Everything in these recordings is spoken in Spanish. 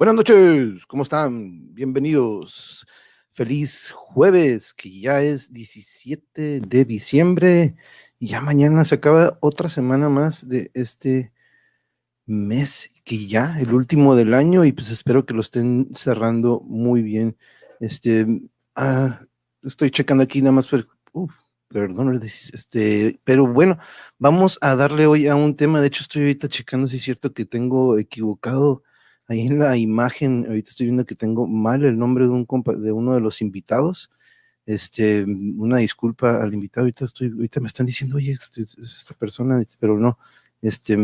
Buenas noches, ¿cómo están? Bienvenidos. Feliz jueves, que ya es 17 de diciembre y ya mañana se acaba otra semana más de este mes, que ya el último del año y pues espero que lo estén cerrando muy bien. Este, ah, estoy checando aquí nada más, perdón, este, pero bueno, vamos a darle hoy a un tema. De hecho, estoy ahorita checando si es cierto que tengo equivocado ahí en la imagen. Ahorita estoy viendo que tengo mal el nombre de un de uno de los invitados. Este, una disculpa al invitado. Ahorita estoy, ahorita me están diciendo, oye, es esta persona, pero no. Este,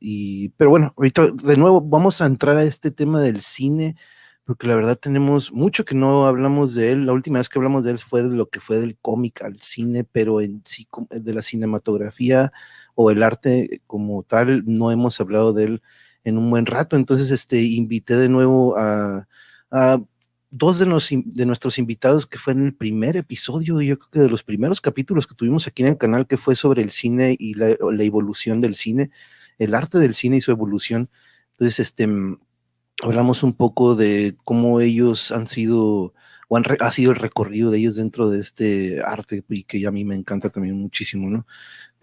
y, pero bueno, ahorita de nuevo vamos a entrar a este tema del cine porque la verdad tenemos mucho que no hablamos de él. La última vez que hablamos de él fue de lo que fue del cómic al cine, pero en sí, de la cinematografía o el arte como tal, no hemos hablado de él en un buen rato. Entonces, este, invité de nuevo a, dos de, de, nuestros invitados que fue en el primer episodio, yo creo que de los primeros capítulos que tuvimos aquí en el canal, que fue sobre el cine y la, evolución del cine, el arte del cine y su evolución. Entonces, este hablamos un poco de cómo ellos han sido, o han ha sido el recorrido de ellos dentro de este arte y que a mí me encanta también muchísimo, ¿no?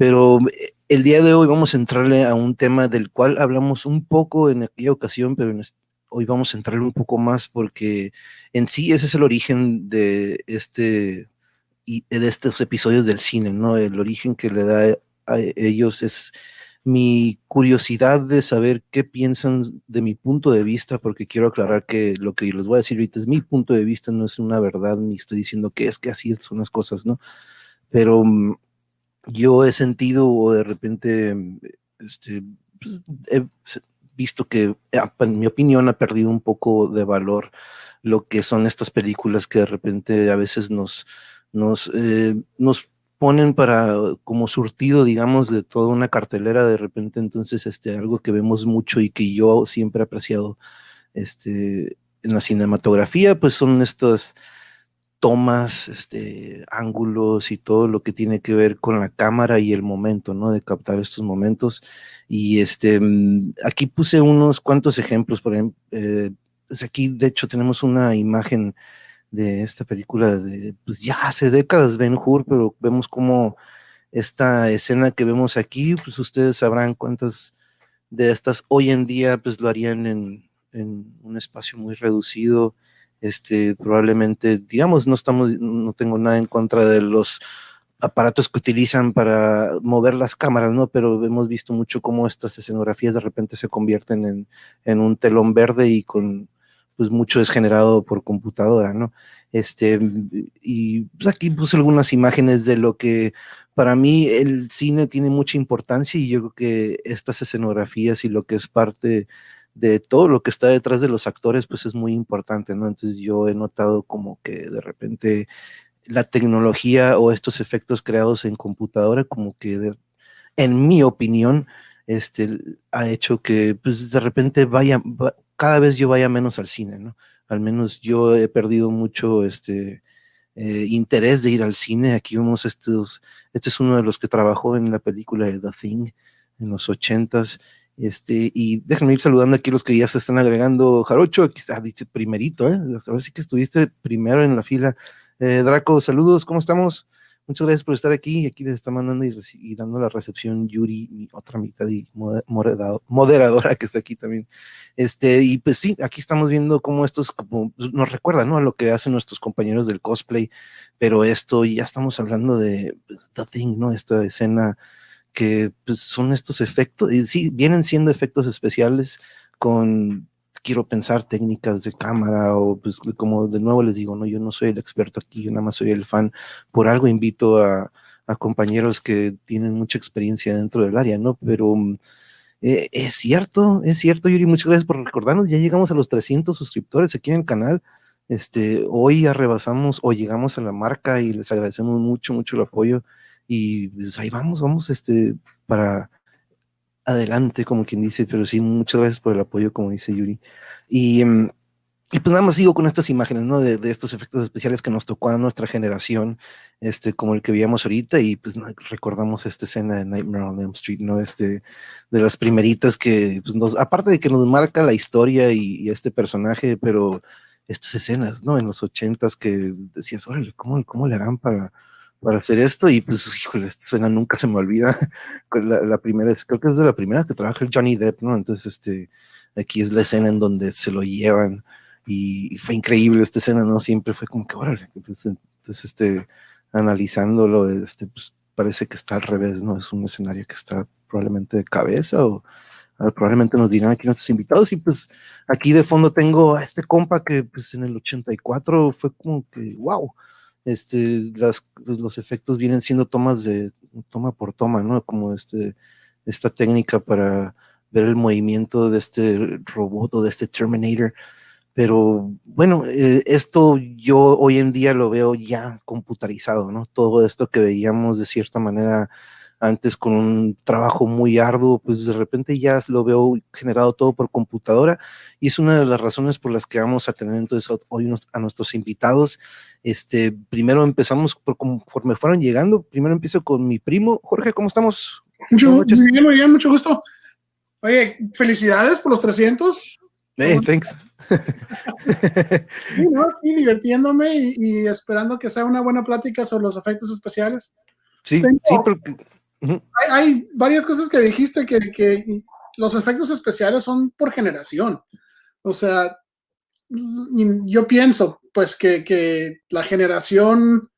Pero eh, el día de hoy vamos a entrarle a un tema del cual hablamos un poco en aquella ocasión, pero hoy vamos a entrarle un poco más porque en sí ese es el origen de este y de estos episodios del cine, ¿no? El origen que le da a ellos es mi curiosidad de saber qué piensan de mi punto de vista, porque quiero aclarar que lo que les voy a decir ahorita es mi punto de vista, no es una verdad, ni estoy diciendo que es que así son las cosas, ¿no? Pero mm, yo he sentido o de repente este, pues, he visto que, en mi opinión, ha perdido un poco de valor lo que son estas películas que de repente a veces nos, nos, eh, ponen para como surtido, digamos, de toda una cartelera de repente, entonces, este, algo que vemos mucho y que yo siempre he apreciado, este, en la cinematografía, pues son estas tomas, este, ángulos y todo lo que tiene que ver con la cámara y el momento, ¿no? De captar estos momentos. Y este, mm, aquí puse unos cuantos ejemplos, por ejemplo, eh, pues aquí de hecho tenemos una imagen de esta película de, pues ya hace décadas Ben Hur, pero vemos como esta escena que vemos aquí, pues ustedes sabrán cuántas de estas hoy en día pues lo harían en, en un espacio muy reducido, este, probablemente, digamos, no estamos, no tengo nada en contra de los aparatos que utilizan para mover las cámaras, ¿no? Pero hemos visto mucho cómo estas escenografías de repente se convierten en, en un telón verde y con pues mucho es generado por computadora, ¿no? Este, y pues aquí puse algunas imágenes de lo que para mí el cine tiene mucha importancia y yo creo que estas escenografías y lo que es parte de todo lo que está detrás de los actores, pues es muy importante, ¿no? Entonces yo he notado como que de repente la tecnología o estos efectos creados en computadora, como que en mi opinión, este, ha hecho que pues de repente vaya, cada vez yo vaya menos al cine, ¿no? Al menos yo he perdido mucho este eh, interés de ir al cine. Aquí vemos estos, este es uno de los que trabajó en la película de The Thing en los ochentas. Este, y déjenme ir saludando aquí los que ya se están agregando. Jarocho, aquí está, dice primerito, ¿eh? A ver si que estuviste primero en la fila. Eh, Draco, saludos, ¿cómo estamos? Muchas gracias por estar aquí. Aquí les está mandando y, dando la recepción Yuri, mi otra mitad y moderadora que está aquí también. Este, y pues sí, aquí estamos viendo cómo estos como, pues, nos recuerda ¿no? a lo que hacen nuestros compañeros del cosplay, pero esto ya estamos hablando de pues, The Thing, ¿no? Esta escena que pues, son estos efectos, y sí, vienen siendo efectos especiales con quiero pensar técnicas de cámara o pues como de nuevo les digo, no, yo no soy el experto aquí, yo nada más soy el fan, por algo invito a, compañeros que tienen mucha experiencia dentro del área, ¿no? Pero mm, eh, es cierto, es cierto, Yuri, muchas gracias por recordarnos, ya llegamos a los 300 suscriptores aquí en el canal, este, hoy ya rebasamos o llegamos a la marca y les agradecemos mucho, mucho el apoyo y pues ahí vamos, vamos, este, para adelante, como quien dice, pero sí, muchas gracias por el apoyo, como dice Yuri. Y, mm, y pues nada más sigo con estas imágenes, ¿no? De, de, estos efectos especiales que nos tocó a nuestra generación, este, como el que veíamos ahorita, y pues recordamos esta escena de Nightmare on Elm Street, ¿no? Este, de las primeritas que, pues nos, aparte de que nos marca la historia y, y este personaje, pero estas escenas, ¿no? En los ochentas que decías, órale, ¿cómo, ¿cómo le harán para, para hacer esto? Y pues, híjole, esta escena nunca se me olvida. la, la primera, creo que es de la primera que trabaja el Johnny Depp, ¿no? Entonces, este, aquí es la escena en donde se lo llevan y fue increíble esta escena, ¿no? Siempre fue como que, órale, entonces, este, analizándolo, este, pues parece que está al revés, ¿no? Es un escenario que está probablemente de cabeza o probablemente nos dirán aquí nuestros invitados y pues aquí de fondo tengo a este compa que pues en el 84 fue como que, wow, este, las, pues, los efectos vienen siendo tomas de toma por toma, ¿no? Como este, esta técnica para ver el movimiento de este robot o de este Terminator pero bueno, eh, esto yo hoy en día lo veo ya computarizado, ¿no? Todo esto que veíamos de cierta manera antes con un trabajo muy arduo, pues de repente ya lo veo generado todo por computadora y es una de las razones por las que vamos a tener entonces hoy a nuestros invitados. Este, primero empezamos por conforme fueron llegando, primero empiezo con mi primo. Jorge, ¿cómo estamos? Mucho, muy bien, muy bien, mucho gusto. Oye, felicidades por los 300. Hey, thanks. y divirtiéndome y, esperando que sea una buena plática sobre los efectos especiales. Sí, sí, porque... hay, varias cosas que dijiste que, los efectos especiales son por generación. O sea, yo pienso, pues, que, la generación,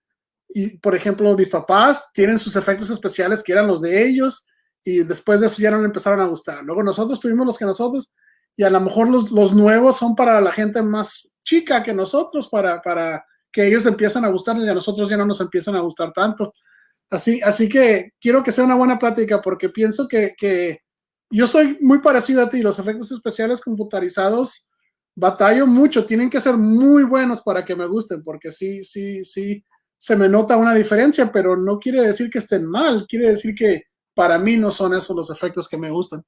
por ejemplo, mis papás tienen sus efectos especiales que eran los de ellos, y después de eso ya no empezaron a gustar. Luego nosotros tuvimos los que nosotros, y a lo mejor los, los, nuevos son para la gente más chica que nosotros, para, para que ellos empiezan a gustar y a nosotros ya no nos empiezan a gustar tanto. Así, así que quiero que sea una buena plática porque pienso que, que yo soy muy parecido a ti, los efectos especiales computarizados batallo mucho, tienen que ser muy buenos para que me gusten, porque sí, sí, sí, se me nota una diferencia, pero no quiere decir que estén mal, quiere decir que para mí no son esos los efectos que me gustan.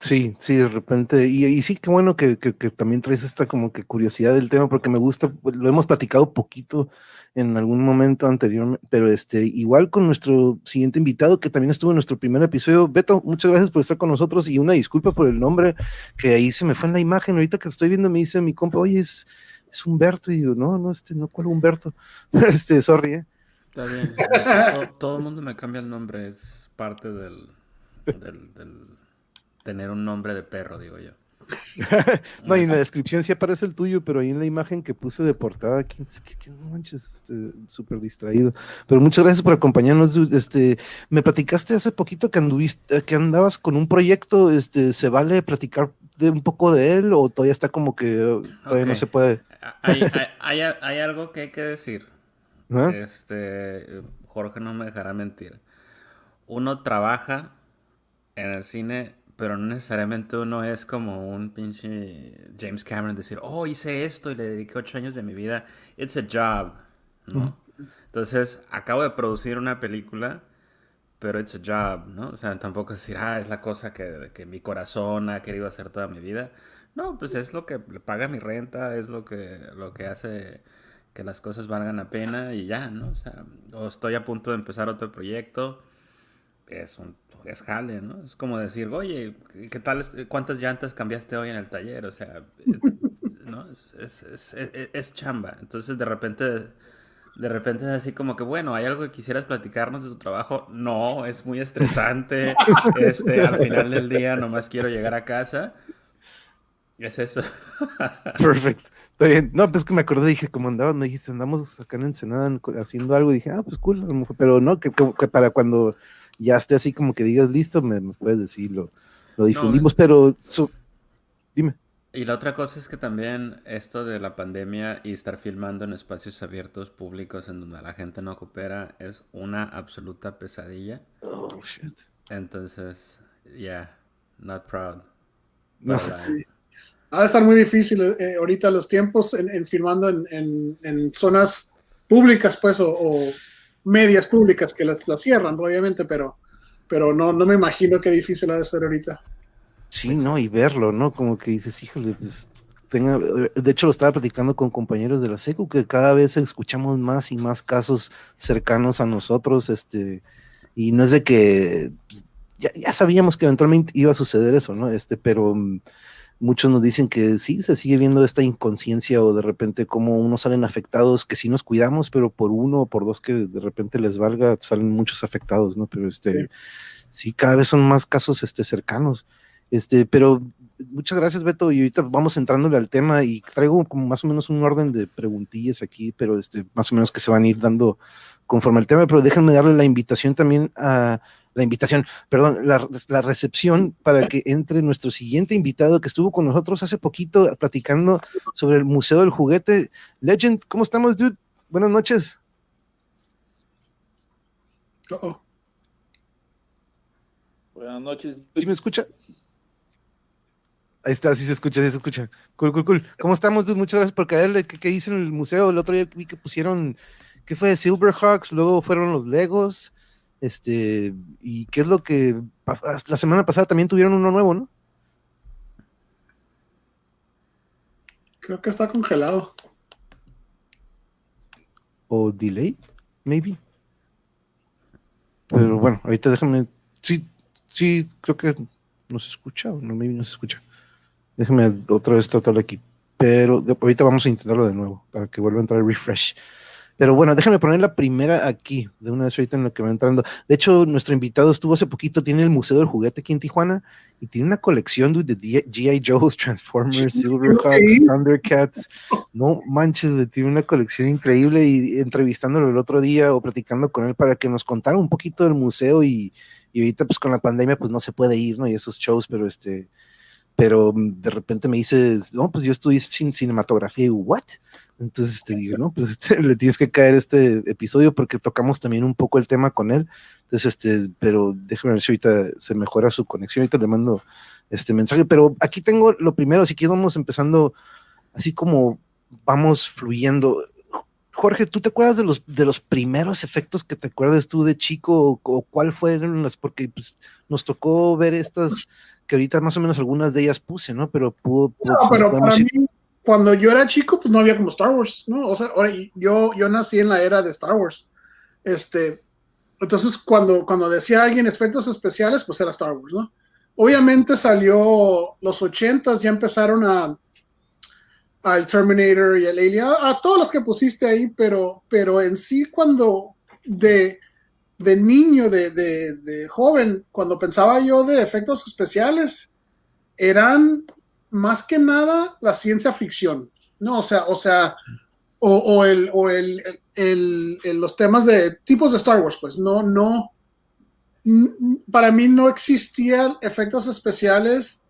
Sí, sí, de repente, y, sí, qué bueno que, que, que, también traes esta como que curiosidad del tema, porque me gusta, pues, lo hemos platicado poquito en algún momento anterior, pero este, igual con nuestro siguiente invitado, que también estuvo en nuestro primer episodio. Beto, muchas gracias por estar con nosotros y una disculpa por el nombre, que ahí se me fue en la imagen, ahorita que lo estoy viendo me dice mi compa, oye, es, es Humberto, y digo, no, no, este, no, ¿cuál Humberto? este, sorry, ¿eh? Está bien, todo, el mundo me cambia el nombre, es parte del, del tener un nombre de perro, digo yo. No, y en la descripción sí aparece el tuyo, pero ahí en la imagen que puse de portada, que, que, no manches, este, súper distraído. Pero muchas gracias por acompañarnos. Este, me platicaste hace poquito que anduviste, que andabas con un proyecto, este, ¿se vale platicar de un poco de él o todavía está como que todavía okay. no se puede? Hay, hay, hay, hay, algo que hay que decir. ¿Ah? Este, Jorge no me dejará mentir. Uno trabaja en el cine pero no necesariamente uno es como un pinche James Cameron decir, oh, hice esto y le dediqué ocho años de mi vida. It's a job, ¿no? Entonces, acabo de producir una película, pero it's a job, ¿no? O sea, tampoco es decir, ah, es la cosa que, que mi corazón ha querido hacer toda mi vida. No, pues es lo que paga mi renta, es lo que, lo que hace que las cosas valgan la pena y ya, ¿no? O sea, o estoy a punto de empezar otro proyecto, es un es jale, ¿no? Es como decir, oye, ¿qué tal? ¿Cuántas llantas cambiaste hoy en el taller? O sea, ¿no? Es, es, es, es, chamba. Entonces, de repente, de repente es así como que, bueno, ¿hay algo que quisieras platicarnos de tu trabajo? No, es muy estresante. este, al final del día nomás quiero llegar a casa. Es eso. Perfecto. Está bien. No, pues que me acordé, dije, como andaba, me dijiste, andamos acá en Ensenada haciendo algo. Y dije, ah, pues cool, pero no, que, que para cuando ya esté así como que digas listo, me, me puedes decir, lo, lo difundimos, no, pero so, dime. Y la otra cosa es que también esto de la pandemia y estar filmando en espacios abiertos públicos en donde la gente no coopera es una absoluta pesadilla. Oh, shit. Entonces, yeah, not proud. No. Ha de estar muy difícil eh, ahorita los tiempos en, en filmando en, en, en, zonas públicas, pues, o, o medias públicas que las, las cierran, obviamente, pero, pero no, no me imagino qué difícil ha de ser ahorita. Sí, no, y verlo, ¿no? Como que dices, híjole, pues tenga, de hecho lo estaba platicando con compañeros de la SECU, que cada vez escuchamos más y más casos cercanos a nosotros, este, y no es de que pues, ya, ya, sabíamos que eventualmente iba a suceder eso, ¿no? Este, pero mm, muchos nos dicen que sí, se sigue viendo esta inconsciencia o de repente como unos salen afectados, que sí nos cuidamos, pero por uno o por dos que de repente les valga, salen muchos afectados, ¿no? Pero este, sí, cada vez son más casos este, cercanos. Este, pero muchas gracias, Beto, y ahorita vamos entrándole al tema y traigo como más o menos un orden de preguntillas aquí, pero este, más o menos que se van a ir dando conforme al tema, pero déjenme darle la invitación también a la invitación, perdón, la, la, recepción para que entre nuestro siguiente invitado que estuvo con nosotros hace poquito platicando sobre el Museo del Juguete. Legend, ¿cómo estamos, dude? Buenas noches. Uh -oh. Buenas noches. ¿Sí me escucha? Ahí está, sí se escucha, sí se escucha. Cool, cool, cool. ¿Cómo estamos, dude? Muchas gracias por caerle. ¿Qué, qué en el museo? El otro día vi que pusieron, ¿qué fue? Silverhawks, luego fueron los Legos. Este, y qué es lo que la semana pasada también tuvieron uno nuevo, ¿no? Creo que está congelado. O delay, maybe. Pero bueno, ahorita déjame. Sí, sí, creo que no se escucha o no, maybe no se escucha. Déjame otra vez tratarlo aquí. Pero ahorita vamos a intentarlo de nuevo para que vuelva a entrar el refresh. Pero bueno, déjame poner la primera aquí, de una vez ahorita en lo que va entrando. De hecho, nuestro invitado estuvo hace poquito, tiene el Museo del Juguete aquí en Tijuana y tiene una colección de G.I. Joe's, Transformers, Silverhawks, Thundercats. No manches, tiene una colección increíble y entrevistándolo el otro día o platicando con él para que nos contara un poquito del museo y, y ahorita pues con la pandemia pues no se puede ir, ¿no? Y esos shows, pero este pero de repente me dices, no, pues yo estudié sin cinematografía y what? Entonces te digo, no, pues este, le tienes que caer este episodio porque tocamos también un poco el tema con él. Entonces, este, pero déjame ver si ahorita se mejora su conexión, ahorita le mando este mensaje, pero aquí tengo lo primero, así que vamos empezando así como vamos fluyendo. Jorge, ¿tú te acuerdas de los, de los primeros efectos que te acuerdas tú de chico o, o cuál fueron las? Porque pues, nos tocó ver estas que ahorita más o menos algunas de ellas puse, ¿no? Pero pudo... no, pero para mí, cuando yo era chico, pues no había como Star Wars, ¿no? O sea, ahora yo, yo nací en la era de Star Wars. Este, entonces, cuando, cuando decía alguien efectos especiales, pues era Star Wars, ¿no? Obviamente salió los ochentas, ya empezaron a al Terminator y al Alien, a, a todas las que pusiste ahí, pero, pero en sí cuando de de niño, de, de, de, joven, cuando pensaba yo de efectos especiales, eran más que nada la ciencia ficción, ¿no? O sea, o sea, o, o el, o el, el, el, los temas de tipos de Star Wars, pues, no, no, para mí no existían efectos especiales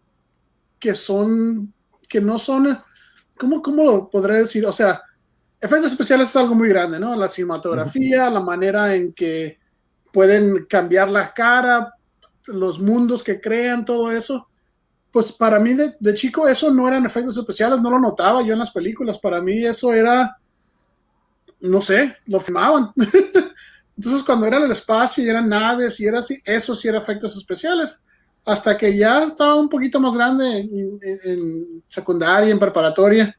que son, que no son, ¿cómo, cómo lo podré decir? O sea, efectos especiales es algo muy grande, ¿no? La cinematografía, la manera en que pueden cambiar la cara, los mundos que crean, todo eso. Pues para mí de, de, chico eso no eran efectos especiales, no lo notaba yo en las películas, para mí eso era, no sé, lo filmaban. Entonces cuando era el espacio y eran naves y era así, eso sí eran efectos especiales. Hasta que ya estaba un poquito más grande en, en, en secundaria, en preparatoria,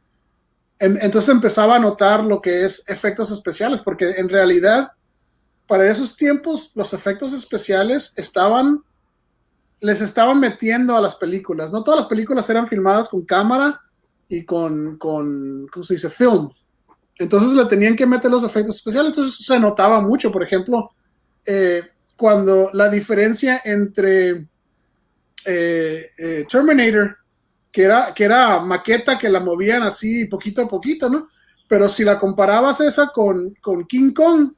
en, entonces empezaba a notar lo que es efectos especiales, porque en realidad para esos tiempos los efectos especiales estaban, les estaban metiendo a las películas. No todas las películas eran filmadas con cámara y con, con ¿cómo se dice? Film. Entonces le tenían que meter los efectos especiales. Entonces se notaba mucho, por ejemplo, eh, cuando la diferencia entre eh, eh, Terminator, que era, que era maqueta que la movían así poquito a poquito, ¿no? Pero si la comparabas esa con, con King Kong,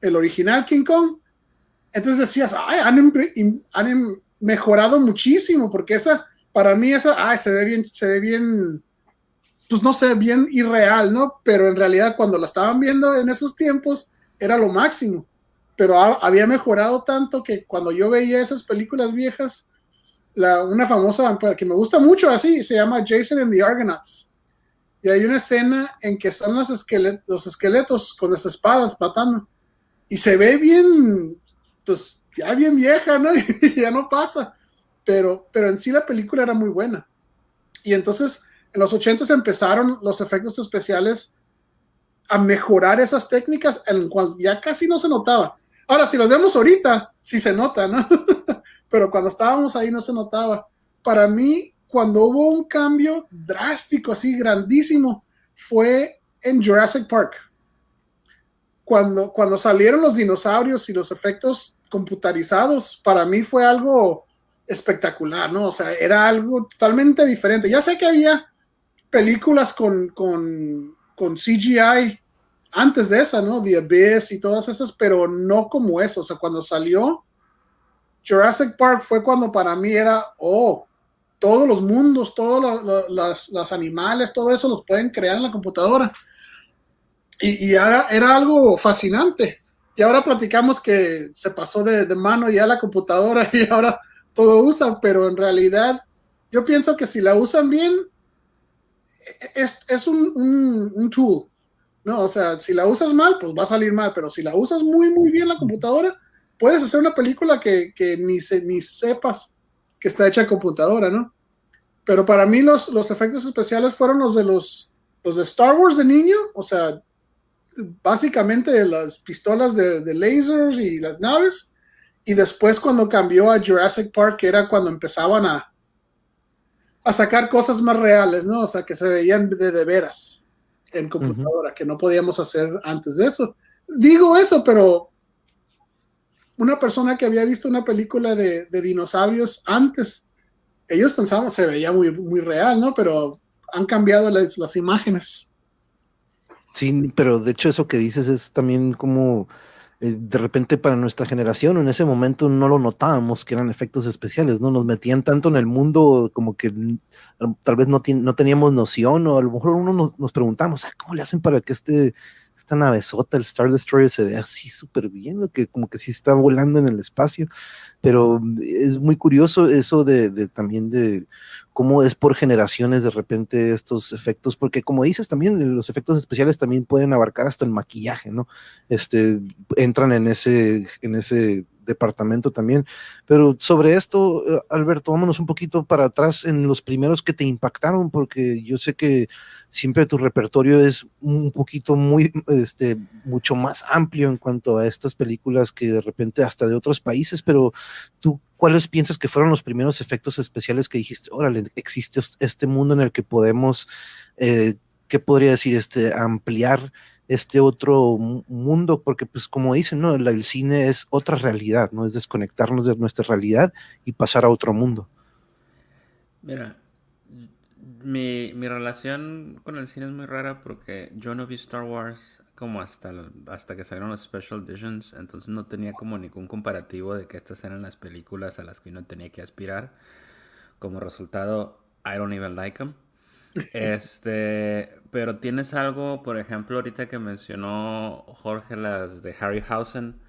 el original King Kong, entonces decías, ay, han, han, mejorado muchísimo, porque esa, para mí esa, ay, se ve bien, se ve bien, pues no sé, bien irreal, ¿no? Pero en realidad cuando la estaban viendo en esos tiempos era lo máximo. Pero ha, había mejorado tanto que cuando yo veía esas películas viejas, la, una famosa que me gusta mucho así, se llama Jason and the Argonauts. Y hay una escena en que son los, esqueletos, los esqueletos con las espadas matando y se ve bien, pues ya bien vieja, ¿no? Y ya no pasa. Pero, pero en sí la película era muy buena. Y entonces en los 80 empezaron los efectos especiales a mejorar esas técnicas, en cual ya casi no se notaba. Ahora, si los vemos ahorita, sí se nota, ¿no? Pero cuando estábamos ahí no se notaba. Para mí, cuando hubo un cambio drástico, así grandísimo, fue en Jurassic Park. Cuando, cuando salieron los dinosaurios y los efectos computarizados, para mí fue algo espectacular, ¿no? O sea, era algo totalmente diferente. Ya sé que había películas con, con, con CGI antes de esa, ¿no? The Abyss y todas esas, pero no como eso. O sea, cuando salió Jurassic Park fue cuando para mí era, oh, todos los mundos, todos los, animales, todo eso los pueden crear en la computadora. Y, era, algo fascinante. Y ahora platicamos que se pasó de, mano ya la computadora y ahora todo usa, pero en realidad yo pienso que si la usan bien, es, es un, un, un, tool. ¿no? O sea, si la usas mal, pues va a salir mal, pero si la usas muy, muy bien la computadora, puedes hacer una película que, que ni, se, ni sepas que está hecha en computadora, ¿no? Pero para mí los, los efectos especiales fueron los de los, los de Star Wars de niño, o sea, básicamente las pistolas de, de lasers y las naves, y después cuando cambió a Jurassic Park, era cuando empezaban a, a sacar cosas más reales, ¿no? O sea, que se veían de, de veras en computadora, que no podíamos hacer antes de eso. Digo eso, pero una persona que había visto una película de, de dinosaurios antes, ellos pensaban, se veía muy, muy real, ¿no? Pero han cambiado las, las imágenes. Sí, pero de hecho eso que dices es también como eh, de repente para nuestra generación en ese momento no lo notábamos que eran efectos especiales, ¿no? Nos metían tanto en el mundo como que tal vez no, no teníamos noción o a lo mejor uno nos, nos preguntamos, ah, ¿cómo le hacen para que este esta navezota, el Star Destroyer, se ve así súper bien, que como que sí está volando en el espacio, pero es muy curioso eso de, también de cómo es por generaciones de repente estos efectos, porque como dices también, los efectos especiales también pueden abarcar hasta el maquillaje, ¿no? Este, entran en ese, en ese departamento también. Pero sobre esto, eh, Alberto, vámonos un poquito para atrás en los primeros que te impactaron, porque yo sé que siempre tu repertorio es un poquito muy, este, mucho más amplio en cuanto a estas películas que de repente hasta de otros países, pero tú, ¿cuáles piensas que fueron los primeros efectos especiales que dijiste, órale, existe este mundo en el que podemos, eh, ¿qué podría decir? Este, ampliar este otro mundo, porque pues como dicen, ¿no? El, cine es otra realidad, ¿no? Es desconectarnos de nuestra realidad y pasar a otro mundo. Mira, mi, relación con el cine es muy rara porque yo no vi Star Wars como hasta, hasta que salieron los Special Editions, entonces no tenía como ningún comparativo de que estas eran las películas a las que uno tenía que aspirar. Como resultado, I don't even like them. Este, pero tienes algo, por ejemplo, ahorita que mencionó Jorge las de Harryhausen,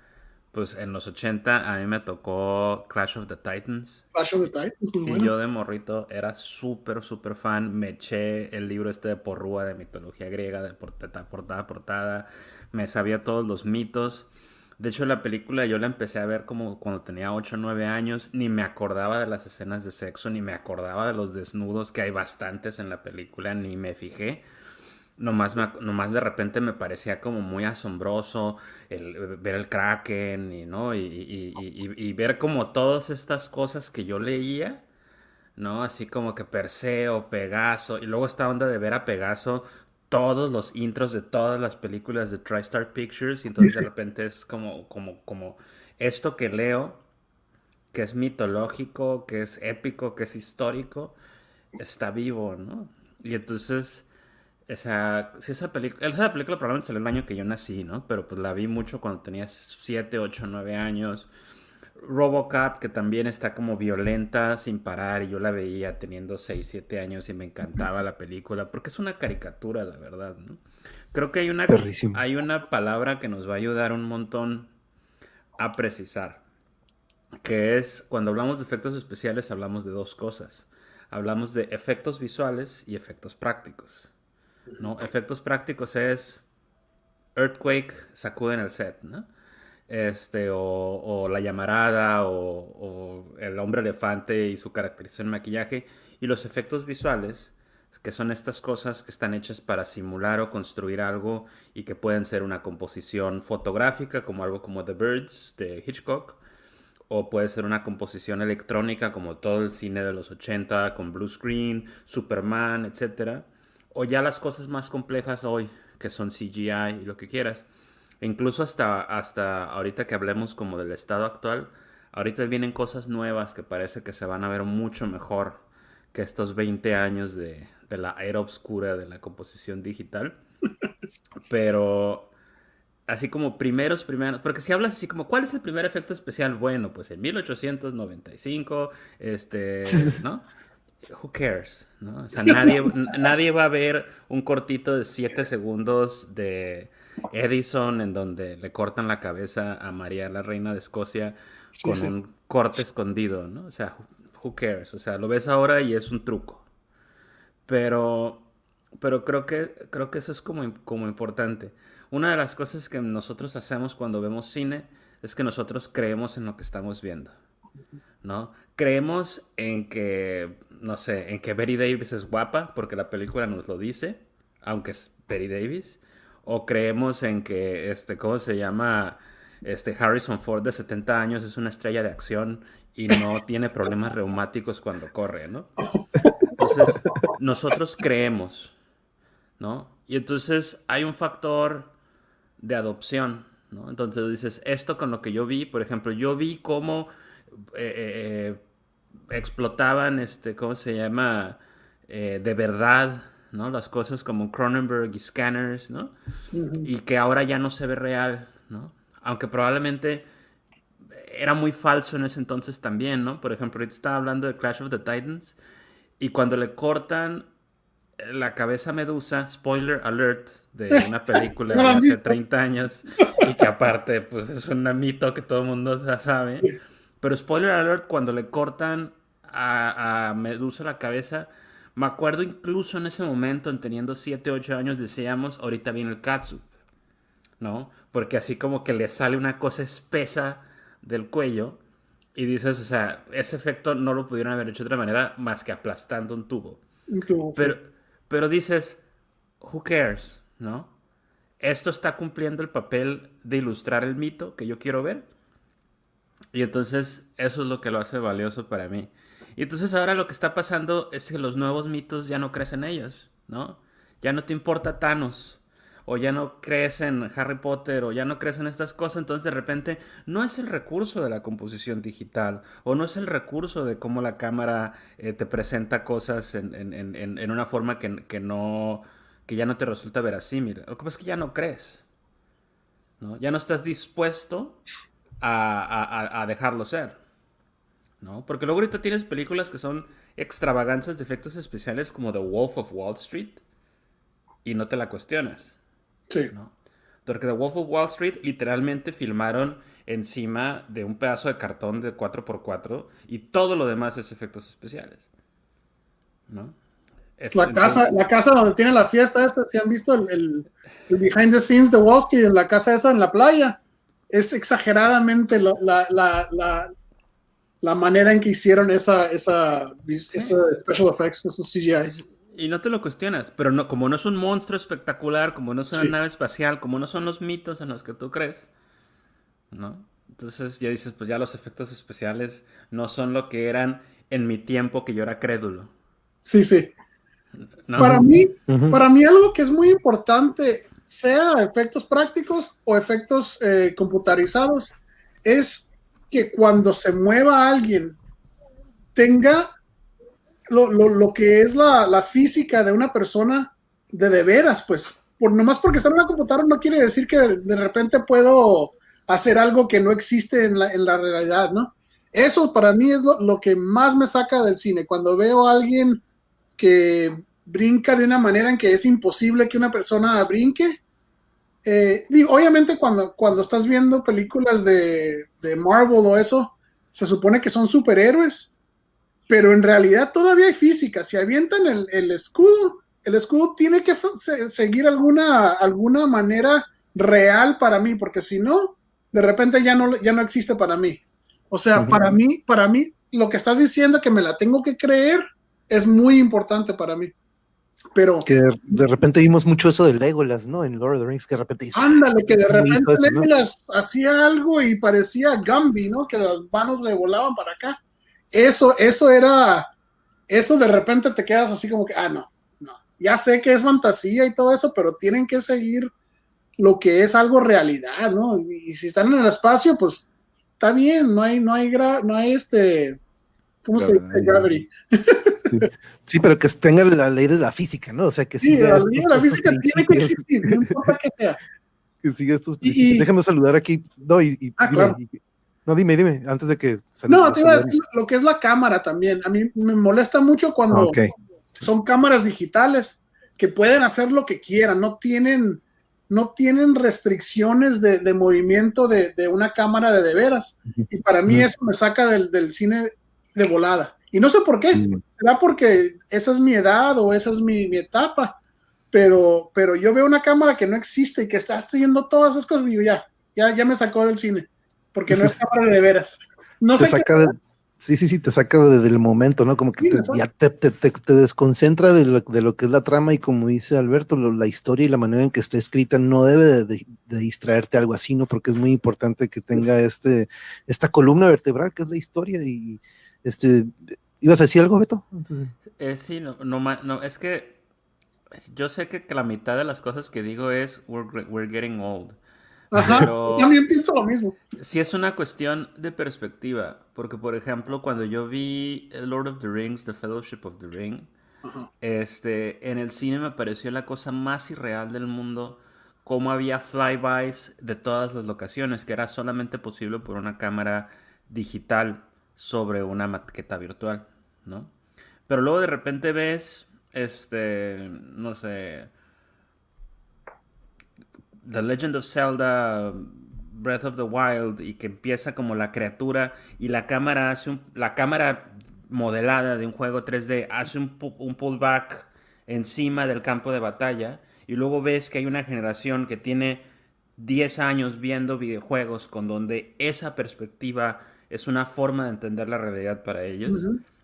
pues en los 80 a mí me tocó Clash of the Titans. Clash of the Titans. Y yo de morrito era súper, súper fan. Me eché el libro este de Porrúa de mitología griega, de portada, portada, portada. Me sabía todos los mitos. De hecho, la película yo la empecé a ver como cuando tenía 8 o 9 años, ni me acordaba de las escenas de sexo, ni me acordaba de los desnudos, que hay bastantes en la película, ni me fijé. Nomás, nomás de repente me parecía como muy asombroso el, ver el kraken y, ¿no? Y, y, ver como todas estas cosas que yo leía, ¿no? Así como que Perseo, Pegaso, y luego esta onda de ver a Pegaso todos los intros de todas las películas de TriStar Pictures y entonces de repente es como, como, como esto que leo, que es mitológico, que es épico, que es histórico, está vivo, ¿no? Y entonces, esa, si esa película, esa película probablemente salió el año que yo nací, ¿no? Pero pues la vi mucho cuando tenía 7, 8, 9 años. Robocop, que también está como violenta sin parar, y yo la veía teniendo 6, 7 años y me encantaba la película, porque es una caricatura, la verdad, ¿no? Creo que hay una, hay una palabra que nos va a ayudar un montón a precisar, que es, cuando hablamos de efectos especiales, hablamos de dos cosas. Hablamos de efectos visuales y efectos prácticos, ¿no? Efectos prácticos es Earthquake, sacuden el set, ¿no? Este, o, la llamarada, o, el hombre elefante y su caracterización en maquillaje. Y los efectos visuales que son estas cosas que están hechas para simular o construir algo y que pueden ser una composición fotográfica, como algo como The Birds de Hitchcock, o puede ser una composición electrónica como todo el cine de los 80 con blue screen, Superman, etc. O ya las cosas más complejas hoy, que son CGI y lo que quieras. Incluso hasta, hasta ahorita que hablemos como del estado actual, ahorita vienen cosas nuevas que parece que se van a ver mucho mejor que estos 20 años de, de la era oscura de la composición digital. Pero así como primeros, primeros, porque si hablas así como, ¿cuál es el primer efecto especial? Bueno, pues en 1895, este, ¿no? Who cares? ¿no? O sea, nadie, nadie va a ver un cortito de 7 segundos de Edison en donde le cortan la cabeza a María, la reina de Escocia, con un corte escondido, ¿no? O sea, who cares? O sea, lo ves ahora y es un truco. Pero, pero creo que, creo que eso es como, como importante. Una de las cosas que nosotros hacemos cuando vemos cine es que nosotros creemos en lo que estamos viendo, ¿no? Creemos en que, no sé, en que Betty Davis es guapa porque la película nos lo dice, aunque es Betty Davis. O creemos en que, este, ¿cómo se llama? Este Harrison Ford de 70 años es una estrella de acción y no tiene problemas reumáticos cuando corre, ¿no? Entonces, nosotros creemos, ¿no? Y entonces hay un factor de adopción, ¿no? Entonces dices, esto con lo que yo vi, por ejemplo, yo vi cómo eh, eh, eh, explotaban, este, ¿cómo se llama? de verdad, ¿no? Las cosas como Cronenberg y Scanners, ¿no? Y que ahora ya no se ve real, ¿no? Aunque probablemente era muy falso en ese entonces también, ¿no? Por ejemplo, ahorita estaba hablando de Clash of the Titans y cuando le cortan la cabeza Medusa, spoiler alert, de una película de hace 30 años y que aparte pues es un mito que todo el mundo ya sabe. Pero spoiler alert, cuando le cortan a, Medusa la cabeza, me acuerdo incluso en ese momento, en teniendo 7, 8 años, decíamos, ahorita viene el katsu, ¿no? Porque así como que le sale una cosa espesa del cuello y dices, o sea, ese efecto no lo pudieron haber hecho de otra manera más que aplastando un tubo. pero, pero dices, who cares, ¿no? Esto está cumpliendo el papel de ilustrar el mito que yo quiero ver. Y entonces eso es lo que lo hace valioso para mí. Y entonces ahora lo que está pasando es que los nuevos mitos ya no crecen ellos, ¿no? Ya no te importa Thanos o ya no crees en Harry Potter, o ya no crees en estas cosas, entonces de repente no es el recurso de la composición digital, o no es el recurso de cómo la cámara eh, te presenta cosas en, una forma que, no, que ya no te resulta verosímil. Lo que pasa es que ya no crees, ¿no? Ya no estás dispuesto a dejarlo ser. ¿No? Porque luego ahorita tienes películas que son extravagancias de efectos especiales como The Wolf of Wall Street y no te la cuestionas. Sí. Porque The Wolf of Wall Street literalmente filmaron encima de un pedazo de cartón de 4x4 y todo lo demás es efectos especiales. ¿No? La casa, la casa donde tiene la fiesta esta, si han visto el, behind the scenes de Wall Street, en la casa esa en la playa, es exageradamente la, la, la, manera en que hicieron esa, esa, special effects, esos CGI. Y no te lo cuestionas, pero no, como no es un monstruo espectacular, como no es una nave espacial, como no son los mitos en los que tú crees, ¿no? Entonces ya dices, pues ya los efectos especiales no son lo que eran en mi tiempo que yo era crédulo. Sí, sí. Para mí, para mí algo que es muy importante, sea efectos prácticos o efectos eh, computarizados, es que cuando se mueva alguien tenga lo, lo, lo que es la, la, física de una persona de de veras, pues, por, nomás porque está en una computadora no quiere decir que de, repente puedo hacer algo que no existe en la, en la realidad, ¿no? Eso para mí es lo, lo, que más me saca del cine, cuando veo a alguien que brinca de una manera en que es imposible que una persona brinque. Eh, digo, obviamente cuando, cuando estás viendo películas de, de Marvel o eso, se supone que son superhéroes, pero en realidad todavía hay física. Si avientan el, escudo, el escudo tiene que seguir alguna, alguna manera real para mí, porque si no, de repente ya no, ya no existe para mí. O sea, para mí, para mí, lo que estás diciendo que me la tengo que creer es muy importante para mí. Pero. Que de repente vimos mucho eso de Legolas, ¿no? En Lord of the Rings, que de repente Ándale, que de repente Legolas hacía algo y parecía Gambi, ¿no? Que las manos le volaban para acá. Eso, eso era. Eso de repente te quedas así como que, ah, no, no. Ya sé que es fantasía y todo eso, pero tienen que seguir lo que es algo realidad, ¿no? Y, si están en el espacio, pues está bien, no hay, no hay, no hay este. ¿Cómo se dice? Gravity. Sí, pero que tenga la ley de la física, ¿no? O sea, que sí. la ley de la física tiene que existir, no importa que sea. Que siga estos principios. Déjame saludar aquí. No, y, ah, claro. no, dime, dime, antes de que No, te iba a decir lo que es la cámara también. A mí me molesta mucho cuando son cámaras digitales que pueden hacer lo que quieran, no tienen, no tienen restricciones de, de movimiento de, de, una cámara de de veras. Y para mí eso me saca del, del cine de volada. Y no sé por qué, será porque esa es mi edad o esa es mi, mi, etapa, pero, pero yo veo una cámara que no existe y que está haciendo todas esas cosas y digo, ya, ya, ya me sacó del cine, porque no es cámara de veras. No te saca sí, sí, sí, te saca del momento, ¿no? Como que te, ya te, te, te, desconcentra de lo, de lo, que es la trama y como dice Alberto, la historia y la manera en que está escrita no debe de, de, distraerte algo así, ¿no? Porque es muy importante que tenga este, esta columna vertebral que es la historia y este, ¿Ibas a decir algo, Beto? Eh, sí, no, no, es que yo sé que, la mitad de las cosas que digo es we're, getting old. Ajá, también pienso lo mismo. Sí es una cuestión de perspectiva, porque por ejemplo, cuando yo vi Lord of the Rings, The Fellowship of the Ring, este, en el cine me pareció la cosa más irreal del mundo, cómo había flybys de todas las locaciones, que era solamente posible por una cámara digital sobre una maqueta virtual, ¿no? Pero luego de repente ves, este, no sé, The Legend of Zelda, Breath of the Wild, y que empieza como la criatura y la cámara hace un, la cámara modelada de un juego 3D hace un, un pullback encima del campo de batalla y luego ves que hay una generación que tiene 10 años viendo videojuegos con donde esa perspectiva es una forma de entender la realidad para ellos.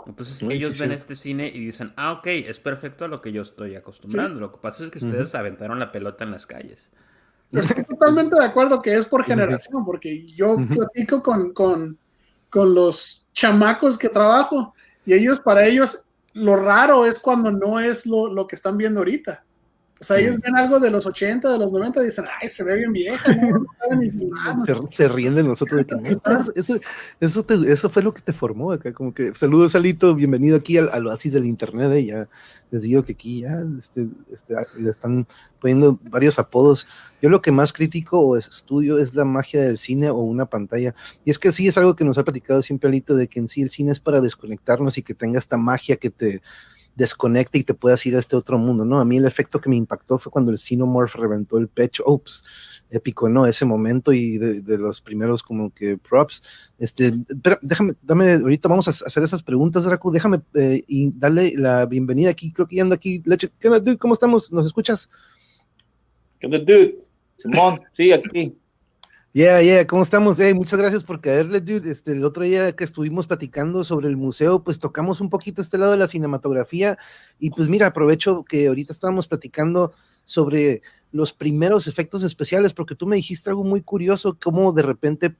Entonces ellos ven este cine y dicen, ah, ok, es perfecto a lo que yo estoy acostumbrando. Lo que pasa es que ustedes aventaron la pelota en las calles. Estoy totalmente de acuerdo que es por generación, porque yo platico con, con, con los chamacos que trabajo y ellos, para ellos, lo raro es cuando no es lo, lo que están viendo ahorita. O sea, ellos ven algo de los 80, de los 90 y dicen, ay, se ve bien vieja, ¿no? se, se, ríen de nosotros de que eso, eso, eso, fue lo que te formó acá, como que saludos Salito, bienvenido aquí al, al oasis del internet, ¿eh? ya les digo que aquí ya este, este, le están poniendo varios apodos. Yo lo que más critico o estudio es la magia del cine o una pantalla. Y es que sí es algo que nos ha platicado siempre Alito, de que en sí el cine es para desconectarnos y que tenga esta magia que te desconecte y te puedas ir a este otro mundo, ¿no? A mí el efecto que me impactó fue cuando el Xenomorph reventó el pecho, oh, pues, épico, ¿no? Ese momento y de, los primeros como que props. Este, pero déjame, dame, ahorita vamos a hacer esas preguntas, Draco, déjame eh, y darle la bienvenida aquí, creo que ya anda aquí, Leche, ¿qué onda, dude? ¿Cómo estamos? ¿Nos escuchas? ¿Qué onda, dude? Simón, sí, aquí. Yeah, yeah, ¿cómo estamos? Muchas gracias por caerle, dude. Este, el otro día que estuvimos platicando sobre el museo, pues tocamos un poquito este lado de la cinematografía y pues mira, aprovecho que ahorita estábamos platicando sobre los primeros efectos especiales, porque tú me dijiste algo muy curioso, cómo de repente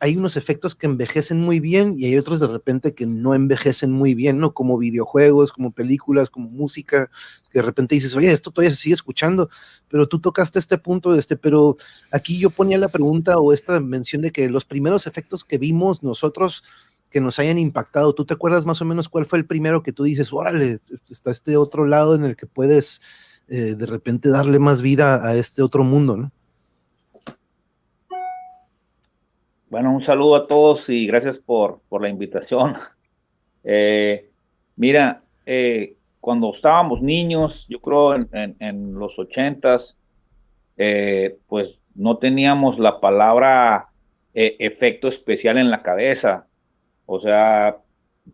hay unos efectos que envejecen muy bien y hay otros de repente que no envejecen muy bien, ¿no? Como videojuegos, como películas, como música, que de repente dices, oye, esto todavía se sigue escuchando, pero tú tocaste este punto, este, pero aquí yo ponía la pregunta o esta mención de que los primeros efectos que vimos nosotros que nos hayan impactado, ¿tú te acuerdas más o menos cuál fue el primero que tú dices, órale, está este otro lado en el que puedes eh, de repente darle más vida a este otro mundo, ¿no? Bueno, un saludo a todos y gracias por, por la invitación. Eh, mira, eh, cuando estábamos niños, yo creo en, en, los ochentas, eh, pues no teníamos la palabra efecto especial en la cabeza. O sea,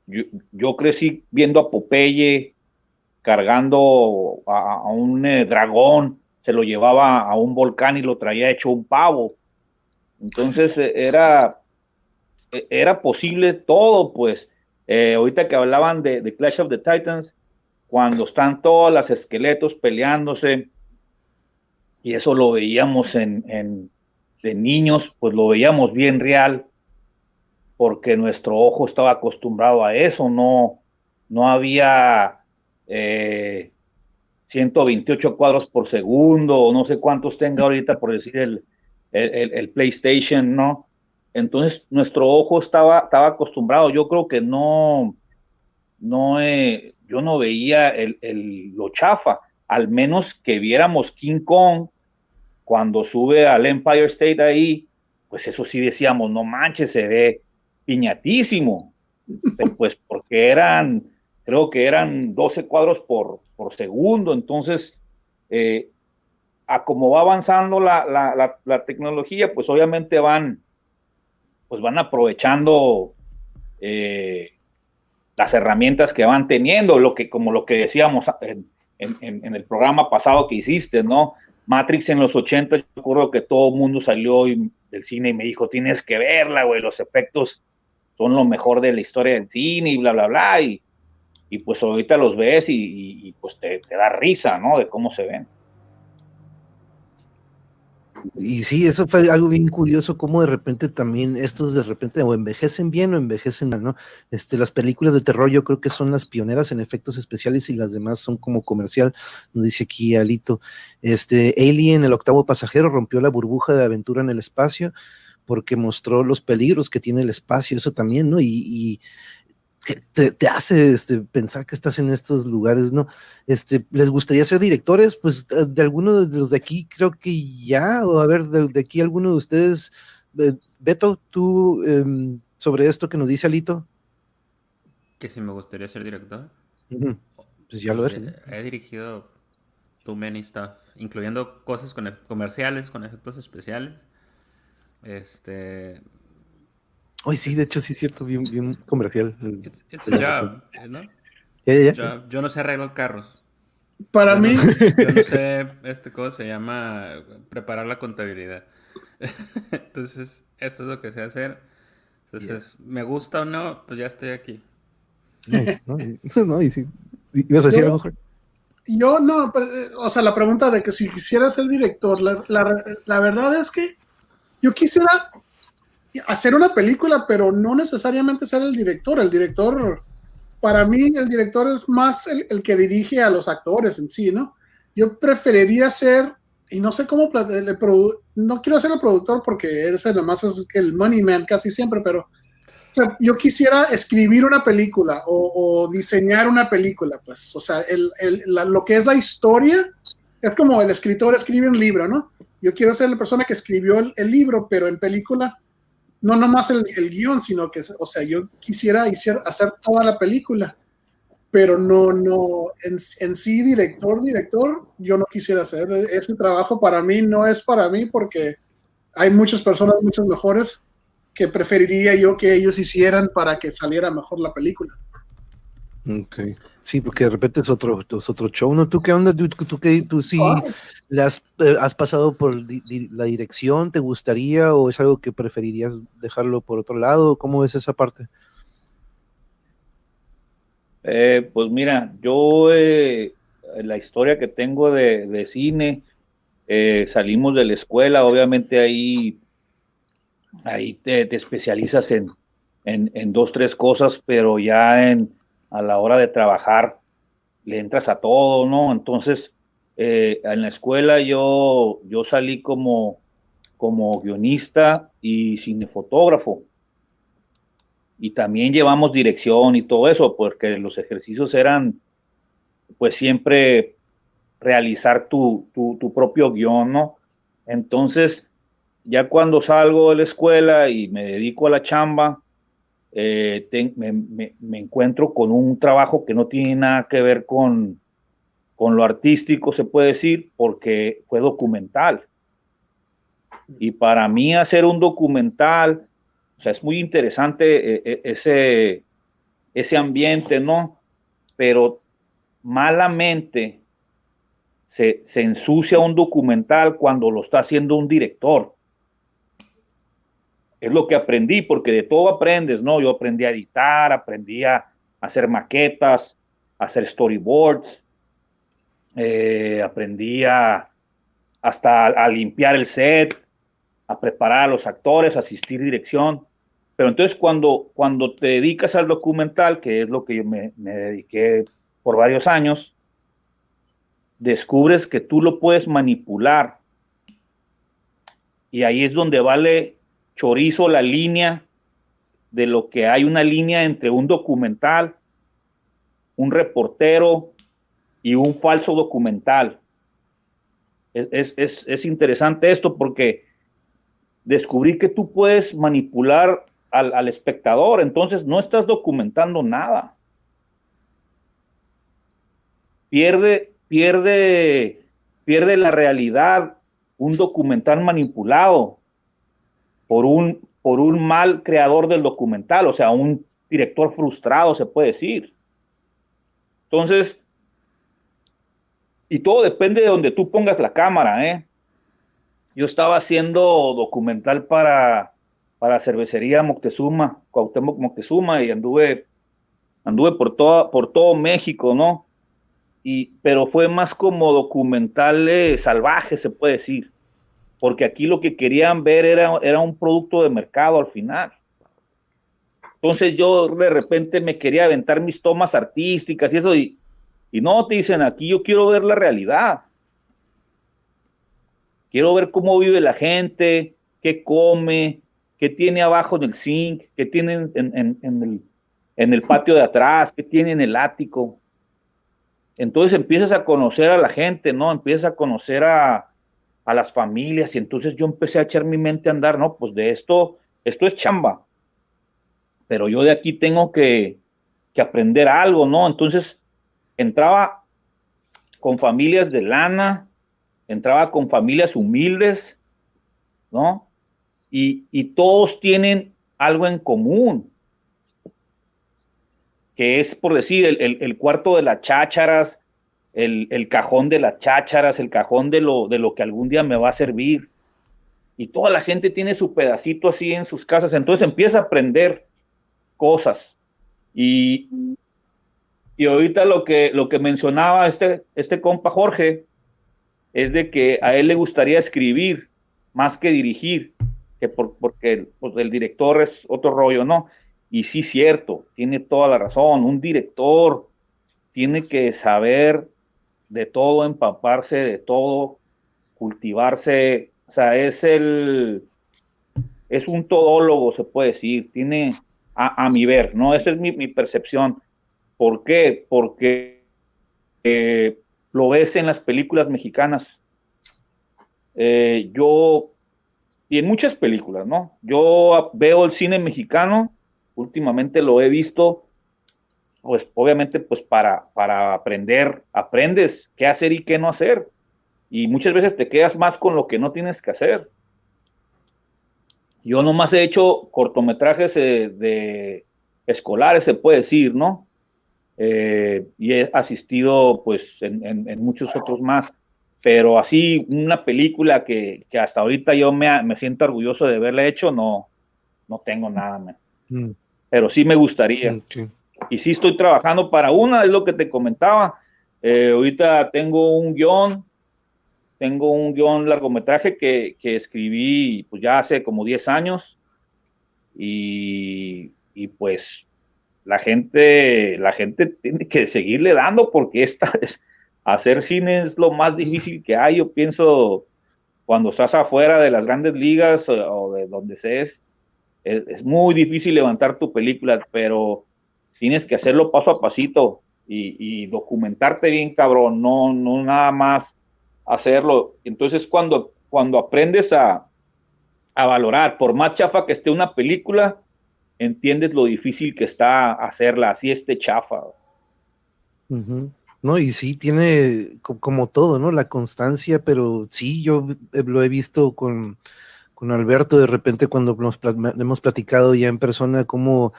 yo, yo crecí viendo a Popeye cargando a, a un dragón, se lo llevaba a un volcán y lo traía hecho un pavo entonces eh, era, e, era posible todo, pues. Eh, ahorita que hablaban de, Clash of the Titans, cuando están todos los esqueletos peleándose, y eso lo veíamos en, en, de niños, pues lo veíamos bien real, porque nuestro ojo estaba acostumbrado a eso, no, no había 128 eh, cuadros por segundo, o no sé cuántos tenga ahorita por decir el, el, PlayStation, ¿no? Entonces nuestro ojo estaba, estaba acostumbrado, yo creo que no, no, eh, yo no veía el, lo chafa, al menos que viéramos King Kong cuando sube al Empire State ahí, pues eso sí decíamos, no manches, se ve piñatísimo, pues porque eran, creo que eran 12 cuadros por, por segundo, entonces, eh, a como va avanzando la, la, la, tecnología, pues obviamente van, pues van aprovechando eh, las herramientas que van teniendo, lo que, como lo que decíamos en, en, el programa pasado que hiciste, ¿no? Matrix en los 80, yo recuerdo que todo el mundo salió del cine y me dijo, tienes que verla, güey, los efectos son lo mejor de la historia del cine y bla, bla, bla, y, y pues ahorita los ves y, pues te da risa, ¿no? De cómo se ven. Y sí, eso fue algo bien curioso, como de repente también estos de repente o envejecen bien o envejecen mal, ¿no? Este, las películas de terror yo creo que son las pioneras en efectos especiales y las demás son como comercial, nos dice aquí Alito. Este, Alien, el octavo pasajero, rompió la burbuja de aventura en el espacio porque mostró los peligros que tiene el espacio, eso también, ¿no? y te, hace este, pensar que estás en estos lugares, ¿no? Este, ¿Les gustaría ser directores? Pues eh, de alguno de los de aquí creo que ya, o a ver, de, aquí alguno de ustedes, Beto, tú em, sobre esto que nos dice Alito. Que si me gustaría ser director. Pues ya lo eres. He, he dirigido too many stuff, incluyendo cosas con, comerciales, con efectos especiales. Este, Hoy sí, de hecho sí es cierto, bien, bien comercial. It's, a job, ¿no? Yo no sé arreglar carros. Para mí. yo no sé, este cosa se llama preparar la contabilidad. Entonces, esto es lo que sé hacer. Entonces, me gusta o no, pues ya estoy aquí. ¿no? no, y sí. ¿Ibas a decir algo, Yo no, eh, o sea, la pregunta de que si quisiera ser director, la, la, la verdad es que yo quisiera hacer una película, pero no necesariamente ser el director. El director, para mí, el director es más el, que dirige a los actores en sí, ¿no? Yo preferiría ser, y no sé cómo, no quiero ser el productor porque ese nomás es el money man casi siempre, pero yo quisiera escribir una película o, diseñar una película, pues, o sea, el, lo que es la historia es como el escritor escribe un libro, ¿no? Yo quiero ser la persona que escribió el libro, pero en película no nomás el, el guion, sino que, o sea, yo quisiera hacer toda la película, pero no, no, en, sí, director, director, yo no quisiera hacer. Ese trabajo para mí no es para mí porque hay muchas personas, muchos mejores, que preferiría yo que ellos hicieran para que saliera mejor la película. Ok. Sí, porque de repente es otro, es otro show, ¿no? ¿Tú qué onda? ¿Tú, tú, tú sí has, eh, has, pasado por la dirección? ¿Te gustaría o es algo que preferirías dejarlo por otro lado? ¿Cómo ves esa parte? Eh, pues mira, yo eh, la historia que tengo de, cine, salimos de la escuela, obviamente ahí, ahí te, especializas en, en, en dos, tres cosas, pero ya en a la hora de trabajar le entras a todo, ¿no? Entonces, eh, en la escuela yo, yo salí como, como guionista y cinefotógrafo. Y también llevamos dirección y todo eso, porque los ejercicios eran, pues siempre realizar tu, tu, tu propio guion, ¿no? Entonces, ya cuando salgo de la escuela y me dedico a la chamba, eh, me, encuentro con un trabajo que no tiene nada que ver con, con lo artístico, se puede decir, porque fue documental. Y para mí hacer un documental, o sea, es muy interesante eh, eh, ese, ese ambiente, ¿no? Pero malamente se, se ensucia un documental cuando lo está haciendo un director es lo que aprendí, porque de todo aprendes, ¿no? Yo aprendí a editar, aprendí a hacer maquetas, hacer storyboards, eh, aprendí a, hasta a limpiar el set, a preparar a los actores, asistir dirección. Pero entonces cuando, cuando te dedicas al documental, que es lo que yo me, me dediqué por varios años, descubres que tú lo puedes manipular. Y ahí es donde vale chorizo la línea de lo que hay una línea entre un documental, un reportero y un falso documental. Es, interesante esto porque descubrí que tú puedes manipular al, al, espectador, entonces no estás documentando nada. Pierde, pierde, pierde la realidad un documental manipulado por un, por un mal creador del documental, o sea, un director frustrado, se puede decir. Entonces, y todo depende de donde tú pongas la cámara, ¿eh? Yo estaba haciendo documental para, para cervecería Moctezuma, Cuauhtémoc Moctezuma, y anduve, anduve por, toda, por todo México, ¿no? Y, pero fue más como documental salvaje, se puede decir, porque aquí lo que querían ver era, era un producto de mercado al final. Entonces yo de repente me quería aventar mis tomas artísticas y eso, y, no, te dicen aquí, yo quiero ver la realidad. Quiero ver cómo vive la gente, qué come, qué tiene abajo en el zinc, qué tiene en, el, en el patio de atrás, qué tiene en el ático. Entonces empiezas a conocer a la gente, ¿no? Empiezas a conocer a, a las familias y entonces yo empecé a echar mi mente a andar, ¿no? Pues de esto, esto es chamba, pero yo de aquí tengo que, que aprender algo, ¿no? Entonces entraba con familias de lana, entraba con familias humildes, ¿no? Y, todos tienen algo en común, que es, por decir, el, cuarto de las chácharas, el, cajón de las chácharas, el cajón de lo, de lo que algún día me va a servir. Y toda la gente tiene su pedacito así en sus casas, entonces empieza a aprender cosas. Y, y ahorita lo que, lo que mencionaba este, este compa Jorge es de que a él le gustaría escribir más que dirigir, que porque pues, el director es otro rollo, ¿no? Y sí, cierto, tiene toda la razón. Un director tiene que saber de todo, empaparse de todo, cultivarse. O sea, es el. Es un todólogo, se puede decir. Tiene, a, mi ver, ¿no? Esa es mi, mi percepción ¿Por qué? Porque eh, lo ves en las películas mexicanas. Eh, yo, y en muchas películas, ¿no? Yo veo el cine mexicano, últimamente lo he visto, pues obviamente pues para, para aprender, aprendes qué hacer y qué no hacer. Y muchas veces te quedas más con lo que no tienes que hacer. Yo nomás he hecho cortometrajes eh, de escolares, se puede decir, ¿no? Eh, y he asistido pues en, muchos otros más, pero así una película que, hasta ahorita yo me, me, siento orgulloso de haberla hecho, no, no tengo nada, mm. pero sí me gustaría. Mm, y sí estoy trabajando para una, es lo que te comentaba. Eh, ahorita tengo un guion, tengo un guion largometraje que, que escribí pues ya hace como 10 años y, y pues la gente, la gente tiene que seguirle dando porque esta es, hacer cine es lo más difícil que hay. Yo pienso cuando estás afuera de las grandes ligas o, de donde seas, es, es, muy difícil levantar tu película, pero tienes que hacerlo paso a pasito y, documentarte bien, cabrón, no, no nada más hacerlo. Entonces cuando, cuando aprendes a, a valorar, por más chafa que esté una película, entiendes lo difícil que está hacerla, así este chafa. No, y sí, tiene como todo, ¿no? La constancia, pero sí, yo lo he visto con, con Alberto de repente cuando hemos platicado ya en persona cómo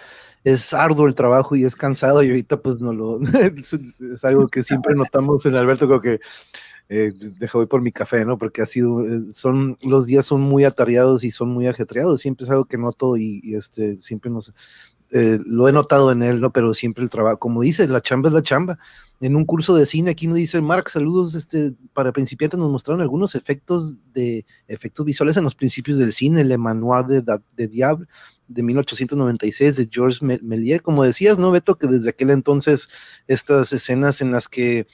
es arduo el trabajo y es cansado y ahorita pues no lo es, algo que siempre notamos en Alberto como que eh, deja voy por mi café, ¿no? Porque ha sido, eh, son, los días son muy atareados y son muy ajetreados, siempre es algo que noto y, este, siempre nos, eh, lo he notado en él, ¿no? Pero siempre el trabajo, como dice, la chamba es la chamba. En un curso de cine, aquí nos dice Mark, saludos, este, para principiantes nos mostraron algunos efectos de efectos visuales en los principios del cine, Le Manoir de, de Diable de 1896 de Georges Méliès, como decías, ¿no, Beto? Que desde aquel entonces estas escenas en las que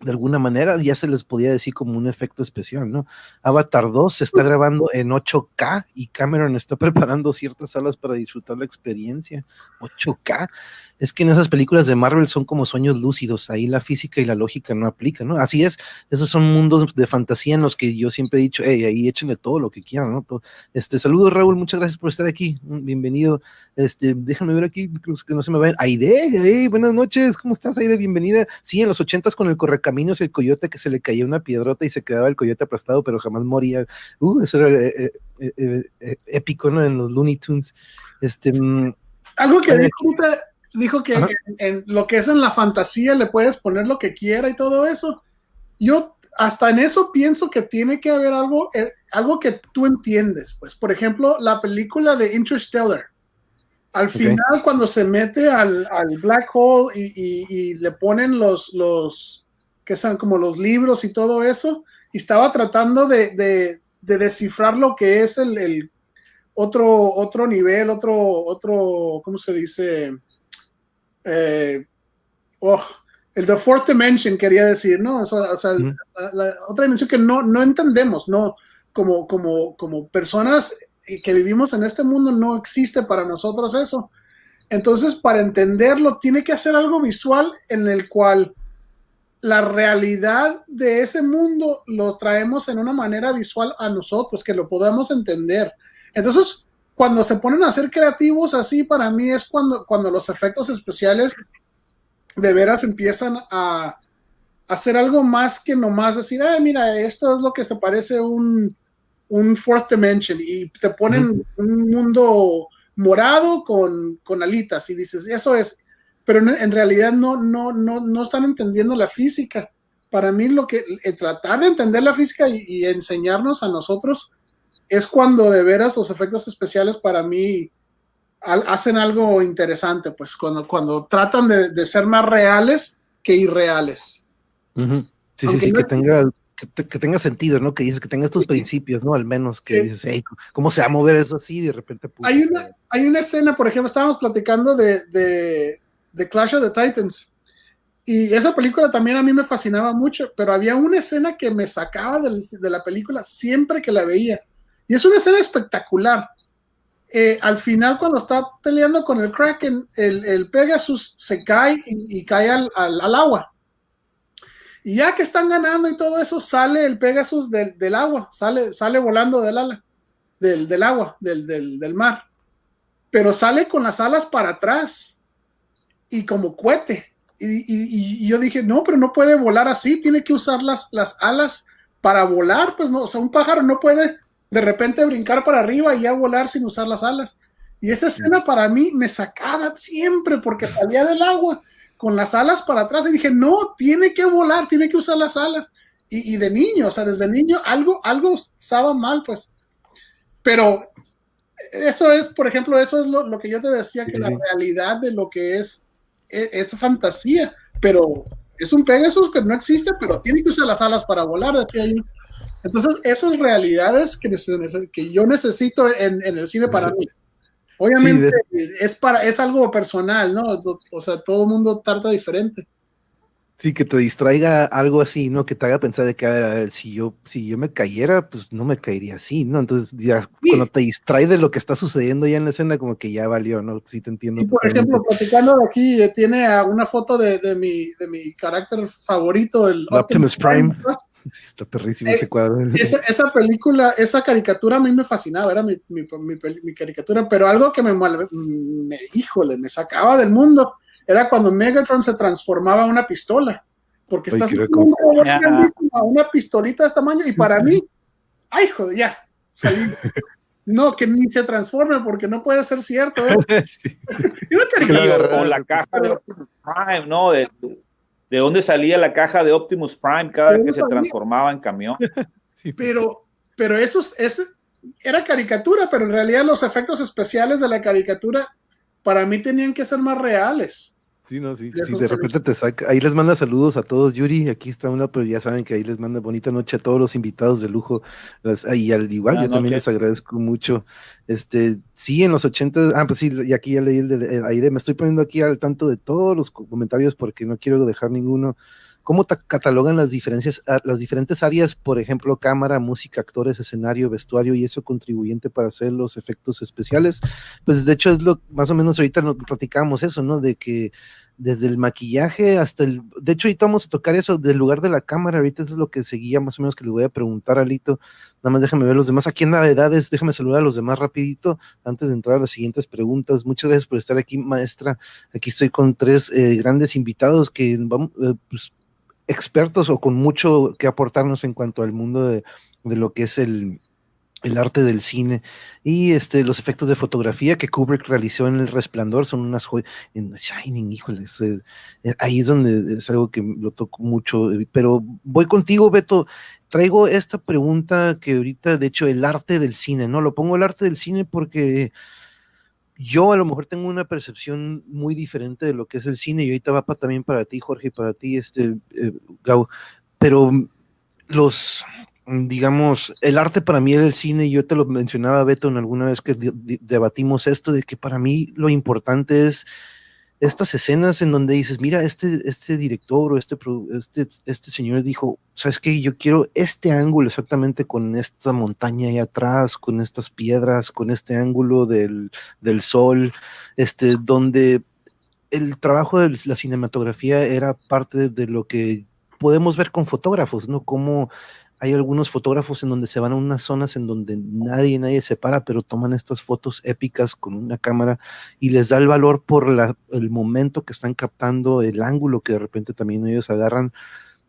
de alguna manera ya se les podía decir como un efecto especial, ¿no? Avatar 2 se está grabando en 8K y Cameron está preparando ciertas salas para disfrutar la experiencia. 8K. Es que en esas películas de Marvel son como sueños lúcidos, ahí la física y la lógica no aplican, ¿no? Así es, esos son mundos de fantasía en los que yo siempre he dicho, hey, ahí échenle todo lo que quieran, ¿no? Este, saludos Raúl, muchas gracias por estar aquí, bienvenido. Este, déjame ver aquí, que no se me vayan. Aide, hey, buenas noches, ¿cómo estás, Aide? Bienvenida. Sí, en los ochentas con el correcaminos el coyote que se le caía una piedrota y se quedaba el coyote aplastado, pero jamás moría. Uh, eso era eh, eh, eh, épico, ¿no? En los Looney Tunes. Este, mm, Algo que dijo que en, lo que es en la fantasía le puedes poner lo que quiera y todo eso. Yo hasta en eso pienso que tiene que haber algo, algo que tú entiendes. Pues, por ejemplo, la película de Interstellar. Al final, cuando se mete al, black hole y, le ponen los, los, que son como los libros y todo eso, y estaba tratando de, descifrar lo que es el, el, otro, otro nivel, otro, otro, ¿cómo se dice? eh, oh, el The Fourth Dimension quería decir, ¿no? O sea, la, otra dimensión que no, no entendemos, ¿no? Como, como, como personas que vivimos en este mundo no existe para nosotros eso. Entonces, para entenderlo, tiene que hacer algo visual en el cual la realidad de ese mundo lo traemos en una manera visual a nosotros, que lo podamos entender. Entonces, cuando se ponen a ser creativos así, para mí es cuando, cuando los efectos especiales de veras empiezan a, hacer algo más que nomás decir, ah, mira, esto es lo que se parece un, un fourth dimension y te ponen un mundo morado con, con, alitas y dices, eso es, pero en, realidad no, no, no, no están entendiendo la física. Para mí lo que, eh, tratar de entender la física y enseñarnos a nosotros es cuando de veras los efectos especiales para mí hacen algo interesante, pues cuando, cuando tratan de, ser más reales que irreales. Sí, sí, sí, que tenga, que, tenga sentido, ¿no? Que dices que tenga estos principios, ¿no? Al menos que dices, hey, ¿cómo se va a mover eso así? de repente. hay, una, hay una escena, por ejemplo, estábamos platicando de, de, Clash of the Titans. Y esa película también a mí me fascinaba mucho, pero había una escena que me sacaba de la película siempre que la veía y es una escena espectacular. Eh, al final, cuando está peleando con el Kraken, el, Pegasus se cae y, cae al, agua. Y ya que están ganando y todo eso, sale el Pegasus del, agua, sale, sale volando del ala, del, agua, del, mar. Pero sale con las alas para atrás y como cohete. Y, yo dije, no, pero no puede volar así, tiene que usar las, las alas para volar, pues no, o sea, un pájaro no puede de repente brincar para arriba y ya volar sin usar las alas. Y esa escena para mí me sacaba siempre porque salía del agua con las alas para atrás y dije, no, tiene que volar, tiene que usar las alas. Y, de niño, o sea, desde niño algo, algo estaba mal, pues. Pero eso es, por ejemplo, eso es lo, que yo te decía, que la realidad de lo que es, es, es, fantasía, pero es un Pegasus que no existe, pero tiene que usar las alas para volar, decía yo. Entonces, esas realidades que, que yo necesito en, el cine para mí. Obviamente es, para, es algo personal, ¿no? O sea, todo el mundo trata diferente. Sí, que te distraiga algo así, ¿no? Que te haga pensar de que, a ver, si yo, si yo me cayera, pues no me caería así, ¿no? Entonces, ya cuando te distrae de lo que está sucediendo ya en la escena, como que ya valió, ¿no? Sí te entiendo. Y por ejemplo, platicando aquí, eh, tiene una foto de, de, mi, de mi carácter favorito, el Optimus, Prime. Sí, está perrísimo ese eh, cuadro. Esa, película, esa caricatura a mí me fascinaba, era mi, mi, mi, caricatura, pero algo que me, me, híjole, me sacaba del mundo era cuando Megatron se transformaba en una pistola. Porque estás una pistolita de este tamaño y para mí, ay, joder, ya, No, que ni se transforme porque no puede ser cierto. ¿eh? la caja de Prime, ¿no? De, de, dónde salía la caja de Optimus Prime cada vez que se transformaba en camión. pero, pero eso, eso era caricatura, pero en realidad los efectos especiales de la caricatura para mí tenían que ser más reales. Sí, no, sí, sí, de repente te saca, ahí les manda saludos a todos, Yuri, aquí está una, pero ya saben que ahí les manda bonita noche a todos los invitados de lujo, y al igual, yo también les agradezco mucho, este, sí, en los 80, ah, pues sí, y aquí ya leí el de, ahí de, me estoy poniendo aquí al tanto de todos los comentarios porque no quiero dejar ninguno, ¿Cómo catalogan las, diferencias, ah, las diferentes áreas, por ejemplo, cámara, música, actores, escenario, vestuario y eso contribuyente para hacer los efectos especiales? Pues de hecho es lo más o menos ahorita nos platicábamos eso, ¿no? De que desde el maquillaje hasta el... De hecho ahorita vamos a tocar eso del lugar de la cámara, ahorita es lo que seguía más o menos que les voy a preguntar a Lito. Nada más déjame ver los demás. Aquí en Navidades, déjame saludar a los demás rapidito antes de entrar a las siguientes preguntas. Muchas gracias por estar aquí, maestra. Aquí estoy con tres eh, grandes invitados que vamos... Eh, pues, expertos o con mucho que aportarnos en cuanto al mundo de, lo que es el, arte del cine y este, los efectos de fotografía que Kubrick realizó en El Resplandor son unas joyas, en Shining, híjoles, eh, eh, ahí es donde es algo que lo toco mucho, eh, pero voy contigo, Beto, traigo esta pregunta que ahorita, de hecho, el arte del cine, ¿no? Lo pongo el arte del cine porque yo a lo mejor tengo una percepción muy diferente de lo que es el cine y ahorita va también para ti, Jorge, y para ti, este, eh, Gau, pero los, digamos, el arte para mí es el cine, yo te lo mencionaba, Beto, en alguna vez que debatimos esto, de que para mí lo importante es estas escenas en donde dices, mira, este, este director o este, este, este señor dijo, ¿sabes qué? Yo quiero este ángulo exactamente con esta montaña ahí atrás, con estas piedras, con este ángulo del, del sol, este, donde el trabajo de la cinematografía era parte de lo que podemos ver con fotógrafos, ¿no? Como hay algunos fotógrafos en donde se van a unas zonas en donde nadie, nadie se para, pero toman estas fotos épicas con una cámara y les da el valor por el momento que están captando, el ángulo que de repente también ellos agarran,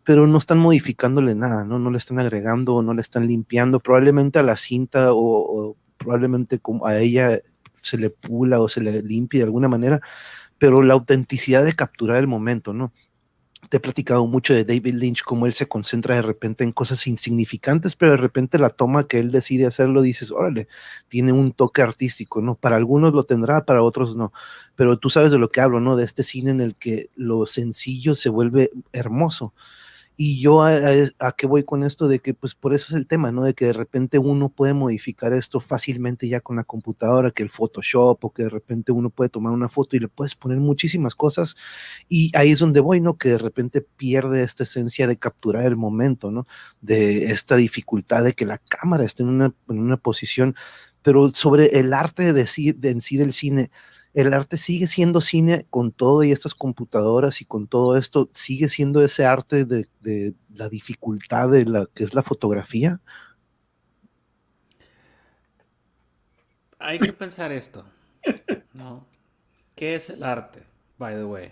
pero no están modificándole nada, ¿no? No le están agregando, no le están limpiando, probablemente a la cinta o, probablemente a ella se le pula o se le limpia de alguna manera, pero la autenticidad de capturar el momento, ¿no? He platicado mucho de David Lynch, cómo él se concentra de repente en cosas insignificantes, pero de repente la toma que él decide hacerlo, dices, órale, tiene un toque artístico, ¿no? Para algunos lo tendrá, para otros no. Pero tú sabes de lo que hablo, ¿no? De este cine en el que lo sencillo se vuelve hermoso. Y yo a, qué voy con esto de que pues por eso es el tema, ¿no? De que de repente uno puede modificar esto fácilmente ya con la computadora, que el Photoshop o que de repente uno puede tomar una foto y le puedes poner muchísimas cosas y ahí es donde voy, ¿no? Que de repente pierde esta esencia de capturar el momento, ¿no? De esta dificultad de que la cámara esté en una, en una posición, pero sobre el arte de, de en sí del cine, el arte sigue siendo cine con todo y estas computadoras y con todo esto, sigue siendo ese arte de, la dificultad de la que es la fotografía. Hay que pensar esto, ¿no? ¿Qué es el arte, by the way?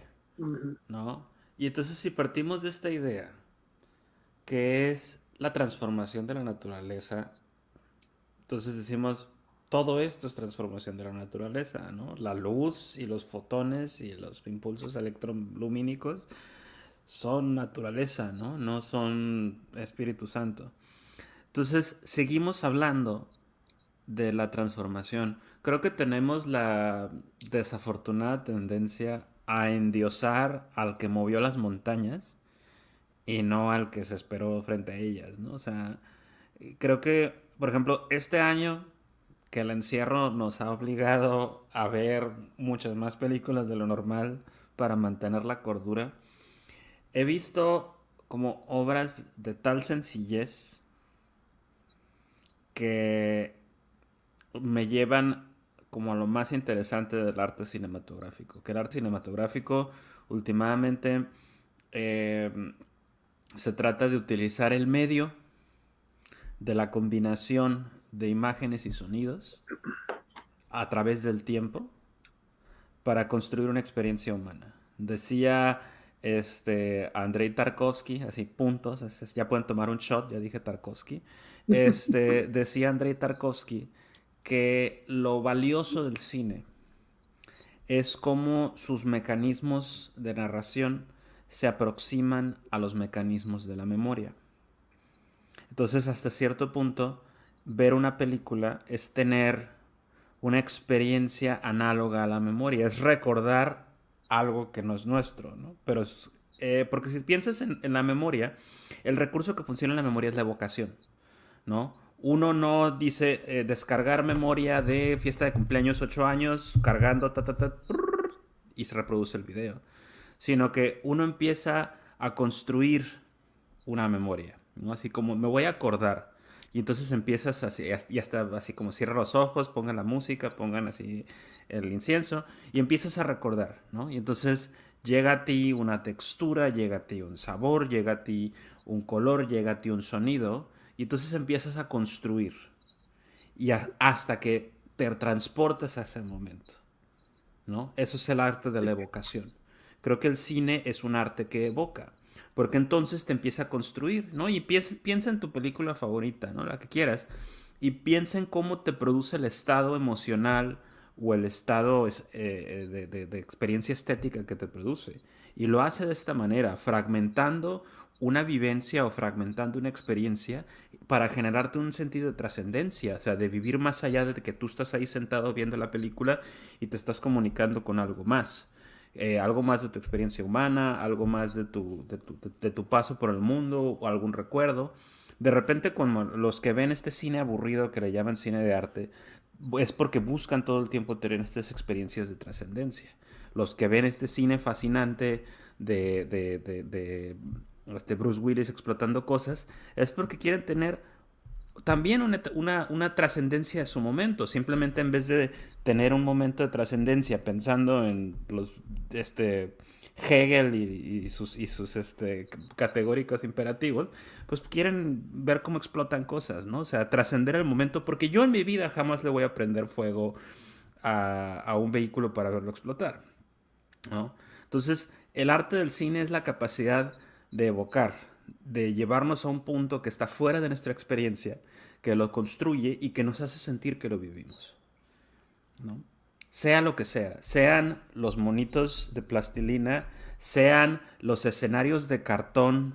¿No? Y entonces si partimos de esta idea, que es la transformación de la naturaleza, entonces decimos, todo esto es transformación de la naturaleza, ¿no? La luz y los fotones y los impulsos electrolumínicos son naturaleza, ¿no? No son Espíritu Santo. Entonces, seguimos hablando de la transformación. Creo que tenemos la desafortunada tendencia a endiosar al que movió las montañas y no al que se esperó frente a ellas, ¿no? O sea, creo que, por ejemplo, este año que el encierro nos ha obligado a ver muchas más películas de lo normal para mantener la cordura. He visto como obras de tal sencillez que me llevan como a lo más interesante del arte cinematográfico. Que el arte cinematográfico últimamente eh, se trata de utilizar el medio de la combinación de imágenes y sonidos a través del tiempo para construir una experiencia humana. Decía este, Andrei Tarkovsky, así puntos, ya pueden tomar un shot, ya dije Tarkovsky. Este, decía Andrei Tarkovsky que lo valioso del cine es cómo sus mecanismos de narración se aproximan a los mecanismos de la memoria. Entonces, hasta cierto punto, ver una película es tener una experiencia análoga a la memoria, es recordar algo que no es nuestro, ¿no? Pero es, eh, porque si piensas en, la memoria, el recurso que funciona en la memoria es la evocación, ¿no? Uno no dice eh, descargar memoria de fiesta de cumpleaños 8 años, cargando, ta, ta, ta, y se reproduce el video, sino que uno empieza a construir una memoria, ¿no? Así como me voy a acordar, y entonces empiezas así, y hasta así como cierra los ojos, pongan la música, pongan así el incienso, y empiezas a recordar, ¿no? Y entonces llega a ti una textura, llega a ti un sabor, llega a ti un color, llega a ti un sonido, y entonces empiezas a construir. Y hasta que te transportas a ese momento, ¿no? Eso es el arte de la evocación. Creo que el cine es un arte que evoca porque entonces te empieza a construir, ¿no? Y piensa, en tu película favorita, ¿no? La que quieras, y piensa en cómo te produce el estado emocional o el estado eh, eh, de, experiencia estética que te produce. Y lo hace de esta manera, fragmentando una vivencia o fragmentando una experiencia para generarte un sentido de trascendencia, o sea, de vivir más allá de que tú estás ahí sentado viendo la película y te estás comunicando con algo más. Eh, algo más de tu experiencia humana, algo más de tu, de tu, paso por el mundo o algún recuerdo. De repente, como los que ven este cine aburrido que le llaman cine de arte, es porque buscan todo el tiempo tener estas experiencias de trascendencia. Los que ven este cine fascinante de, de, de, de este Bruce Willis explotando cosas, es porque quieren tener también una, una, trascendencia de su momento. Simplemente en vez de tener un momento de trascendencia pensando en los este, Hegel y, sus, y sus este, categóricos imperativos, pues quieren ver cómo explotan cosas, ¿no? O sea, trascender el momento, porque yo en mi vida jamás le voy a prender fuego a, a un vehículo para verlo explotar, ¿no? Entonces, el arte del cine es la capacidad de evocar, de llevarnos a un punto que está fuera de nuestra experiencia, que lo construye y que nos hace sentir que lo vivimos. ¿no? Sea lo que sea, sean los monitos de plastilina, sean los escenarios de cartón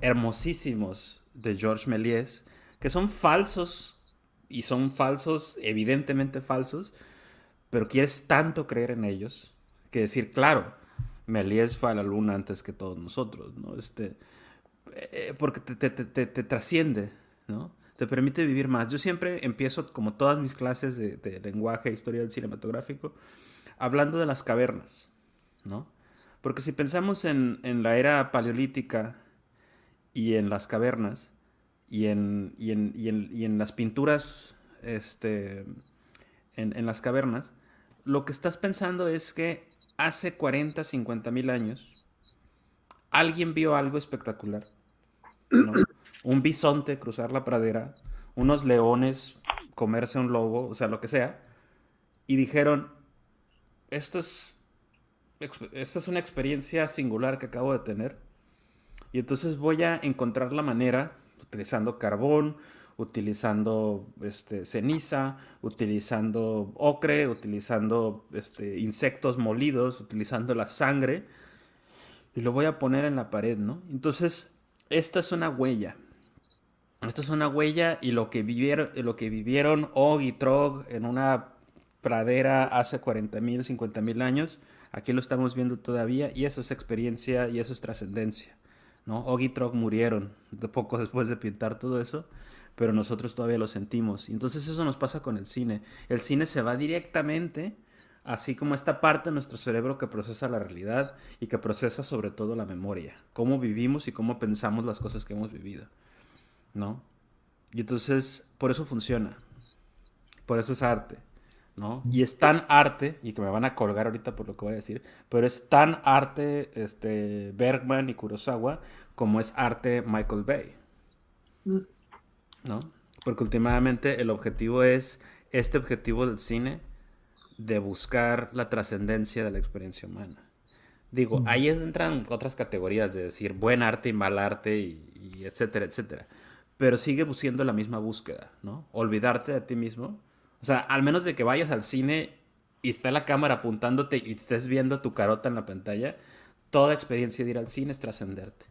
hermosísimos de Georges Méliès, que son falsos y son falsos, evidentemente falsos, pero quieres tanto creer en ellos que decir, claro, Méliès fue a la luna antes que todos nosotros, ¿no? Este, eh, porque te, te, trasciende, ¿no? Te permite vivir más. Yo siempre empiezo, como todas mis clases de, lenguaje e historia del cinematográfico, hablando de las cavernas, ¿no? Porque si pensamos en, la era paleolítica y en las cavernas y en, y en, las pinturas este, en, las cavernas, lo que estás pensando es que hace 40, 50 mil años alguien vio algo espectacular un bisonte cruzar la pradera, unos leones comerse un lobo, o sea, lo que sea, y dijeron, esto es, esta es una experiencia singular que acabo de tener, y entonces voy a encontrar la manera, utilizando carbón, utilizando este, ceniza, utilizando ocre, utilizando este, insectos molidos, utilizando la sangre, y lo voy a poner en la pared, ¿no? Entonces, esta es una huella. Esta es una huella y lo que vivieron, lo que vivieron Og y Trog en una pradera hace 40 mil, 50 mil años, aquí lo estamos viendo todavía y eso es experiencia y eso es trascendencia. ¿no? Og y Trog murieron poco después de pintar todo eso, pero nosotros todavía lo sentimos. Y entonces eso nos pasa con el cine. El cine se va directamente así como esta parte de nuestro cerebro que procesa la realidad y que procesa sobre todo la memoria, cómo vivimos y cómo pensamos las cosas que hemos vivido, ¿no? Y entonces, por eso funciona, por eso es arte, ¿no? Y es tan arte, y que me van a colgar ahorita por lo que voy a decir, pero es tan arte este, Bergman y Kurosawa como es arte Michael Bay, mm. ¿no? Porque últimamente el objetivo es, este objetivo del cine, de buscar la trascendencia de la experiencia humana. Digo, ahí entran otras categorías de decir buen arte y mal arte y, etcétera, etcétera. Pero sigue siendo la misma búsqueda, ¿no? Olvidarte de ti mismo. O sea, al menos de que vayas al cine y esté la cámara apuntándote y estés viendo tu carota en la pantalla, toda experiencia de ir al cine es trascenderte.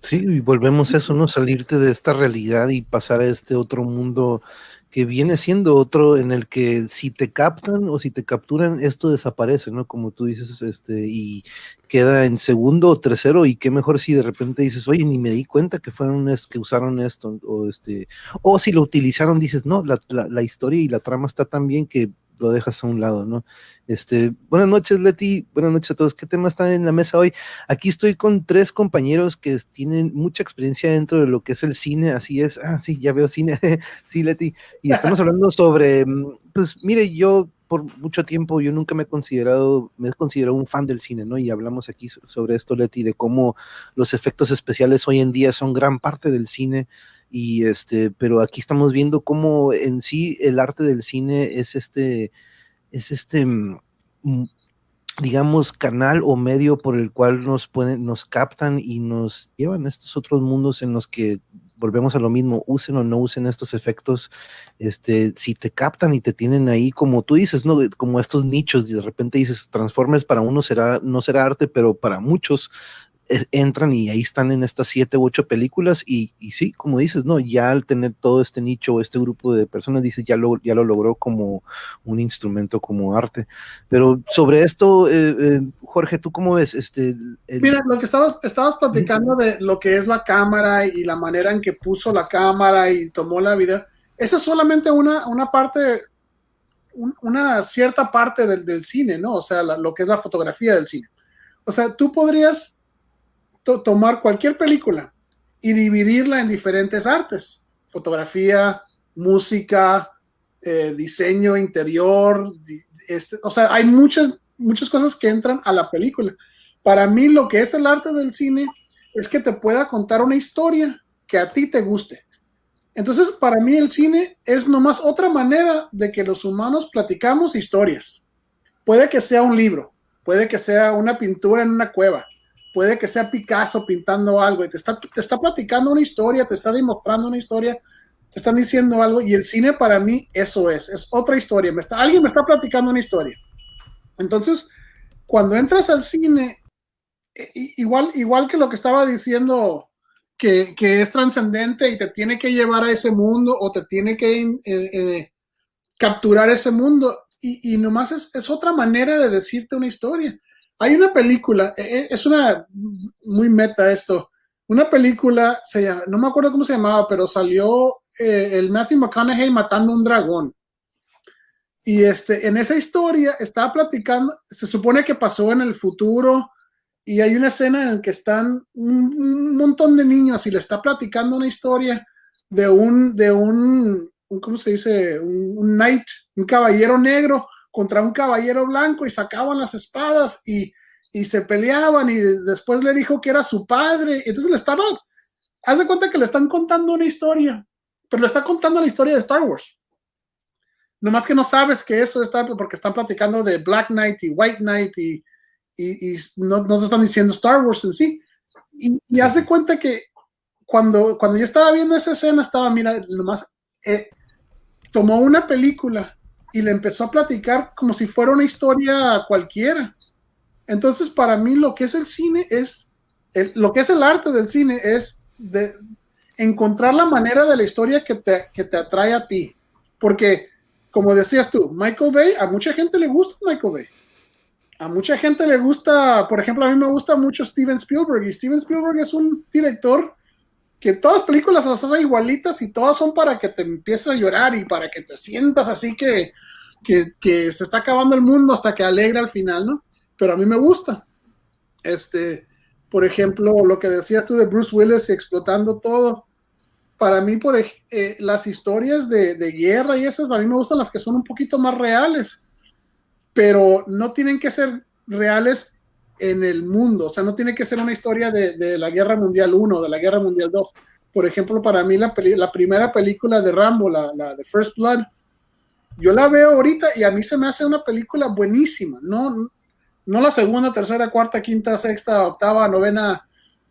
Sí, y volvemos a eso, ¿no? Salirte de esta realidad y pasar a este otro mundo que viene siendo otro en el que si te captan o si te capturan, esto desaparece, ¿no? Como tú dices, este, y queda en segundo o tercero, y qué mejor si de repente dices, oye, ni me di cuenta que fueron es, que usaron esto, o este, o si lo utilizaron, dices, no, la, la historia y la trama está tan bien que lo dejas a un lado, ¿no? Este, buenas noches, Leti, buenas noches a todos. ¿Qué tema está en la mesa hoy? Aquí estoy con tres compañeros que tienen mucha experiencia dentro de lo que es el cine, así es. Ah, sí, ya veo cine. sí, Leti. Y estamos hablando sobre, mm, pues, mire, yo por mucho tiempo yo nunca me he considerado, me he considerado un fan del cine, ¿no? Y hablamos aquí sobre esto, Leti, de cómo los efectos especiales hoy en día son gran parte del cine y este, pero aquí estamos viendo cómo en sí el arte del cine es este, es este, mm, mm, digamos, canal o medio por el cual nos pueden, nos captan y nos llevan a estos otros mundos en los que volvemos a lo mismo, usen o no usen estos efectos, este, si te captan y te tienen ahí, como tú dices, ¿no? Como estos nichos, y de repente dices, Transformers para uno será, no será arte, pero para muchos entran y ahí están en estas siete u ocho películas y, y, sí, como dices, no, ya al tener todo este nicho este grupo de personas, dices, ya lo, ya lo logró como un instrumento, como arte. Pero sobre esto, eh, eh, Jorge, ¿tú cómo ves? Este, Mira, lo que estabas, estabas platicando de lo que es la cámara y la manera en que puso la cámara y tomó la vida, esa es solamente una, una parte, una cierta parte del, del cine, ¿no? O sea, lo que es la fotografía del cine. O sea, tú podrías tomar cualquier película y dividirla en diferentes artes, fotografía, música, eh, diseño interior, este, o sea, hay muchas, muchas cosas que entran a la película. Para mí lo que es el arte del cine es que te pueda contar una historia que a ti te guste. Entonces, para mí el cine es nomás otra manera de que los humanos platicamos historias. Puede que sea un libro, puede que sea una pintura en una cueva, puede que sea Picasso pintando algo y te está, te está platicando una historia, te está demostrando una historia, te están diciendo algo y el cine para mí eso es, es otra historia. Me está, alguien me está platicando una historia. Entonces, cuando entras al cine, igual, igual que lo que estaba diciendo, que, que es trascendente y te tiene que llevar a ese mundo o te tiene que eh, eh, capturar ese mundo, y, y nomás es, es, otra manera de decirte una historia. Hay una película, e, e, es una muy meta esto. Una película, se no me acuerdo cómo se llamaba, pero salió eh, el Matthew McConaughey matando un dragón. Y este, en esa historia estaba platicando, se supone que pasó en el futuro y hay una escena en la que están un, montón de niños y le está platicando una historia de un, de un, ¿cómo se dice? un knight, un caballero negro contra un caballero blanco y sacaban las espadas y, se peleaban y después le dijo que era su padre. Entonces le estaba, haz de cuenta que le están contando una historia, pero le está contando la historia de Star Wars. Nomás que no sabes que eso está porque están platicando de Black Knight y White Knight y, y, no, se están diciendo Star Wars en sí. Y, y haz de cuenta que cuando, cuando yo estaba viendo esa escena, estaba, mira, nomás eh, tomó una película y le empezó a platicar como si fuera una historia cualquiera. Entonces, para mí lo que es el cine es, lo que es el arte del cine es de encontrar la manera de la historia que te, que te atrae a ti. Porque, como decías tú, Michael Bay, a mucha gente le gusta Michael Bay. A mucha gente le gusta, por ejemplo, a mí me gusta mucho Steven Spielberg y Steven Spielberg es un director que todas las películas las hace igualitas y todas son para que te empieces a llorar y para que te sientas así que, que, se está acabando el mundo hasta que alegra al final, ¿no? Pero a mí me gusta. Este, por ejemplo, lo que decías tú de Bruce Willis explotando todo. Para mí, por eh, las historias de, de, guerra y esas, a mí me gustan las que son un poquito más reales, pero no tienen que ser reales en el mundo. O sea, no tiene que ser una historia de, la Guerra Mundial 1, de la Guerra Mundial 2. Por ejemplo, para mí la, la primera película de Rambo, la, la, de First Blood, yo la veo ahorita y a mí se me hace una película buenísima. No, no la segunda, tercera, cuarta, quinta, sexta, octava, novena.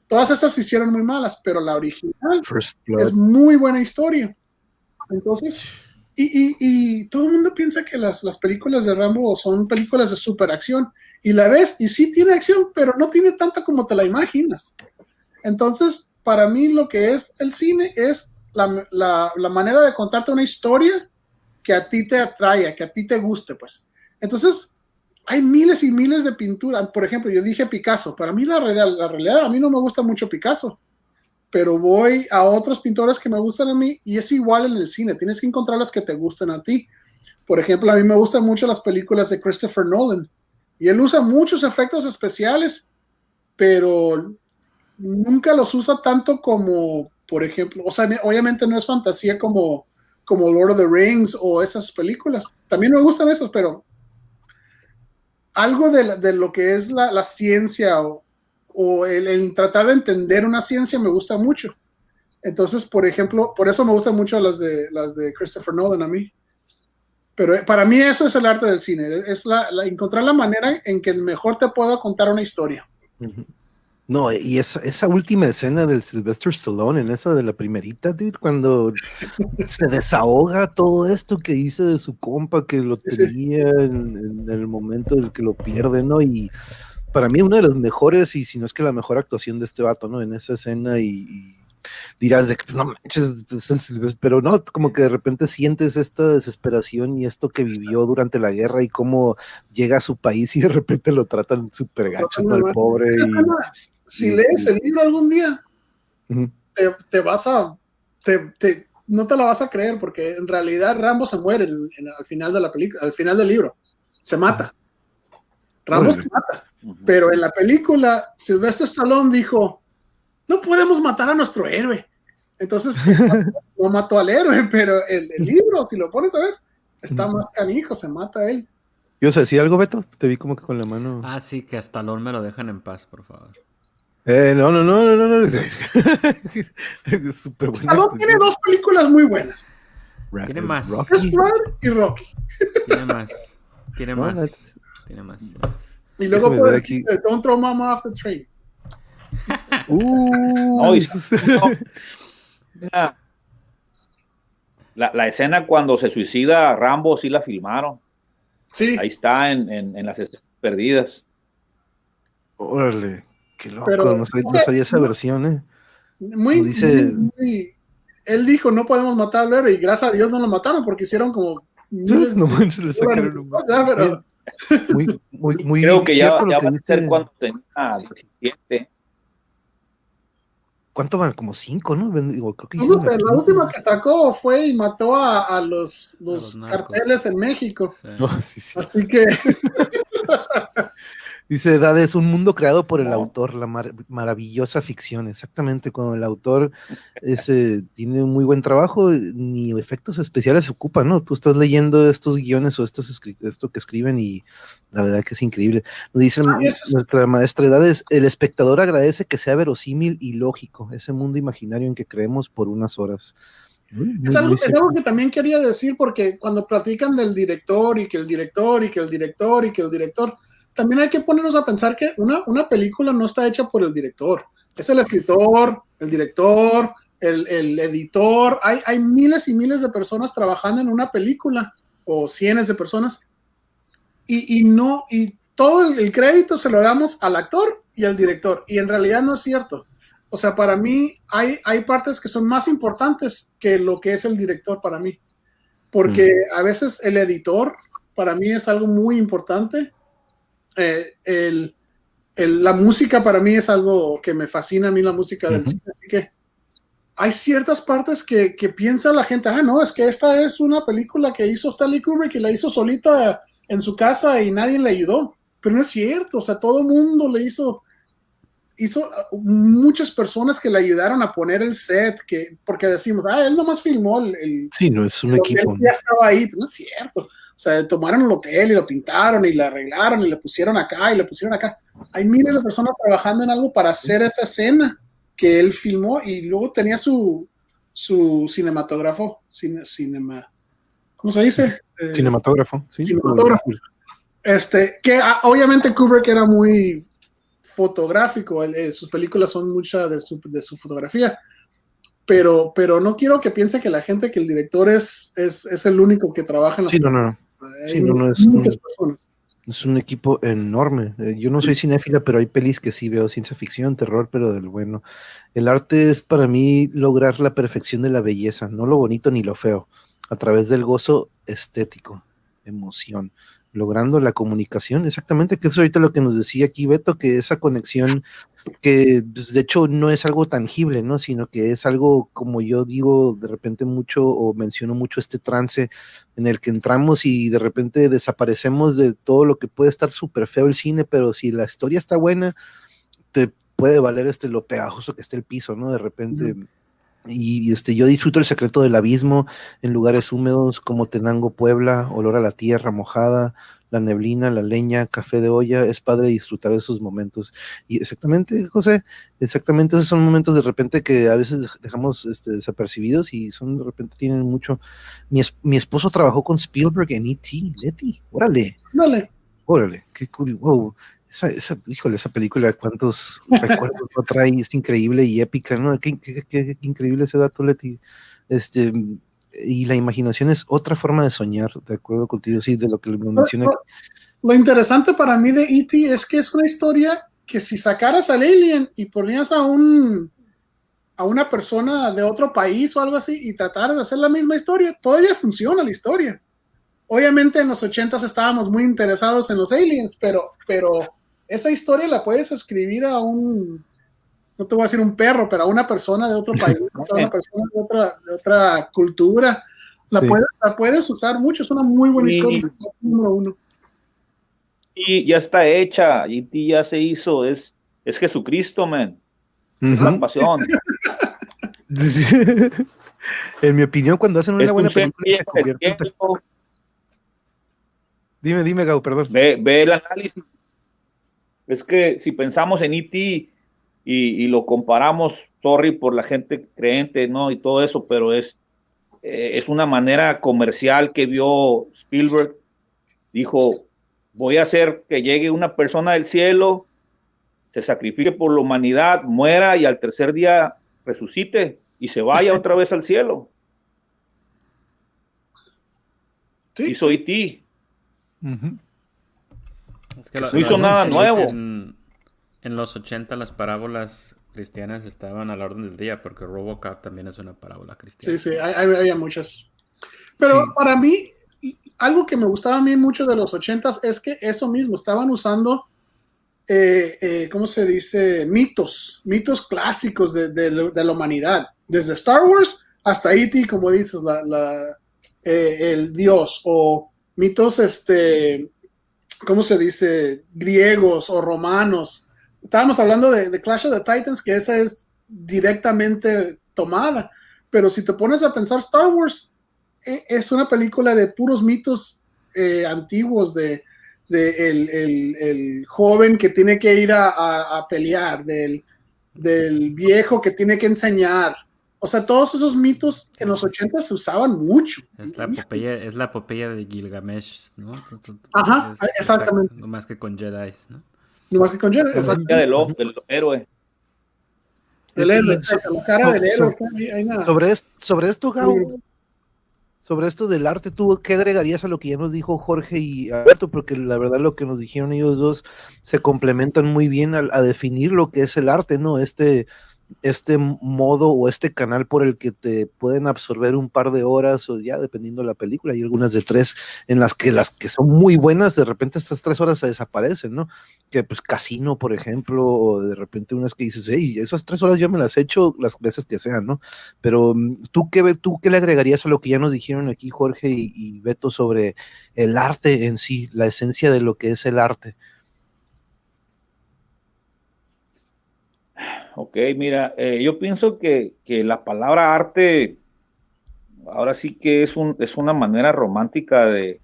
Todas esas se hicieron muy malas, pero la original es muy buena historia. Entonces, y, todo el mundo piensa que las, las, películas de Rambo son películas de superacción. Y la ves, y sí tiene acción, pero no tiene tanta como te la imaginas. Entonces, para mí lo que es el cine es la, la, la manera de contarte una historia que a ti te atraiga, que a ti te guste, pues. Entonces, hay miles y miles de pinturas. Por ejemplo, yo dije Picasso. Para mí la realidad, la realidad, a mí no me gusta mucho Picasso, pero voy a otros pintores que me gustan a mí y es igual en el cine. Tienes que encontrar las que te gusten a ti. Por ejemplo, a mí me gustan mucho las películas de Christopher Nolan y él usa muchos efectos especiales, pero nunca los usa tanto como, por ejemplo, o sea, obviamente no es fantasía como, como Lord of the Rings o esas películas. También me gustan esas, pero algo de, lo que es la, ciencia o, el, tratar de entender una ciencia me gusta mucho. Entonces, por ejemplo, por eso me gustan mucho las de, las de Christopher Nolan a mí. Pero eh, para mí eso es el arte del cine, es la, encontrar la manera en que mejor te pueda contar una historia. No, y esa, esa última escena del Sylvester Stallone, en esa de la primerita, dude, cuando se desahoga todo esto que dice de su compa, que lo tenía en, el momento en el que lo pierde, ¿no? Y para mí una de las mejores, y si no es que la mejor actuación de este vato, ¿no? En esa escena y dirás de que pues, no manches, pues, pero no, como que de repente sientes esta desesperación y esto que vivió durante la guerra y cómo llega a su país y de repente lo tratan súper gacho, ¿no? El pobre. si lees el libro algún día, te, vas a, te, no te lo vas a creer porque en realidad Rambo se muere al final de la película, al final del libro, se mata. Rambo se mata. Pero en la película, Sylvester Stallone dijo, no podemos matar a nuestro héroe. Entonces, no mató al héroe, pero el, libro, si lo pones a ver, está más canijo, se mata a él. ¿Yo sé decir algo, Beto? Te vi como que con la mano. Ah, sí, que hasta Stallone me lo dejan en paz, por favor. Eh, no, no, no, no, no. es súper bueno. Stallone tiene dos películas muy buenas. Tiene más. Rocky. y Rocky. Tiene más. Tiene más. Tiene más. Y luego puede decir, Don't throw mama off the train. Uh, la, escena cuando se suicida Rambo sí la filmaron. Sí. Ahí está en, en, las perdidas. Órale, qué loco, no, sabía, esa versión, ¿eh? Muy, dice... él dijo, no podemos matar al héroe, y gracias a Dios no lo mataron porque hicieron como... no manches, le sacaron un... muy, muy, muy Creo que ya, ya va a ser cuando tenía 17. ¿Cuánto van? Como cinco, ¿no? Creo que no, sé, la última que sacó fue y mató a, los, los, carteles en México. Sí. sí, Así que. Dice Edad, es un mundo creado por el autor, la maravillosa ficción. Exactamente, cuando el autor ese, tiene un muy buen trabajo, ni efectos especiales se ocupan, ¿no? Tú estás leyendo estos guiones o estos esto que escriben y la verdad que es increíble. Nos dicen ah, nuestra maestra Edad es, el espectador agradece que sea verosímil y lógico, ese mundo imaginario en que creemos por unas horas. es, algo, es, algo, que también quería decir porque cuando platican del director y que el director y que el director y que el director, también hay que ponernos a pensar que una, una película no está hecha por el director. Es el escritor, el director, el, el editor. Hay, hay, miles y miles de personas trabajando en una película, o cientos de personas, y, y no, y todo el, crédito se lo damos al actor y al director, y en realidad no es cierto. O sea, para mí hay, hay partes que son más importantes que lo que es el director para mí, porque mm. a veces el editor para mí es algo muy importante eh, el, la música para mí es algo que me fascina a mí la música del cine, así que hay ciertas partes que, que, piensa la gente, ah, no, es que esta es una película que hizo Stanley Kubrick y la hizo solita en su casa y nadie le ayudó, pero no es cierto, o sea, todo el mundo le hizo, hizo muchas personas que le ayudaron a poner el set, que, porque decimos, ah, él nomás filmó el... sí, no es un equipo. Ya estaba ahí, pero no es cierto. O sea, tomaron el hotel y lo pintaron y lo arreglaron y lo pusieron acá y lo pusieron acá. Hay miles de personas trabajando en algo para hacer esa escena que él filmó y luego tenía su, su cinematógrafo, cine, cinema, ¿cómo se dice? Eh, cinematógrafo, sí. Cinematógrafo. Este, que ah, obviamente Kubrick era muy fotográfico, eh, sus películas son mucha de su, de su fotografía, pero, pero no quiero que piense que la gente, que el director es, es, es el único que trabaja en la Sí, no, no. Sí, no, no es, personas. Es un equipo enorme. Eh, yo no soy cinéfila, pero hay pelis que sí veo ciencia ficción, terror, pero del bueno. El arte es para mí lograr la perfección de la belleza, no lo bonito ni lo feo, a través del gozo estético, emoción logrando la comunicación, exactamente, que es ahorita lo que nos decía aquí Beto, que esa conexión que pues, de hecho no es algo tangible, ¿no? Sino que es algo, como yo digo de repente mucho o menciono mucho este trance en el que entramos y de repente desaparecemos de todo lo que puede estar súper feo el cine, pero si la historia está buena, te puede valer este lo pegajoso que esté el piso, ¿no? De repente... Y este, yo disfruto el secreto del abismo en lugares húmedos como Tenango, Puebla, olor a la tierra mojada, la neblina, la leña, café de olla. Es padre disfrutar de esos momentos. Y exactamente, José, exactamente esos son momentos de repente que a veces dejamos este, desapercibidos y son de repente tienen mucho. Mi, mi esposo trabajó con Spielberg en E.T. Leti, órale. Dale. Órale, qué cool. Wow esa, esa, híjole, esa película, cuántos recuerdos no trae, es increíble y épica, ¿no? Qué, increíble ese dato, Leti. Este, y la imaginación es otra forma de soñar, de acuerdo contigo, sí, de lo que me menciona. Lo, interesante para mí de E.T. es que es una historia que si sacaras al alien y ponías a un a una persona de otro país o algo así y trataras de hacer la misma historia, todavía funciona la historia. Obviamente en los ochentas estábamos muy interesados en los aliens, pero, pero esa historia la puedes escribir a un, no te voy a decir un perro, pero a una persona de otro país, a una persona de otra, de otra cultura. La, puedes, la, puedes, usar mucho, es una muy buena historia. uno. Y ya está hecha, y ya se hizo, es, es Jesucristo, man. Es la pasión. en mi opinión, cuando hacen una buena película se convierte Dime, dime, Gau, perdón. Ve, ve el análisis es que si pensamos en E.T. Y, y, lo comparamos, sorry por la gente creente, ¿no? Y todo eso, pero es, eh, es una manera comercial que vio Spielberg. Dijo, voy a hacer que llegue una persona del cielo, se sacrifique por la humanidad, muera y al tercer día resucite y se vaya otra vez al cielo. Sí. Hizo E.T no hizo nada nuevo. En, los 80 las parábolas cristianas estaban a la orden del día, porque Robocop también es una parábola cristiana. Sí, sí, había muchas. Pero para mí, algo que me gustaba a mí mucho de los 80 es que eso mismo, estaban usando, eh, eh, ¿cómo se dice? Mitos, mitos clásicos de, la humanidad, desde Star Wars hasta E.T., como dices, la, eh, el Dios, o mitos este, ¿cómo se dice? Griegos o romanos. Estábamos hablando de, Clash of the Titans, que esa es directamente tomada. Pero si te pones a pensar, Star Wars eh, es una película de puros mitos eh, antiguos, de, el, joven que tiene que ir a, pelear, del, del, viejo que tiene que enseñar, o sea, todos esos mitos en los 80 se usaban mucho. Es la epopeya, es la de Gilgamesh, ¿no? Ajá, exactamente. No más que con Jedi, ¿no? No más que con Jedi, exactamente. Del, del héroe. Del héroe, la cara del héroe. Sobre, esto, sobre esto, Gau, sobre esto del arte, ¿tú qué agregarías a lo que ya nos dijo Jorge y Alberto? Porque la verdad lo que nos dijeron ellos dos se complementan muy bien a definir lo que es el arte, ¿no? Este este modo o este canal por el que te pueden absorber un par de horas o ya dependiendo de la película, hay algunas de tres en las que las que son muy buenas, de repente estas tres horas se desaparecen, ¿no? Que pues Casino, por ejemplo, o de repente unas que dices, hey, esas tres horas yo me las he hecho las veces que sean, ¿no? Pero mm, tú qué, tú qué le agregarías a lo que ya nos dijeron aquí Jorge y, y Beto sobre el arte en sí, la esencia de lo que es el arte? Ok, mira, eh, yo pienso que, la palabra arte ahora sí que es, un, es una manera romántica de,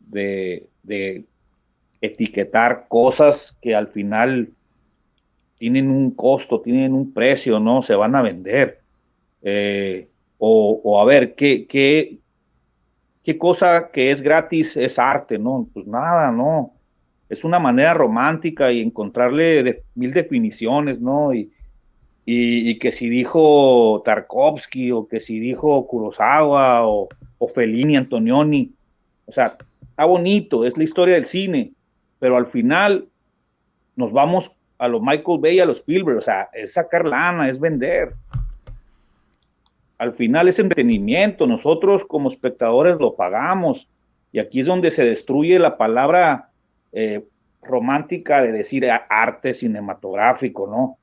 de, etiquetar cosas que al final tienen un costo, tienen un precio, ¿no? Se van a vender. Eh, o, o, a ver, ¿qué, qué, qué cosa que es gratis es arte, ¿no? Pues nada, ¿no? Es una manera romántica y encontrarle mil definiciones, ¿no? Y, y, que si dijo Tarkovsky o que si dijo Kurosawa o, o Fellini, Antonioni, o sea, está bonito, es la historia del cine, pero al final nos vamos a los Michael Bay, a los Spielberg, o sea, es sacar lana, es vender. Al final es entretenimiento, nosotros como espectadores lo pagamos, y aquí es donde se destruye la palabra eh, romántica de decir arte cinematográfico, ¿no?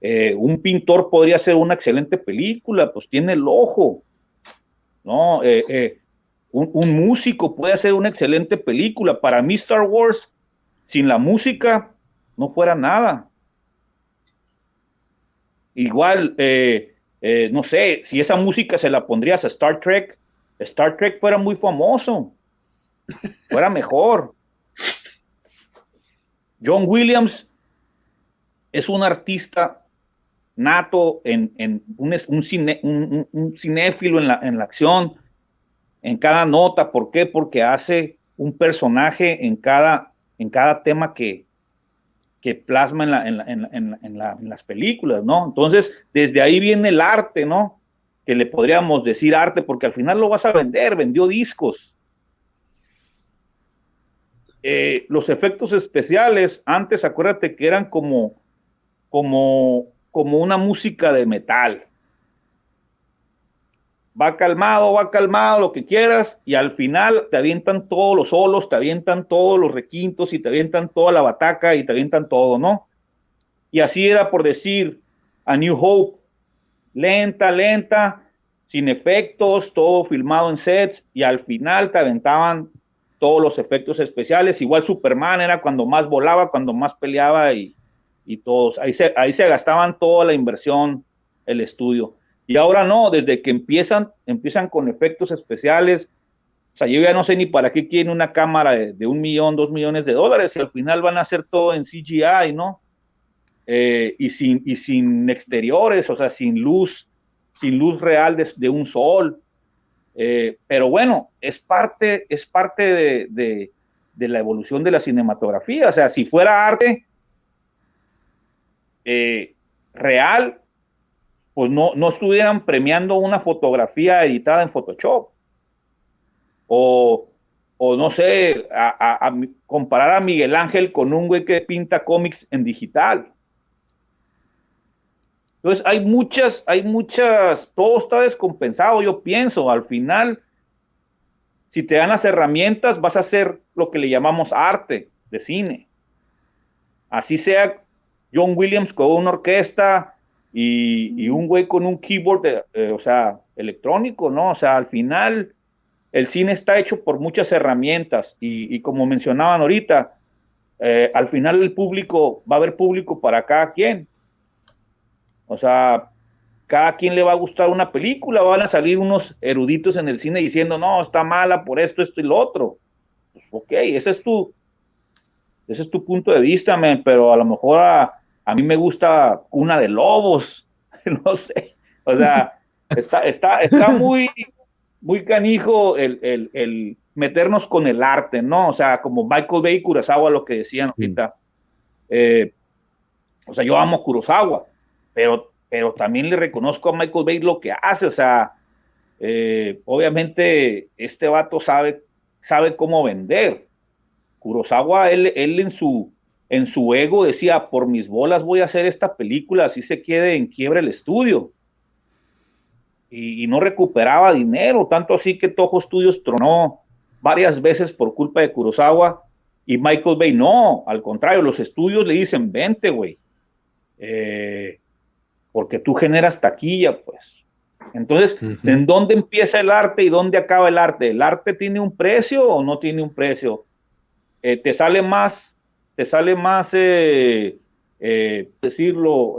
Eh, un pintor podría hacer una excelente película, pues tiene el ojo, ¿no? Eh, un, músico puede hacer una excelente película. Para mí Star Wars, sin la música, no fuera nada. Igual, no sé, si esa música se la pondrías a Star Trek, Star Trek fuera muy famoso, fuera mejor. John Williams es un artista nato en, un, un, cinéfilo en la, en la acción, en cada nota. ¿Por qué? Porque hace un personaje en cada, en cada tema que, que plasma en, en, en, las películas, ¿no? Entonces, desde ahí viene el arte, ¿no? Que le podríamos decir arte, porque al final lo vas a vender, vendió discos. Eh, los efectos especiales, antes acuérdate que eran como, como, como una música de metal. Va calmado, va calmado, lo que quieras, y al final te avientan todos los solos, te avientan todos los requintos y te avientan toda la bataca y te avientan todo, ¿no? Y así era por decir a New Hope, lenta, lenta, sin efectos, todo filmado en sets, y al final te aventaban todos los efectos especiales. Igual Superman era cuando más volaba, cuando más peleaba y, y todos. Ahí se, ahí se gastaban toda la inversión, el estudio. Y ahora no, desde que empiezan, empiezan con efectos especiales. O sea, yo ya no sé ni para qué quieren una cámara de, un millón, dos millones de dólares, y al final van a hacer todo en CGI, ¿no? Eh, y, sin, y sin exteriores, o sea, sin luz, sin luz real de, de un sol. Eh, pero bueno, es parte, es parte de, la evolución de la cinematografía. O sea, si fuera arte eh, real, pues no, no estuvieran premiando una fotografía editada en Photoshop. O, no sé, a, comparar a Miguel Ángel con un güey que pinta cómics en digital. Entonces hay muchas, hay muchas, todo está descompensado, yo pienso, al final, si te dan las herramientas, vas a hacer lo que le llamamos arte de cine. Así sea John Williams con una orquesta y, un güey con un keyboard, eh, o sea, electrónico, ¿no? O sea, al final el cine está hecho por muchas herramientas y, como mencionaban ahorita, eh, al final el público, va a haber público para cada quien. O sea, cada quien le va a gustar una película, van a salir unos eruditos en el cine diciendo, no, está mala por esto, esto y lo otro. Pues, ok, ese es tu, ese es tu punto de vista, pero a lo mejor a, mí me gusta una de lobos, no sé. O sea, está, está, está muy, muy canijo el, el, meternos con el arte, ¿no? O sea, como Michael Bay y Kurosawa, lo que decían ahorita. Eh, o sea, yo amo Kurosawa, pero, pero también le reconozco a Michael Bay lo que hace, o sea, eh, obviamente este vato sabe, sabe cómo vender. Kurosawa, él, él en, su, en su ego decía, por mis bolas voy a hacer esta película, así se quede en quiebra el estudio. Y, no recuperaba dinero, tanto así que Toho Studios tronó varias veces por culpa de Kurosawa y Michael Bay no, al contrario, los estudios le dicen, vente, güey. Eh, porque tú generas taquilla, pues. Entonces, ¿en dónde empieza el arte y dónde acaba el arte? ¿El arte tiene un precio o no tiene un precio? Eh, ¿Te sale más, te sale más, eh, eh, decirlo,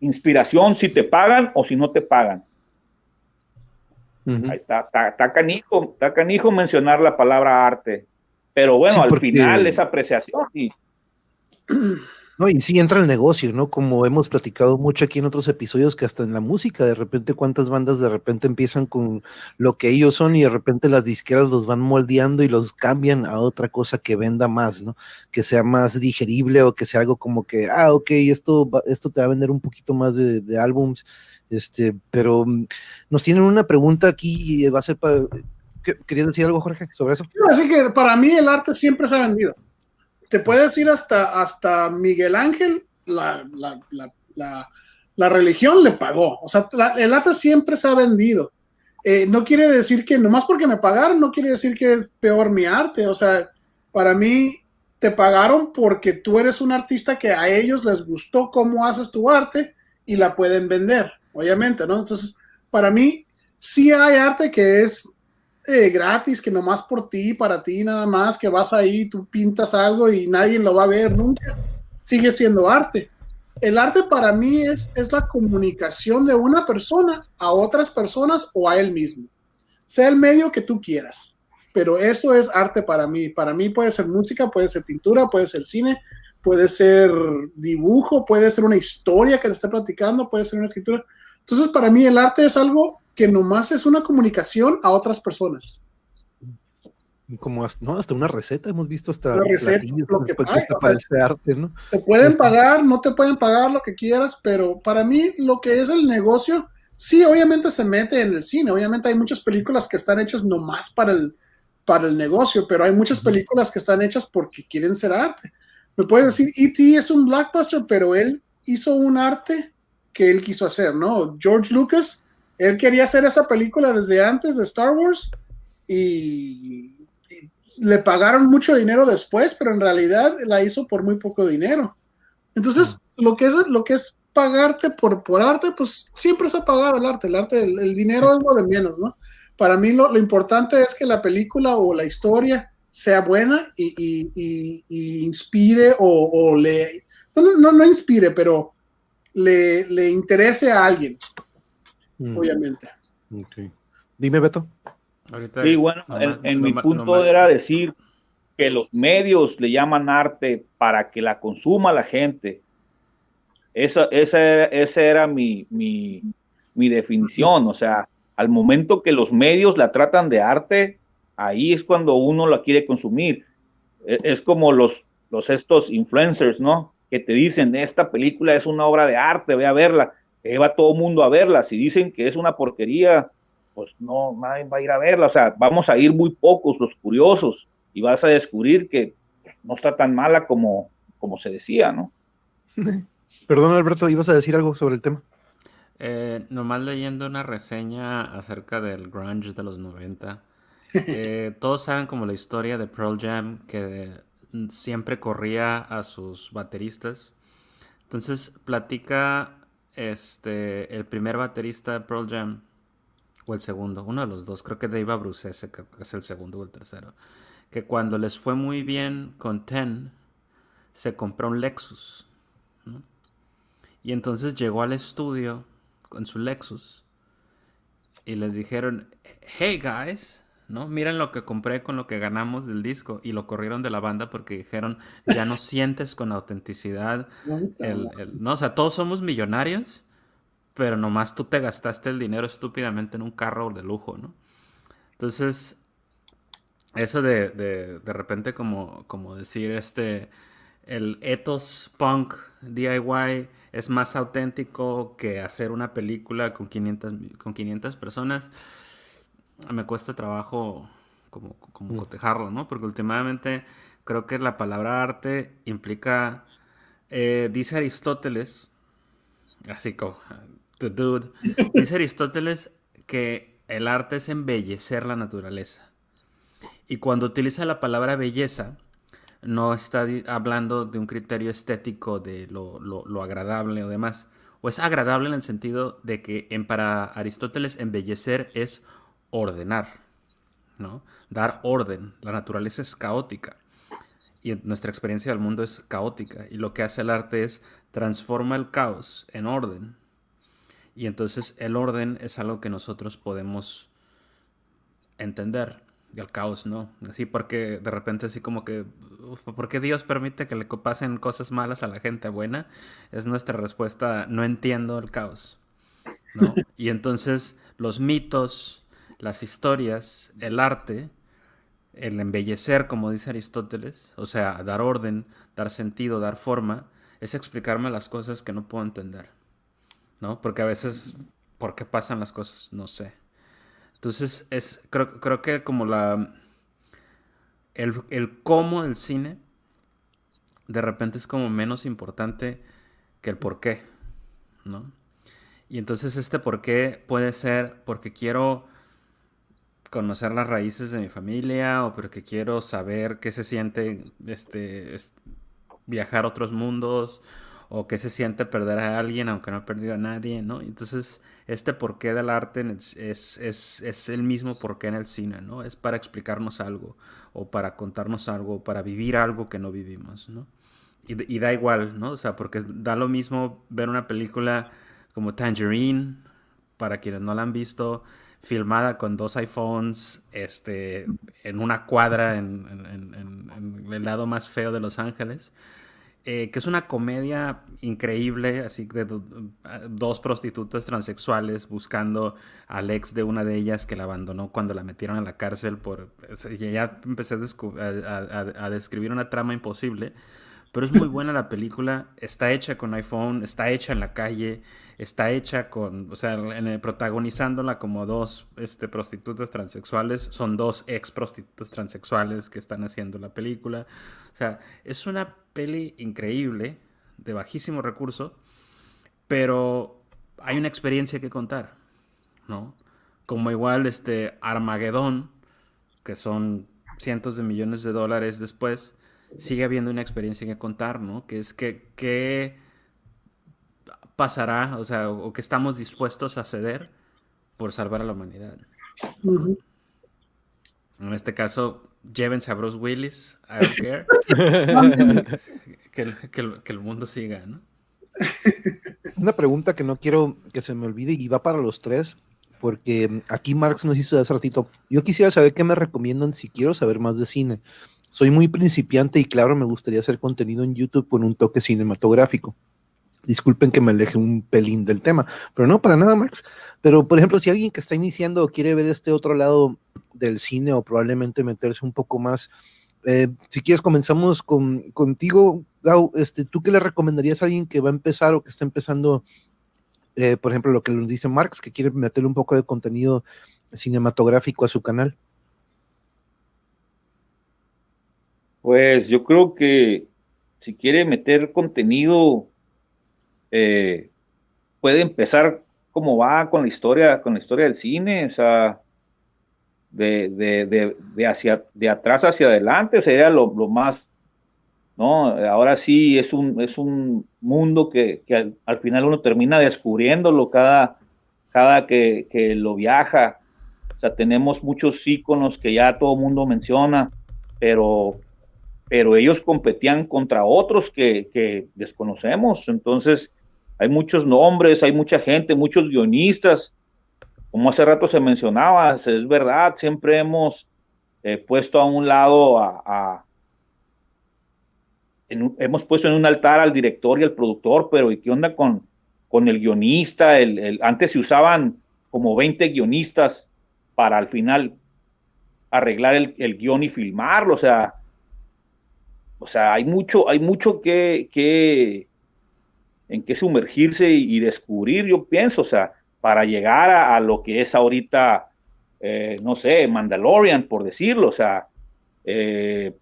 inspiración si te pagan o si no te pagan? Ahí está, está, canijo, está canijo mencionar la palabra arte. Pero bueno, al final es apreciación y No, y sí entra el negocio, ¿no? Como hemos platicado mucho aquí en otros episodios, que hasta en la música, de repente cuántas bandas de repente empiezan con lo que ellos son y de repente las disqueras los van moldeando y los cambian a otra cosa que venda más, ¿no? Que sea más digerible o que sea algo como que, ah, ok, esto, esto te va a vender un poquito más de, de álbums, este, pero mm, nos tienen una pregunta aquí y va a ser para ¿Querías decir algo, Jorge, sobre eso? Así que para mí el arte siempre se ha vendido. Te puedes ir hasta, hasta Miguel Ángel, la, la, la, la religión le pagó. O sea, el arte siempre se ha vendido. Eh, no quiere decir que nomás porque me pagaron, no quiere decir que es peor mi arte. O sea, para mí te pagaron porque tú eres un artista que a ellos les gustó cómo haces tu arte y la pueden vender, obviamente, ¿no? Entonces, para mí, sí hay arte que es eh, gratis, que nomás por ti, para ti nada más, que vas ahí, tú pintas algo y nadie lo va a ver nunca. Sigue siendo arte el arte para mí es, es la comunicación de una persona a otras personas o a él mismo. Sea el medio que tú quieras, pero eso es arte para mí. Para mí puede ser música, puede ser pintura, puede ser cine, puede ser dibujo, puede ser una historia que te esté platicando, puede ser una escritura. Entonces, para mí el arte es algo que nomás es una comunicación a otras personas como no, hasta una receta hemos visto hasta lo que, arte, ¿no? Te pueden este pagar, no te pueden pagar lo que quieras, pero para mí lo que es el negocio, sí, obviamente se mete en el cine, obviamente hay muchas películas que están hechas nomás para el, para el negocio, pero hay muchas películas que están hechas porque quieren ser arte. Me puedes decir, E.T. es un blockbuster, pero él hizo un arte que él quiso hacer, ¿no? George Lucas, él quería hacer esa película desde antes de Star Wars y le pagaron mucho dinero después, pero en realidad la hizo por muy poco dinero. Entonces, lo que es, lo que es pagarte por, por arte, pues siempre se ha pagado el arte. El arte, el, dinero es lo de menos, ¿no? Para mí lo, importante es que la película o la historia sea buena y, inspire o, le... No, no, inspire, pero le, le interese a alguien, mm. obviamente. Dime, Beto sí, bueno, en, mi punto era decir que los medios le llaman arte para que la consuma la gente. Esa, esa, esa era mi, mi, mi, definición. O sea, al momento que los medios la tratan de arte, ahí es cuando uno la quiere consumir. Es, es como los, los estos influencers, ¿no? Que te dicen, esta película es una obra de arte, ve a verla. Va todo el mundo a verla. Si dicen que es una porquería, pues no, nadie va a ir a verla, o sea, vamos a ir muy pocos los curiosos y vas a descubrir que no está tan mala como, como se decía, ¿no? Perdón, Alberto, ¿ibas a decir algo sobre el tema? Eh, nomás leyendo una reseña acerca del grunge de los 90. Eh, todos saben como la historia de Pearl Jam, que siempre corría a sus bateristas. Entonces platica este, el primer baterista de Pearl Jam, o el segundo, uno de los dos, creo que Dave Bruce que es el segundo o el tercero, que cuando les fue muy bien con Ten, se compró un Lexus. Y entonces llegó al estudio con su Lexus y les dijeron, hey guys, ¿no? Miren lo que compré con lo que ganamos del disco. Y lo corrieron de la banda porque dijeron, ya no sientes con autenticidad el, ¿no? O sea, todos somos millonarios pero nomás tú te gastaste el dinero estúpidamente en un carro de lujo, ¿no? Entonces, eso de, de, de repente como, como decir este, el ethos punk DIY es más auténtico que hacer una película con 500, con 500 personas, me cuesta trabajo como, como mm. cotejarlo, ¿no? Porque últimamente creo que la palabra arte implica, eh, dice Aristóteles, así como dude. Dice Aristóteles que el arte es embellecer la naturaleza. Y cuando utiliza la palabra belleza, no está hablando de un criterio estético de lo, agradable o demás. O es agradable en el sentido de que en, para Aristóteles embellecer es ordenar, ¿no? Dar orden. La naturaleza es caótica. Y nuestra experiencia del mundo es caótica. Y lo que hace el arte es transforma el caos en orden y entonces el orden es algo que nosotros podemos entender. Y el caos, ¿no? Así porque de repente así como que, ¿por qué Dios permite que le pasen cosas malas a la gente buena? Es nuestra respuesta, no entiendo el caos. Y entonces los mitos, las historias, el arte, el embellecer, como dice Aristóteles, o sea, dar orden, dar sentido, dar forma, es explicarme las cosas que no puedo entender. ¿no? Porque a veces, ¿por qué pasan las cosas? No sé. Entonces, es, creo, creo que como la... El, el cómo del cine de repente es como menos importante que el por qué, ¿no? Y entonces este por qué puede ser porque quiero conocer las raíces de mi familia o porque quiero saber qué se siente este, viajar a otros mundos o qué se siente perder a alguien aunque no he perdido a nadie, ¿no? Entonces, este porqué del arte es, es, es, el mismo porqué en el cine, ¿no? Es para explicarnos algo o para contarnos algo, o para vivir algo que no vivimos, ¿no? Y, y, da igual, ¿no? O sea, porque da lo mismo ver una película como Tangerine, para quienes no la han visto, filmada con dos iPhones, este, en una cuadra en, el lado más feo de Los Ángeles. Eh, que es una comedia increíble, así de dos prostitutas transexuales buscando al ex de una de ellas que la abandonó cuando la metieron en la cárcel por... Ya empecé a describir una trama imposible, pero es muy buena la película, está hecha con iPhone, está hecha en la calle, está hecha con, o sea, en protagonizándola como dos este, prostitutas transexuales, son dos ex prostitutas transexuales que están haciendo la película. O sea, es una peli increíble, de bajísimo recurso, pero hay una experiencia que contar, ¿no? Como igual este Armagedón, que son cientos de millones de dólares después, sigue habiendo una experiencia que contar, ¿no? Que es que, qué pasará, o sea, o, que estamos dispuestos a ceder por salvar a la humanidad. En este caso, llévense a Bruce Willis, I don't care. que, el, que el mundo siga, ¿no? Una pregunta que no quiero que se me olvide y va para los tres, porque aquí Marx nos hizo hace ratito. Yo quisiera saber qué me recomiendan si quiero saber más de cine soy muy principiante y claro, me gustaría hacer contenido en YouTube con un toque cinematográfico. Disculpen que me aleje un pelín del tema, pero no para nada, Marx. Pero, por ejemplo, si alguien que está iniciando quiere ver este otro lado del cine o probablemente meterse un poco más, eh, si quieres, comenzamos con, contigo, Gau. Este, ¿Tú qué le recomendarías a alguien que va a empezar o que está empezando, eh, por ejemplo, lo que nos dice Marx, que quiere meterle un poco de contenido cinematográfico a su canal? Pues yo creo que si quiere meter contenido, eh, puede empezar como va con la historia, con la historia del cine, o sea, de, de, de, hacia, de atrás hacia adelante sería lo, más, ¿no? Ahora sí es un, es un mundo que, al, final uno termina descubriéndolo cada, cada que, que lo viaja. O sea, tenemos muchos íconos que ya todo el mundo menciona, pero pero ellos competían contra otros que, desconocemos. Entonces, hay muchos nombres, hay mucha gente, muchos guionistas. Como hace rato se mencionaba, es verdad, siempre hemos eh, puesto a un lado a, hemos puesto en un altar al director y al productor, pero ¿y qué onda con, con el guionista? El, antes se usaban como 20 guionistas para al final arreglar el, el guion y filmarlo, o sea, o sea, hay mucho, hay mucho que, que en que sumergirse y, descubrir, yo pienso, o sea, para llegar a, lo que es ahorita, eh, no sé, Mandalorian, por decirlo, o sea, eh,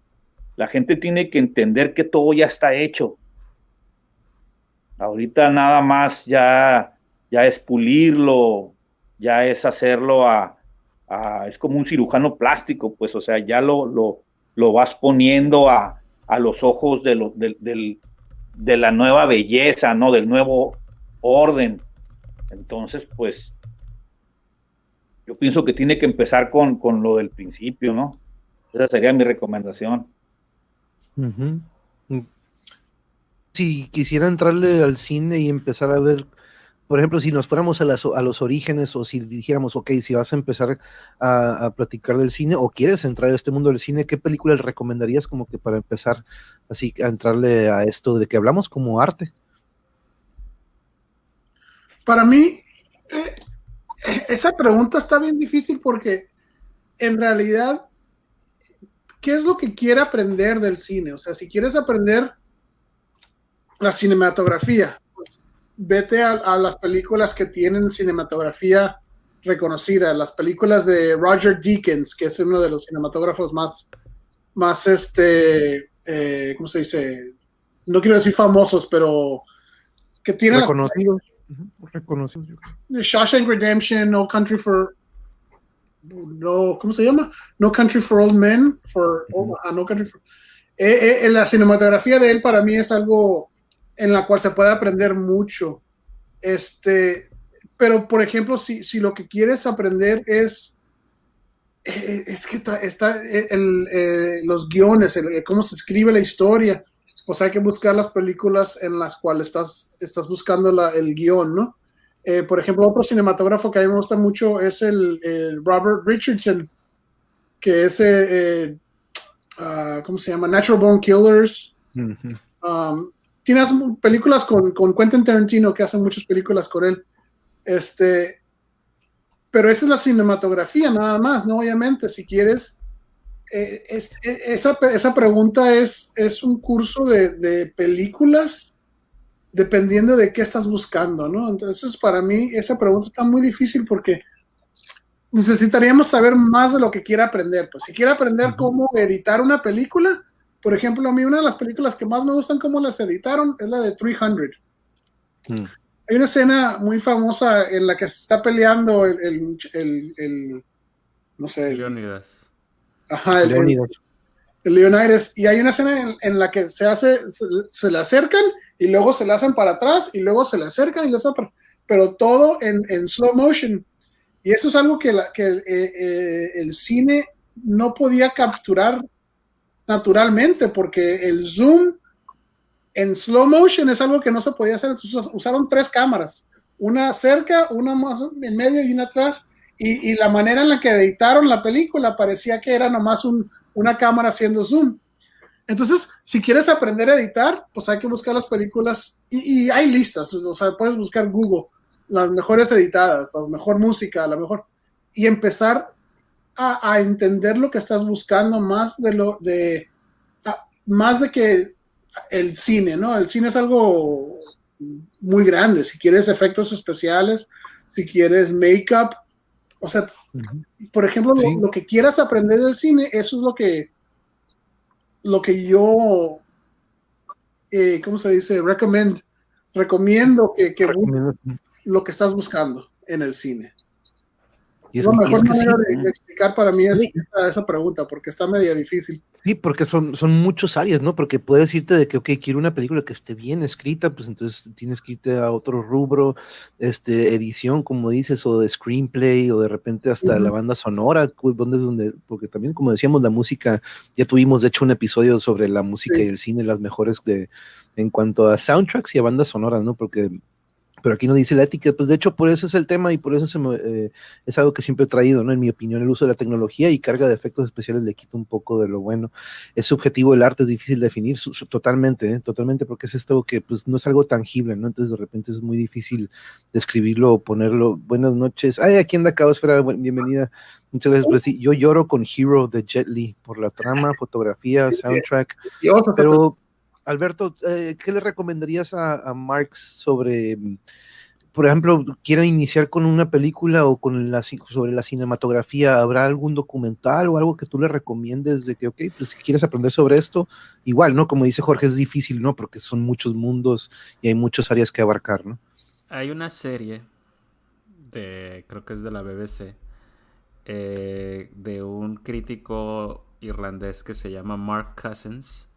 la gente tiene que entender que todo ya está hecho. Ahorita nada más ya, ya es pulirlo, ya es hacerlo a, es como un cirujano plástico, pues, o sea, ya lo, lo, lo vas poniendo a, a los ojos de, lo, de, la nueva belleza, ¿no? Del nuevo orden. Entonces, pues, yo pienso que tiene que empezar con, lo del principio, ¿no? Esa sería mi recomendación. Si quisiera entrarle al cine y empezar a ver por ejemplo, si nos fuéramos a, los orígenes o si dijéramos, ok, si vas a empezar a, platicar del cine o quieres entrar a este mundo del cine, ¿qué películas recomendarías como que para empezar así a entrarle a esto de que hablamos como arte? Para mí, eh, esa pregunta está bien difícil porque en realidad, ¿qué es lo que quiere aprender del cine? O sea, si quieres aprender la cinematografía, vete a, las películas que tienen cinematografía reconocida. Las películas de Roger Deakins, que es uno de los cinematógrafos más, más este, eh, ¿cómo se dice? No quiero decir famosos, pero que tiene reconocidos. reconocidos. Shawshank Redemption, No Country for no, ¿cómo se llama? No Country for Old Men, for, No Country for, eh, eh, la cinematografía de él para mí es algo en la cual se puede aprender mucho. Este, pero por ejemplo, si, si lo que quieres aprender es eh, es que está, está el, los guiones, cómo se escribe la historia, pues hay que buscar las películas en las cuales estás, estás buscando la, el guion, ¿no? Eh, por ejemplo, otro cinematógrafo que a mí me gusta mucho es el, Robert Richardson, que es, eh, eh, ah, ¿cómo se llama? Natural Born Killers. Um, tiene películas con, con, Quentin Tarantino, que hace muchas películas con él. Este, pero esa es la cinematografía, nada más, ¿no? Obviamente, si quieres, esa, esa, pregunta es, es un curso de, de películas dependiendo de qué estás buscando, ¿no? Entonces, para mí, esa pregunta está muy difícil porque necesitaríamos saber más de lo que quiere aprender. Pues si quiere aprender cómo editar una película, por ejemplo, a mí una de las películas que más me gustan cómo las editaron es la de 300. Mm. Hay una escena muy famosa en la que se está peleando el, el, no sé. Leonidas. Ajá, el Leonidas. Leonidas. Y hay una escena en, la que se hace, se le acercan y luego se la hacen para atrás y luego se le acercan y le hacen pero todo en, slow motion. Y eso es algo que, eh, eh, el cine no podía capturar naturalmente porque el zoom en slow motion es algo que no se podía hacer. Usaron tres cámaras, una cerca, una más en medio y una atrás. Y, la manera en la que editaron la película parecía que era nomás una cámara haciendo zoom. Entonces, si quieres aprender a editar, pues hay que buscar las películas y, hay listas, o sea, puedes buscar Google, las mejores editadas, la mejor música, la mejor, y empezar a, entender lo que estás buscando más de lo de, más de que el cine, ¿no? El cine es algo muy grande, si quieres efectos especiales, si quieres make-up, o sea, por ejemplo, lo, lo que quieras aprender del cine, eso es lo que lo que yo, eh, ¿cómo se dice? Recommend, recomiendo que, que lo que estás buscando en el cine. Y es, la mejor manera de, explicar para mí es esa, pregunta, porque está media difícil. Sí, porque son, son muchos áreas, ¿no? Porque puedes decirte de que, ok, quiero una película que esté bien escrita, pues entonces tienes que irte a otro rubro, este, edición, como dices, o de screenplay, o de repente hasta la banda sonora, donde es donde, porque también, como decíamos, la música, ya tuvimos de hecho un episodio sobre la música y el cine, las mejores de, en cuanto a soundtracks y a bandas sonoras, ¿no? Porque pero aquí no dice la ética, pues de hecho por eso es el tema y por eso eh, es algo que siempre he traído, ¿no? En mi opinión, el uso de la tecnología y carga de efectos especiales le quita un poco de lo bueno. Es subjetivo el arte, es difícil de definir totalmente, ¿eh? totalmente, porque es esto que pues no es algo tangible, ¿no? Entonces de repente es muy difícil describirlo o ponerlo. Buenas noches. Ay, aquí anda Esfera, bienvenida. Muchas gracias, pues sí, yo lloro con Hero de Jet Li por la trama, fotografía, soundtrack, pero Alberto, eh, ¿qué le recomendarías a, Marx sobre, mm, por ejemplo, quiere iniciar con una película o con la, sobre la cinematografía? ¿Habrá algún documental o algo que tú le recomiendes de que, ok, pues si quieres aprender sobre esto, igual, ¿no? Como dice Jorge, es difícil, ¿no? Porque son muchos mundos y hay muchas áreas que abarcar, ¿no? Hay una serie de, creo que es de la BBC, eh, de un crítico irlandés que se llama Mark Cousins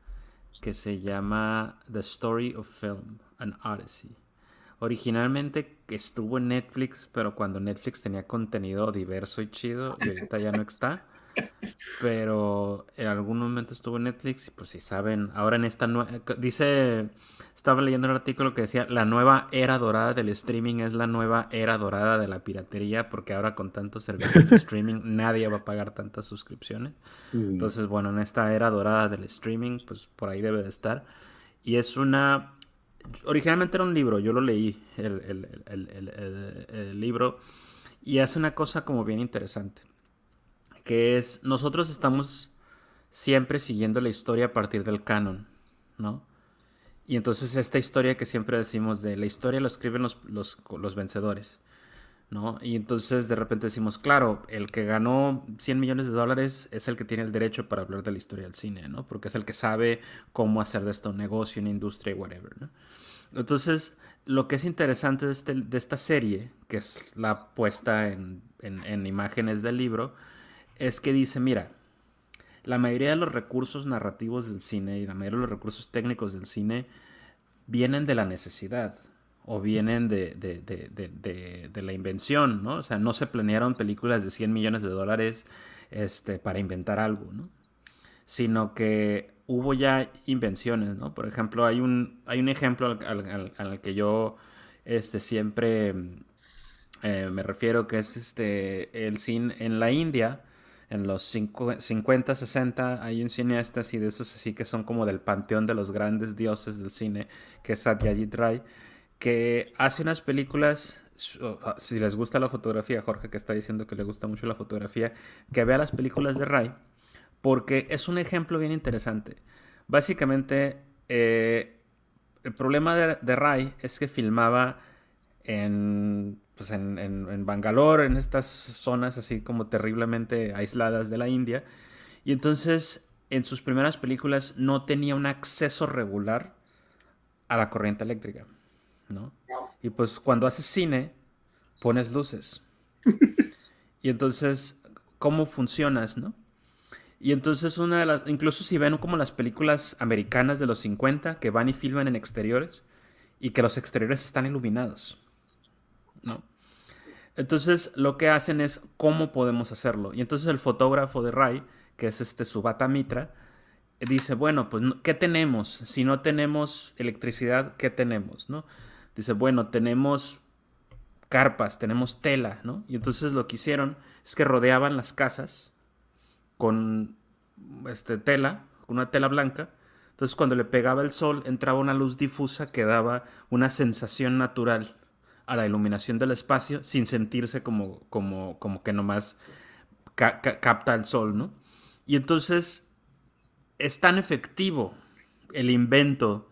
que se llama The Story of Film, an Odyssey. Originalmente estuvo en Netflix, pero cuando Netflix tenía contenido diverso y chido, y ahorita ya no está. Pero en algún momento estuvo en Netflix y pues si saben, ahora en esta nueva... Dice, estaba leyendo un artículo que decía, la nueva era dorada del streaming es la nueva era dorada de la piratería, porque ahora con tantos servicios de streaming nadie va a pagar tantas suscripciones. Entonces, bueno, en esta era dorada del streaming, pues por ahí debe de estar. Y es una... Originalmente era un libro, yo lo leí, el, el libro, y hace una cosa como bien interesante que es nosotros estamos siempre siguiendo la historia a partir del canon, ¿no? Y entonces esta historia que siempre decimos de la historia lo escriben los, los, vencedores. ¿no? Y entonces de repente decimos, claro, el que ganó 100 millones de dólares es el que tiene el derecho para hablar de la historia del cine, ¿no? Porque es el que sabe cómo hacer de esto un negocio, una industria, whatever, ¿no? Entonces, lo que es interesante de, este, de esta serie, que es la puesta en, en imágenes del libro, es que dice, mira, la mayoría de los recursos narrativos del cine y la mayoría de los recursos técnicos del cine vienen de la necesidad o vienen de, de, la invención, ¿no? O sea, no se planearon películas de 100 millones de dólares este, para inventar algo, ¿no? Sino que hubo ya invenciones, ¿no? Por ejemplo, hay un, hay un ejemplo al, que yo este, siempre eh, me refiero, que es este, el cine en la India, en los 50, 60, hay un cineastas y de esos así que son como del panteón de los grandes dioses del cine, que es Satyajit Ray, que hace unas películas, ah, si les gusta la fotografía, Jorge que está diciendo que le gusta mucho la fotografía, que vea las películas de Ray, porque es un ejemplo bien interesante. Básicamente, eh, el problema de, de, Ray es que filmaba en, pues en, en, Bangalore, en estas zonas así como terriblemente aisladas de la India, y entonces en sus primeras películas no tenía un acceso regular a la corriente eléctrica. ¿no? Y pues cuando haces cine, pones luces. y entonces, ¿cómo funcionas, no? Y entonces una de las, incluso si ven como las películas americanas de los 50 que van y filman en exteriores y que los exteriores están iluminados, Entonces lo que hacen es cómo podemos hacerlo. Y entonces el fotógrafo de Ray, que es este Subata Mitra, dice, bueno, pues ¿qué tenemos? Si no tenemos electricidad, ¿qué tenemos? ¿no? dice, bueno, tenemos carpas, tenemos tela, ¿no? Y entonces lo que hicieron es que rodeaban las casas con este, tela, con una tela blanca. Entonces cuando le pegaba el sol entraba una luz difusa que daba una sensación natural a la iluminación del espacio sin sentirse como, como, como que nomás capta el sol, ¿no? Y entonces es tan efectivo el invento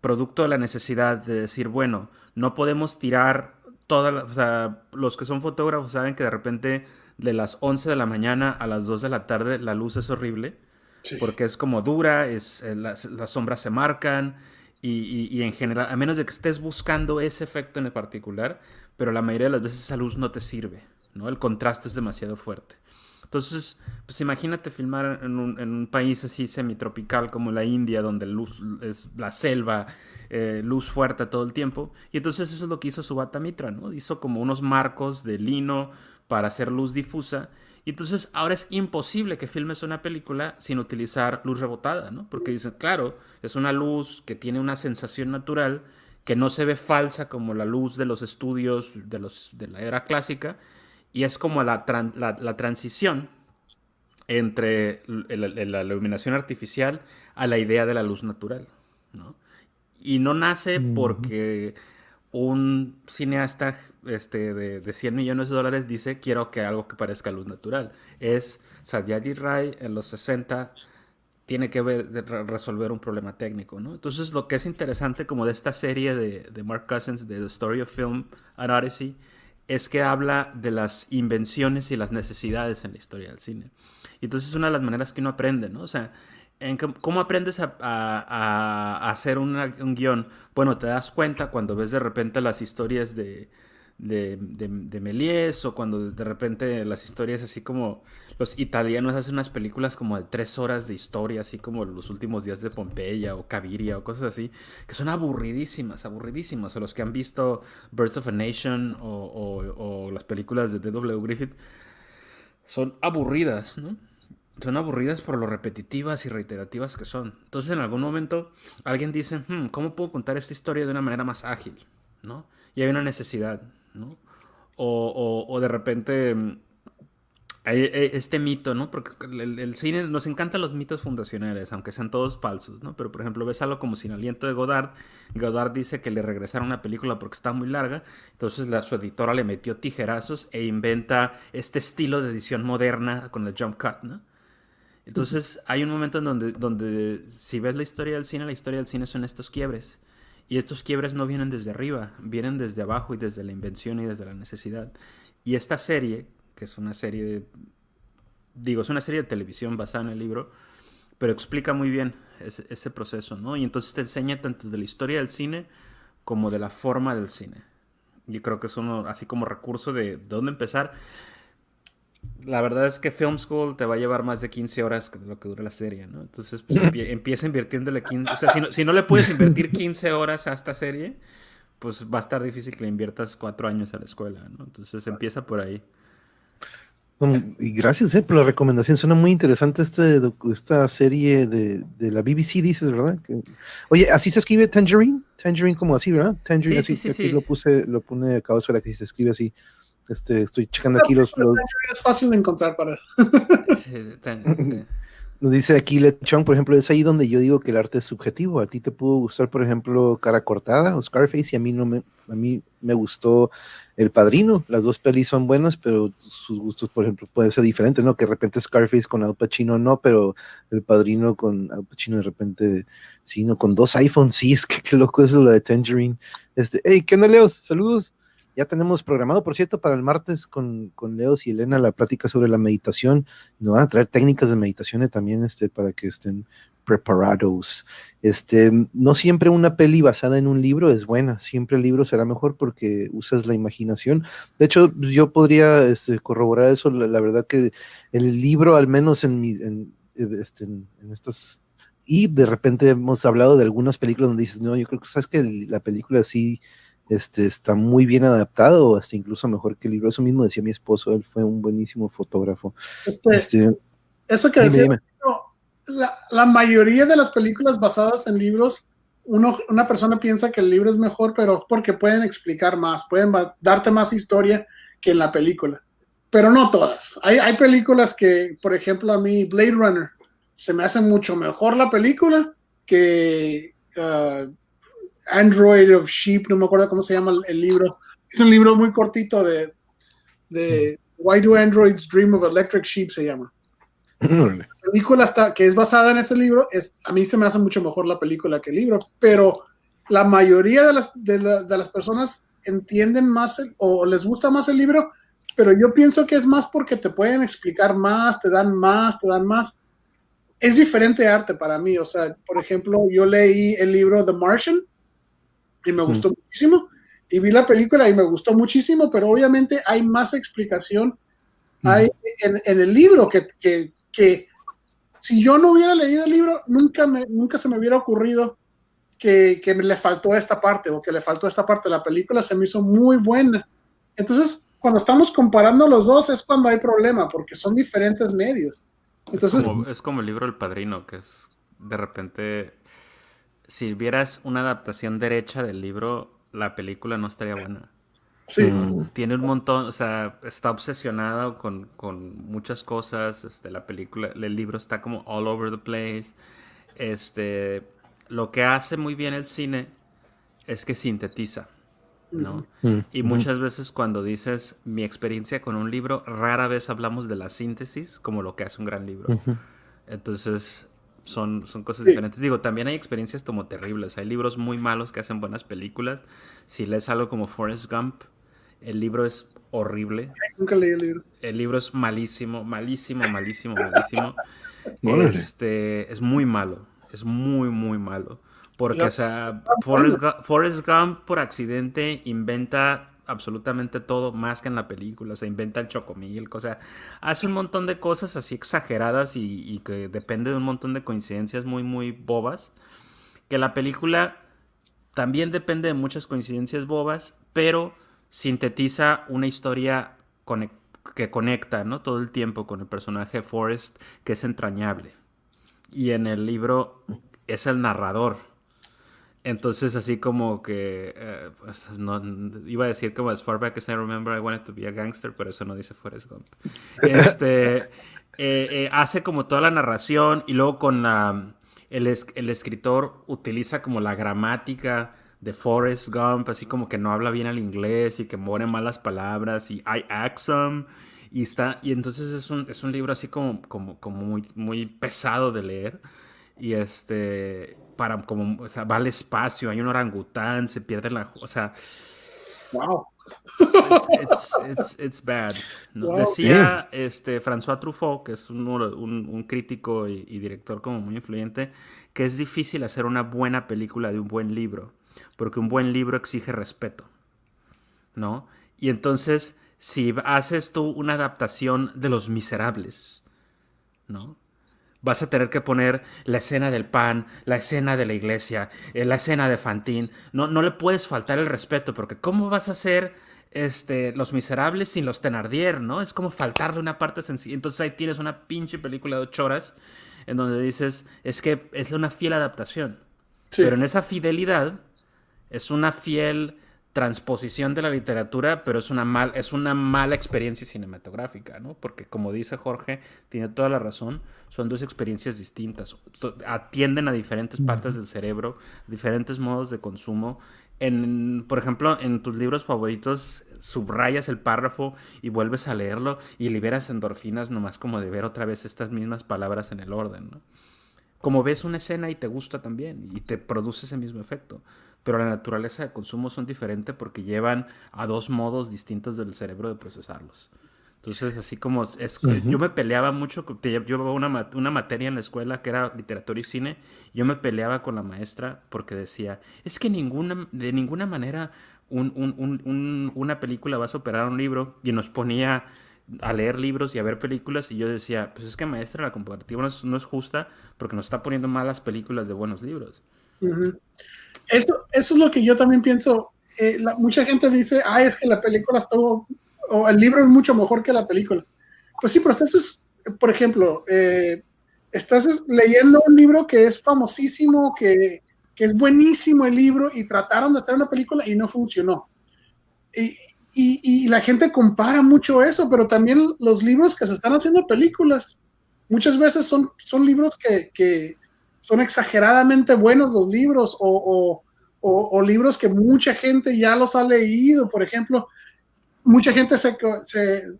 producto de la necesidad de decir, bueno, no podemos tirar todas, o sea, los que son fotógrafos saben que de repente de las 11 de la mañana a las 2 de la tarde la luz es horrible, porque es como dura, es, eh, las, sombras se marcan y, en general, a menos de que estés buscando ese efecto en particular, pero la mayoría de las veces esa luz no te sirve, ¿no? El contraste es demasiado fuerte. Entonces, pues imagínate filmar en un, país así semitropical como la India, donde luz es la selva, eh, luz fuerte todo el tiempo. Y entonces eso es lo que hizo Subata Mitra, ¿no? Hizo como unos marcos de lino para hacer luz difusa. Y entonces ahora es imposible que filmes una película sin utilizar luz rebotada, ¿no? Porque dicen, claro, es una luz que tiene una sensación natural, que no se ve falsa como la luz de los estudios de, los, de la era clásica, y es como la, la, transición entre la iluminación artificial a la idea de la luz natural. ¿no? Y no nace porque un cineasta este, de, de, 100 millones de dólares dice quiero que algo que parezca luz natural. Es Satyajit Ray en los 60 tiene que ver, resolver un problema técnico, ¿no? Entonces lo que es interesante como de esta serie de, de Mark Cousins de The Story of Film and Odyssey es que habla de las invenciones y las necesidades en la historia del cine. Y entonces es una de las maneras que uno aprende, ¿no? O sea, en ¿cómo aprendes a, hacer un guion? Bueno, te das cuenta cuando ves de repente las historias de, de, de, Méliès o cuando de repente las historias así como los italianos hacen unas películas como de tres horas de historia, así como los últimos días de Pompeya o Caviria o cosas así, que son aburridísimas, aburridísimas. O los que han visto Birth of a Nation o, o, las películas de D.W. Griffith, son aburridas, ¿no? Son aburridas por lo repetitivas y reiterativas que son. Entonces en algún momento alguien dice, hmm, ¿cómo puedo contar esta historia de una manera más ágil? ¿no? Y hay una necesidad. ¿No? O, o, de repente mm, hay este mito, ¿no? Porque el, cine nos encantan los mitos fundacionales, aunque sean todos falsos, ¿no? Pero por ejemplo, ves algo como Sin Aliento de Godard. Godard dice que le regresaron una película porque está muy larga, entonces la, su editora le metió tijerazos e inventa este estilo de edición moderna con el jump cut, ¿no? Entonces hay un momento en donde, donde si ves la historia del cine, la historia del cine son estos quiebres Y estos quiebres no vienen desde arriba, vienen desde abajo y desde la invención y desde la necesidad. Y esta serie, que es una serie de, digo, es una serie de televisión basada en el libro, pero explica muy bien ese, proceso, ¿no? Y entonces te enseña tanto de la historia del cine como de la forma del cine. Y creo que es uno, así como recurso de, dónde empezar. La verdad es que Film School te va a llevar más de 15 horas de lo que dura la serie, ¿no? Entonces, pues, empieza invirtiéndole 15... O sea, si no, si no le puedes invertir 15 horas a esta serie, pues va a estar difícil que le inviertas 4 años a la escuela, ¿no? Entonces empieza por ahí. Y gracias eh, por la recomendación. Suena muy interesante este, esta serie de, la BBC, dices, ¿verdad? oye, así se escribe Tangerine. Tangerine como así, ¿verdad? Tangerine, así. Sí, sí, lo puse, lo pone a causa de que se escribe así. Este, estoy checando aquí los, Es fácil de encontrar para. Nos dice aquí Lechón, por ejemplo, es ahí donde yo digo que el arte es subjetivo. A ti te pudo gustar, por ejemplo, Cara Cortada o Scarface, y a mí no me, a mí me gustó El Padrino. Las dos pelis son buenas, pero sus gustos, por ejemplo, pueden ser diferentes, ¿no? Que de repente Scarface con Al Pacino no, pero El Padrino con Al Pacino de repente sí, no, con dos iPhones, sí, es que qué loco es lo de Tangerine. Este, hey, ¿qué onda, Leos? Saludos. Ya tenemos programado, por cierto, para el martes con, con Leos y Elena la plática sobre la meditación. Nos van a traer técnicas de meditación también este, para que estén preparados. Este, no siempre una peli basada en un libro es buena, siempre el libro será mejor porque usas la imaginación. De hecho, yo podría este, corroborar eso, la, verdad que el libro, al menos en, mi, en, este, en, estas... Y de repente hemos hablado de algunas películas donde dices, no, yo creo que sabes que la película sí este, está muy bien adaptado, hasta incluso mejor que el libro. Eso mismo decía mi esposo, él fue un buenísimo fotógrafo. Este, eso que decía, La, mayoría de las películas basadas en libros, uno, una persona piensa que el libro es mejor, pero porque pueden explicar más, pueden darte más historia que en la película. Pero no todas. Hay, hay películas que, por ejemplo, a mí Blade Runner se me hace mucho mejor la película que uh, Android of Sheep, no me acuerdo cómo se llama el, libro. Es un libro muy cortito de, de Why Do Androids Dream of Electric Sheep, se llama. La película está, que es basada en ese libro, es, a mí se me hace mucho mejor la película que el libro, pero la mayoría de las, de, las personas entienden más o les gusta más el libro, pero yo pienso que es más porque te pueden explicar más, te dan más, te dan más. Es diferente arte para mí, o sea, por ejemplo, yo leí el libro The Martian y me gustó muchísimo. Y vi la película y me gustó muchísimo, pero obviamente hay más explicación hay en, el libro que, que, que, si yo no hubiera leído el libro, nunca, me, nunca se me hubiera ocurrido que, que le faltó esta parte o que le faltó esta parte. La película se me hizo muy buena. Entonces, cuando estamos comparando los dos es cuando hay problema, porque son diferentes medios. Entonces, es como, es como el libro El Padrino, que es de repente si vieras una adaptación derecha del libro, la película no estaría buena. Sí. Mm, tiene un montón, o sea, está obsesionado con, muchas cosas. Este, la película, el libro está como all over the place. Este, lo que hace muy bien el cine es que sintetiza, ¿no? Mm, y muchas veces cuando dices mi experiencia con un libro, rara vez hablamos de la síntesis como lo que hace un gran libro. Entonces, son, son cosas diferentes. Digo, también hay experiencias como terribles. Hay libros muy malos que hacen buenas películas. Si lees algo como Forrest Gump, el libro es horrible. Nunca leí el libro. El libro es malísimo, malísimo, malísimo, malísimo. este, es muy malo. Es muy, muy malo. Porque, o sea, Forrest Gump por accidente inventa absolutamente todo más que en la película. Se inventa el chocomil, o sea, hace un montón de cosas así exageradas y, que depende de un montón de coincidencias muy, muy bobas. Que la película también depende de muchas coincidencias bobas, pero sintetiza una historia que conecta, ¿no? Todo el tiempo con el personaje Forrest, que es entrañable. Y en el libro es el narrador entonces, así como que, eh, pues, no, iba a decir como as far back as I remember I wanted to be a gangster, pero eso no dice Forrest Gump. Este, eh, eh, hace como toda la narración y luego con la, el, el, escritor utiliza como la gramática de Forrest Gump, así como que no habla bien el inglés y que muere malas palabras y I some y está, y entonces es un, es un libro así como, como, como muy, muy pesado de leer y este, para como, o sea, va al espacio, hay un orangután, se pierde la, o sea, wow. It's, it's, bad. Decía este, François Truffaut, que es un, un, crítico y, y, director como muy influyente, que es difícil hacer una buena película de un buen libro, porque un buen libro exige respeto, ¿no? Y entonces, si haces tú una adaptación de Los Miserables, ¿no? Vas a tener que poner la escena del pan, la escena de la iglesia, eh, la escena de Fantín. No, no le puedes faltar el respeto, porque ¿cómo vas a hacer este, Los Miserables sin los Tenardier, no? Es como faltarle una parte sencilla. Entonces ahí tienes una pinche película de ocho horas en donde dices, es que es una fiel adaptación. Pero en esa fidelidad es una fiel transposición de la literatura, pero es una, mal, es una mala experiencia cinematográfica, ¿no? Porque como dice Jorge, tiene toda la razón, son dos experiencias distintas, atienden a diferentes partes del cerebro, diferentes modos de consumo. En, por ejemplo, en tus libros favoritos subrayas el párrafo y vuelves a leerlo y liberas endorfinas nomás como de ver otra vez estas mismas palabras en el orden, ¿no? Como ves una escena y te gusta también y te produce ese mismo efecto pero la naturaleza de consumo son diferentes porque llevan a dos modos distintos del cerebro de procesarlos. Entonces, así como es, yo me peleaba mucho, yo llevaba una, una, materia en la escuela que era literatura y cine, yo me peleaba con la maestra porque decía, es que ninguna, de ninguna manera un, un, un, una película va a superar un libro y nos ponía a leer libros y a ver películas y yo decía, pues es que maestra, la comparativa no es, no es justa porque nos está poniendo malas películas de buenos libros. Eso, eso es lo que yo también pienso. Eh, mucha gente dice, ah, es que la película estuvo, o el libro es mucho mejor que la película. Pues sí, pero estás, por ejemplo, eh, estás leyendo un libro que es famosísimo, que, que, es buenísimo el libro, y trataron de hacer una película y no funcionó. Y, y, la gente compara mucho eso, pero también los libros que se están haciendo películas, muchas veces son, son libros que son exageradamente buenos los libros o, libros que mucha gente ya los ha leído. Por ejemplo, mucha gente se,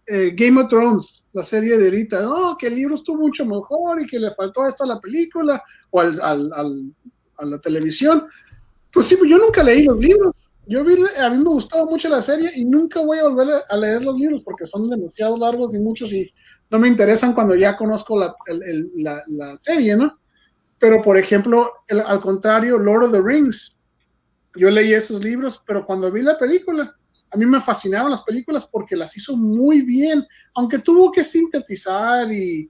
eh, Game of Thrones, la serie de ahorita, no, que el libro estuvo mucho mejor y que le faltó esto a la película o al, a la televisión. Pues sí, yo nunca leí los libros. Yo vi, a mí me gustó mucho la serie y nunca voy a volver a leer los libros porque son demasiado largos y muchos y no me interesan cuando ya conozco la, la serie, ¿no? Pero, por ejemplo, al contrario, Lord of the Rings, yo leí esos libros, pero cuando vi la película, a mí me fascinaron las películas porque las hizo muy bien, aunque tuvo que sintetizar y,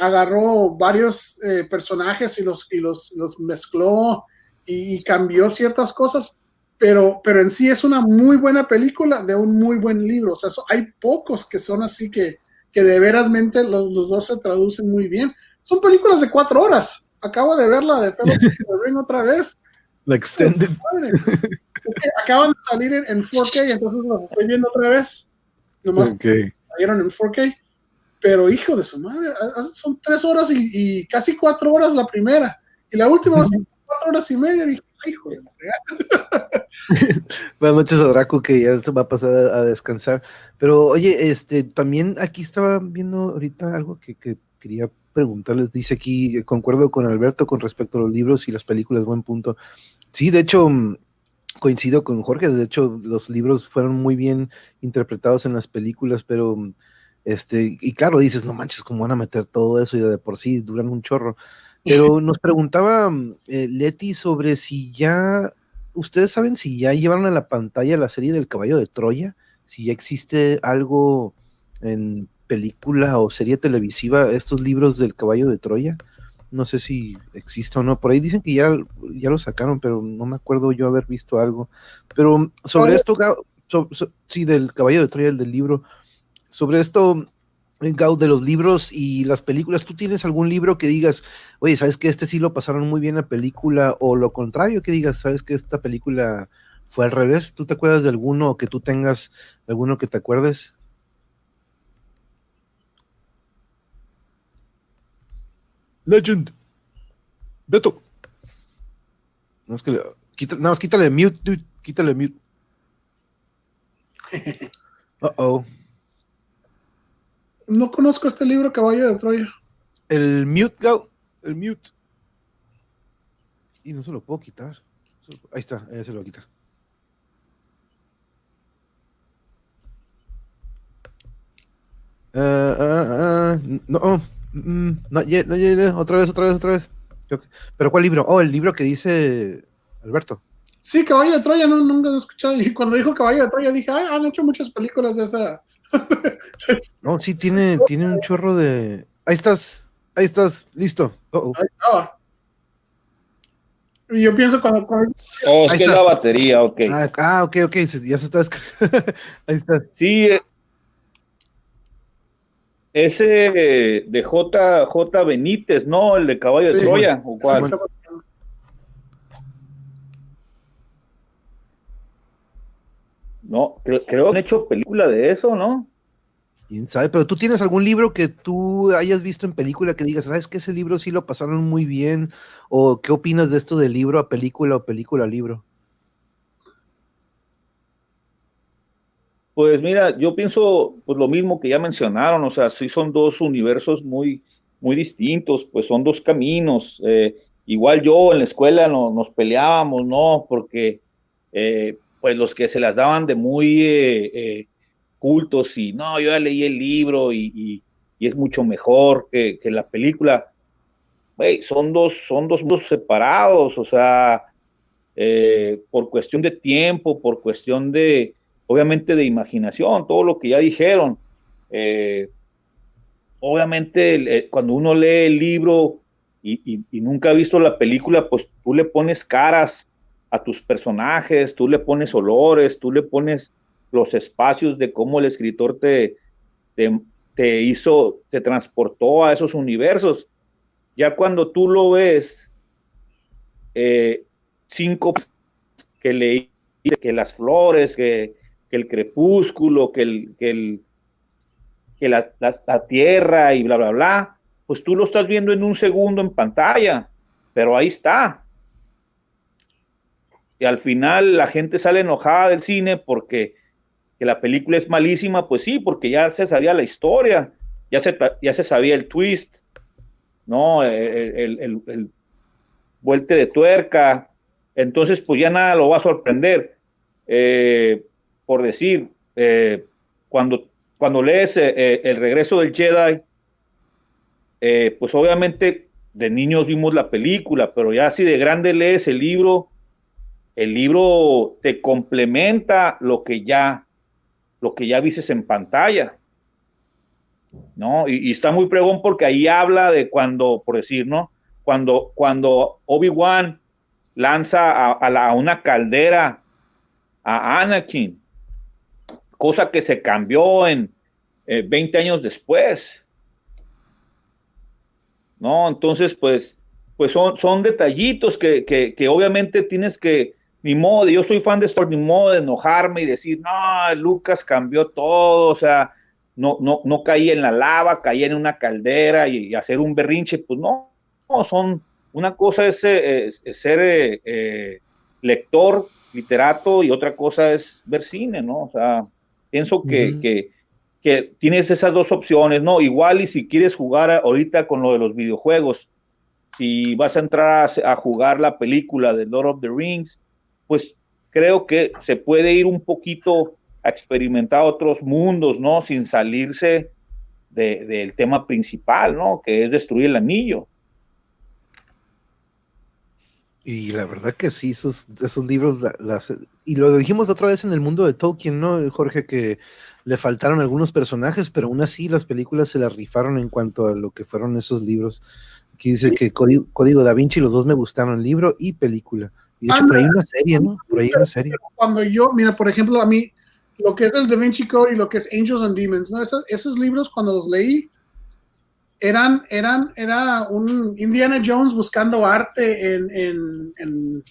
agarró varios eh, personajes y los, y los, los mezcló y, cambió ciertas cosas, pero, pero en sí es una muy buena película de un muy buen libro. O sea, hay pocos que son así que, que de verasmente los, los dos se traducen muy bien. Son películas de cuatro horas acabo de verla de Ring otra vez. La extended. Acaban de salir en, 4K, entonces lo estoy viendo otra vez. Nomás salieron en 4K. Pero hijo de su madre, son tres horas y, casi cuatro horas la primera. Y la última va cuatro horas y media. Dije, hijo de la Buenas noches a Draco, que ya se va a pasar a, descansar. Pero oye, este, también aquí estaba viendo ahorita algo que, que quería preguntarles, dice aquí, eh, concuerdo con Alberto con respecto a los libros y las películas, buen punto. Sí, de hecho, mm, coincido con Jorge, de hecho, los libros fueron muy bien interpretados en las películas, pero, mm, este, y claro, dices, no manches, ¿cómo van a meter todo eso? Y de por sí duran un chorro. Pero nos preguntaba mm, eh, Leti sobre si ya, ustedes saben si ya llevaron a la pantalla la serie del caballo de Troya, si ya existe algo en película o serie televisiva estos libros del caballo de Troya. No sé si existe o no. Por ahí dicen que ya, ya lo sacaron, pero no me acuerdo yo haber visto algo. Pero sobre esto, sí, del caballo de Troya, el del libro. Sobre esto, Gau, de los libros y las películas, ¿tú tienes algún libro que digas, oye, sabes que este sí lo pasaron muy bien la película? O lo contrario, que digas, sabes que esta película fue al revés. ¿Tú te acuerdas de alguno o que tú tengas alguno que te acuerdes? Legend. Beto. No, es que nada más quítale mute, dude. Quítale mute. Uh oh. No conozco este libro Caballo de Troya. El mute, go. El mute. Y no se lo puedo quitar. Ahí está, ahí se lo voy a quitar. Uh, uh, uh, no, mm, no, otra vez, otra vez, otra vez. Pero ¿cuál libro? Oh, el libro que dice Alberto. Sí, Caballo de Troya, no, nunca lo he escuchado. Y cuando dijo Caballo de Troya dije, Ay, han hecho muchas películas de esa. no, sí, tiene, tiene un chorro de. Ahí estás, ahí estás, listo. Ahí estaba. Y yo pienso cuando. Oh, es que la batería, ok. Ah, ah, ok, ok, ya se está descargando. ahí está. Sí, eh, ese de J. J. Benítez, ¿no? El de Caballo de Troya, ¿o cuál? No, creo, que han hecho película de eso, ¿no? Quién sabe, pero tú tienes algún libro que tú hayas visto en película que digas, ¿sabes que ese libro sí lo pasaron muy bien? ¿O qué opinas de esto de libro a película o película a libro? Pues mira, yo pienso pues lo mismo que ya mencionaron, o sea, sí son dos universos muy, muy distintos, pues son dos caminos. Eh, igual yo en la escuela no, nos peleábamos, ¿no? Porque eh, pues los que se las daban de muy eh, cultos y no, yo ya leí el libro y, es mucho mejor que, la película. son dos, son dos mundos separados, o sea, por cuestión de tiempo, por cuestión de, obviamente de imaginación, todo lo que ya dijeron. Eh, obviamente cuando uno lee el libro y, nunca ha visto la película, pues tú le pones caras a tus personajes, tú le pones olores, tú le pones los espacios de cómo el escritor te, te, hizo, te transportó a esos universos. Ya cuando tú lo ves, eh, cinco que leí, que las flores, que, que el crepúsculo, que, el, que, el, la, tierra y bla, bla, bla, pues tú lo estás viendo en un segundo en pantalla, pero ahí está. Y al final la gente sale enojada del cine porque que la película es malísima, pues sí, porque ya se sabía la historia, ya se, ya se sabía el twist, ¿no? El, el, el vuelte de tuerca, entonces pues ya nada lo va a sorprender. Eh, por decir, eh, cuando, cuando lees eh, eh, El regreso del Jedi, pues obviamente de niños vimos la película, pero ya si de grande lees el libro, el libro te complementa lo que ya, lo que ya viste en pantalla. ¿No? Y, está muy pregón porque ahí habla de cuando, por decir, ¿no? Cuando, cuando Obi-Wan lanza a, una caldera a Anakin cosa que se cambió en 20 eh, años después. ¿No? Entonces, pues, pues son, son detallitos que, que, obviamente tienes que, ni modo, yo soy fan de Star ni modo de enojarme y decir, no, Lucas cambió todo, o sea, no, no, no caía en la lava, caía en una caldera y, hacer un berrinche, pues no, no, son, una cosa es, eh, ser eh, lector, literato y otra cosa es ver cine, ¿no? O sea, Pienso que, que, tienes esas dos opciones, ¿no? Igual y si quieres jugar ahorita con lo de los videojuegos, si vas a entrar a, jugar la película de Lord of the Rings, pues creo que se puede ir un poquito a experimentar otros mundos, ¿no? Sin salirse del tema principal, ¿no? Que es destruir el anillo. Y la verdad que sí, esos, esos libros, las, y lo dijimos otra vez en el mundo de Tolkien, ¿no, Jorge? Que le faltaron algunos personajes, pero aún así las películas se las rifaron en cuanto a lo que fueron esos libros. Aquí dice que Código, Da Vinci, los dos me gustaron, libro y película. Y de hecho, por ahí una serie, ¿no? Por ahí una serie. Cuando yo, mira, por ejemplo, a mí, lo que es el Da Vinci Code y lo que es Angels and Demons, ¿no? Esos, esos libros, cuando los leí, eran, eran, era un Indiana Jones buscando arte en, en,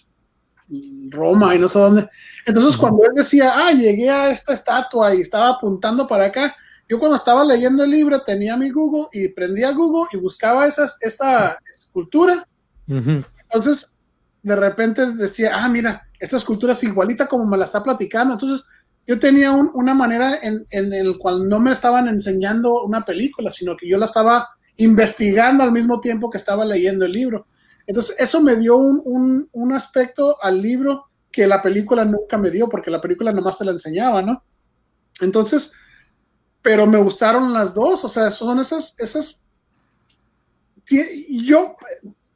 Roma y no sé dónde. Entonces, cuando él decía, ah, llegué a esta estatua y estaba apuntando para acá, yo cuando estaba leyendo el libro tenía mi Google y prendía Google y buscaba esas, esta escultura. Entonces, de repente decía, ah, mira, esta escultura es igualita como me la está platicando. Entonces, yo tenía una manera en, en el cual no me estaban enseñando una película, sino que yo la estaba investigando al mismo tiempo que estaba leyendo el libro. Entonces, eso me dio un, un, aspecto al libro que la película nunca me dio, porque la película nomás se la enseñaba, ¿no? Entonces, pero me gustaron las dos, o sea, son esas, esas, yo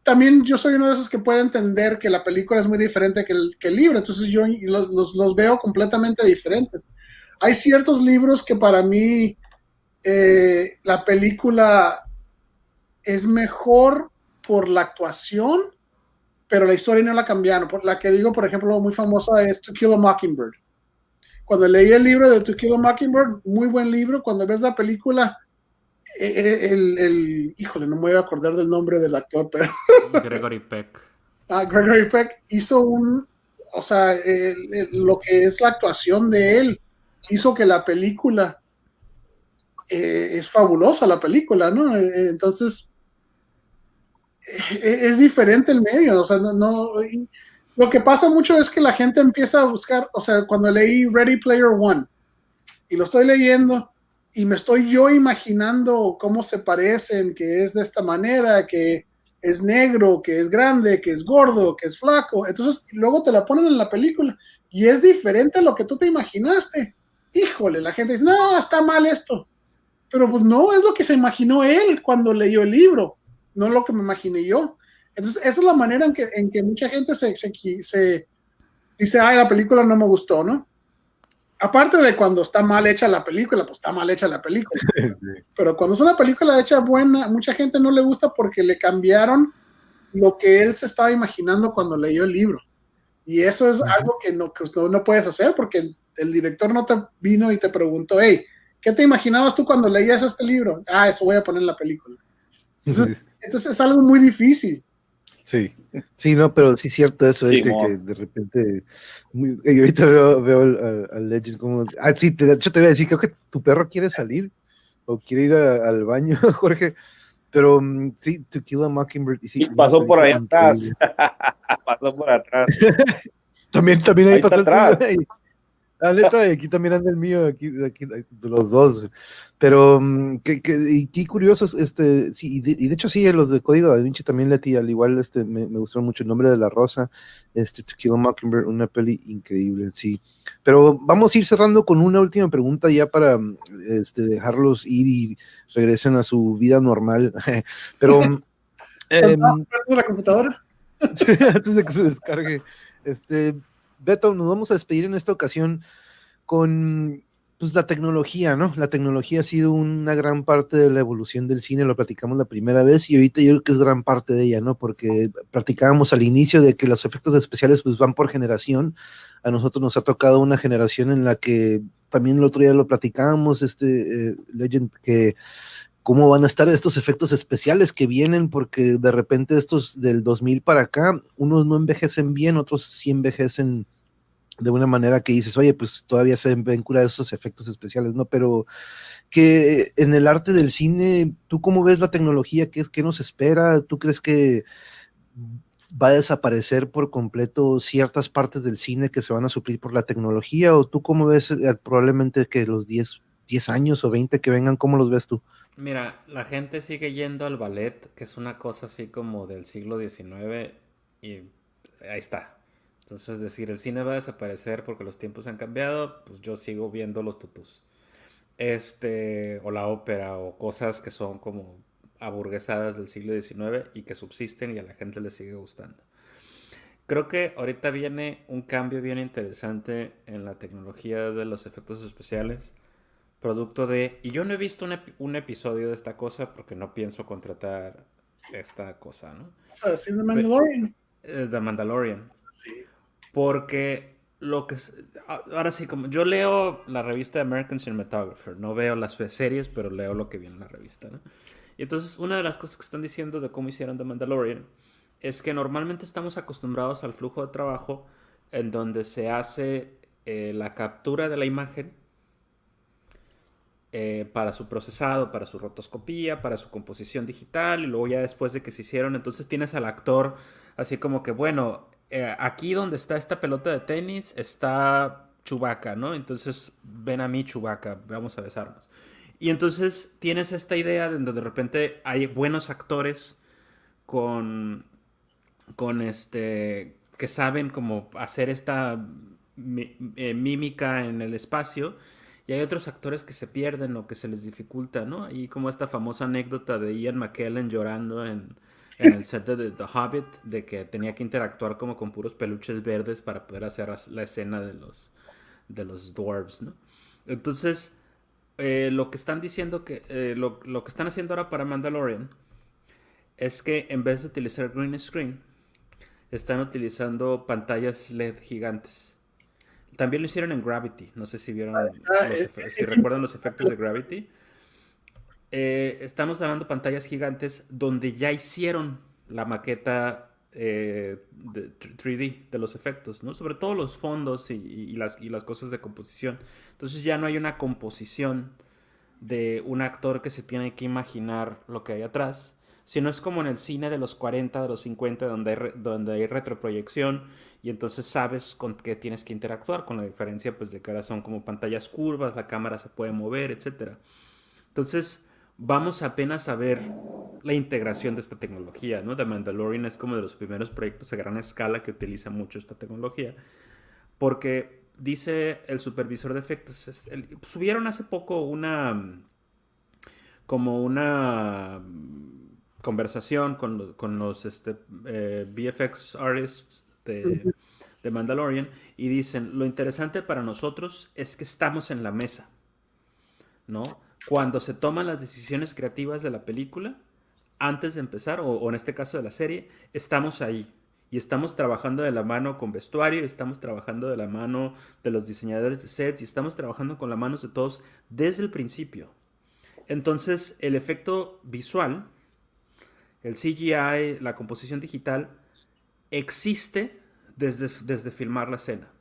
también yo soy uno de esos que puede entender que la película es muy diferente que el, que libro, entonces yo los, los, los, veo completamente diferentes. Hay ciertos libros que para mí eh, la película es mejor por la actuación, pero la historia no la cambiaron. Por la que digo, por ejemplo, muy famosa es To Kill a Mockingbird. Cuando leí el libro de To Kill a Mockingbird, muy buen libro. Cuando ves la película, eh, eh, el, el, híjole, no me voy a acordar del nombre del actor, pero. Gregory Peck. Ah, Gregory Peck hizo un. O sea, lo que es la actuación de él hizo que la película. Eh, es fabulosa la película, ¿no? Entonces es diferente el medio, o sea, no, lo que pasa mucho es que la gente empieza a buscar, o sea, cuando leí Ready Player One y lo estoy leyendo y me estoy yo imaginando cómo se parecen, que es de esta manera, que es negro, que es grande, que es gordo, que es flaco, entonces luego te la ponen en la película y es diferente a lo que tú te imaginaste. Híjole, la gente dice, no, está mal esto. Pero pues no, es lo que se imaginó él cuando leyó el libro no lo que me imaginé yo. Entonces, esa es la manera en que, en que mucha gente se, se, dice, ay, la película no me gustó, ¿no? Aparte de cuando está mal hecha la película, pues está mal hecha la película. Pero cuando es una película hecha buena, mucha gente no le gusta porque le cambiaron lo que él se estaba imaginando cuando leyó el libro. Y eso es algo que no, que no, puedes hacer porque el director no te vino y te preguntó, hey, ¿qué te imaginabas tú cuando leías este libro? Ah, eso voy a poner en la película. Entonces, es algo muy difícil. Sí, sí, no, pero sí es cierto eso, que, de repente, y ahorita veo, al, Legend como, ah, sí, te, de hecho te voy a decir, creo que tu perro quiere salir o quiere ir al baño, Jorge, pero mm, sí, To Kill a Mockingbird. Y sí, pasó por ahí atrás, pasó por atrás. también, también ahí, pasó atrás. La neta, aquí también anda el mío, aquí, aquí de los dos. Pero mm, qué, qué, qué curiosos, este, sí, y de, hecho sí, los de Código de Vinci también, Leti, al igual este, me, me gustaron mucho el nombre de la rosa, este, To Kill a Mockingbird, una peli increíble, sí. Pero vamos a ir cerrando con una última pregunta ya para este, dejarlos ir y regresen a su vida normal. Pero... eh, la computadora? antes de que se descargue. Este, Beto, nos vamos a despedir en esta ocasión con pues, la tecnología, ¿no? La tecnología ha sido una gran parte de la evolución del cine, lo platicamos la primera vez y ahorita yo creo que es gran parte de ella, ¿no? Porque platicábamos al inicio de que los efectos especiales pues van por generación. A nosotros nos ha tocado una generación en la que también el otro día lo platicábamos, este eh, Legend, que cómo van a estar estos efectos especiales que vienen, porque de repente estos del 2000 para acá, unos no envejecen bien, otros sí envejecen de una manera que dices, oye, pues todavía se ven curados esos efectos especiales, ¿no? Pero que en el arte del cine, ¿tú cómo ves la tecnología? ¿Qué, qué nos espera? ¿Tú crees que va a desaparecer por completo ciertas partes del cine que se van a suplir por la tecnología? ¿O tú cómo ves eh, probablemente que los 10, 10 años o 20 que vengan, cómo los ves tú? Mira, la gente sigue yendo al ballet, que es una cosa así como del siglo XIX, y ahí está. Entonces, es decir, el cine va a desaparecer porque los tiempos han cambiado, pues yo sigo viendo los tutus. Este, o la ópera, o cosas que son como aburguesadas del siglo XIX y que subsisten y a la gente le sigue gustando. Creo que ahorita viene un cambio bien interesante en la tecnología de los efectos especiales producto de... Y yo no he visto un, episodio de esta cosa porque no pienso contratar esta cosa, ¿no? O sea, ¿sí The Mandalorian? The Mandalorian. Sí. Porque lo que... Ahora sí, como yo leo la revista American Cinematographer, no veo las series, pero leo lo que viene en la revista, ¿no? Y entonces una de las cosas que están diciendo de cómo hicieron The Mandalorian es que normalmente estamos acostumbrados al flujo de trabajo en donde se hace eh, la captura de la imagen eh, para su procesado, para su rotoscopía, para su composición digital, y luego ya después de que se hicieron, entonces tienes al actor así como que, bueno, eh, aquí donde está esta pelota de tenis está Chubaca, ¿no? Entonces ven a mí Chubaca, vamos a besarnos. Y entonces tienes esta idea de donde de repente hay buenos actores con con este, que saben cómo hacer esta eh, mímica en el espacio. Y hay otros actores que se pierden o que se les dificulta, ¿no? Y como esta famosa anécdota de Ian McKellen llorando en, en el set de The Hobbit, de que tenía que interactuar como con puros peluches verdes para poder hacer la escena de los, de los dwarves, ¿no? Entonces, eh, lo que están diciendo que, eh, lo, lo, que están haciendo ahora para Mandalorian es que en vez de utilizar green screen, están utilizando pantallas LED gigantes. También lo hicieron en Gravity. No sé si vieron, ah, si recuerdan los efectos de Gravity. Eh, estamos hablando de pantallas gigantes donde ya hicieron la maqueta eh, de 3D de los efectos, ¿no? Sobre todo los fondos y, las, y las cosas de composición. Entonces ya no hay una composición de un actor que se tiene que imaginar lo que hay atrás, si no es como en el cine de los 40, de los 50, donde hay, donde hay retroproyección y entonces sabes con qué tienes que interactuar, con la diferencia pues de que ahora son como pantallas curvas, la cámara se puede mover, etc. Entonces vamos apenas a ver la integración de esta tecnología, ¿no? The Mandalorian es como de los primeros proyectos a gran escala que utiliza mucho esta tecnología, porque dice el supervisor de efectos, subieron hace poco una como una conversación con, con los este, eh, VFX artists de, de, Mandalorian y dicen, lo interesante para nosotros es que estamos en la mesa, ¿no? Cuando se toman las decisiones creativas de la película, antes de empezar, o, o en este caso de la serie, estamos ahí. Y estamos trabajando de la mano con vestuario, estamos trabajando de la mano de los diseñadores de sets y estamos trabajando con las manos de todos desde el principio. Entonces, el efecto visual el CGI, la composición digital, existe desde, desde filmar la escena.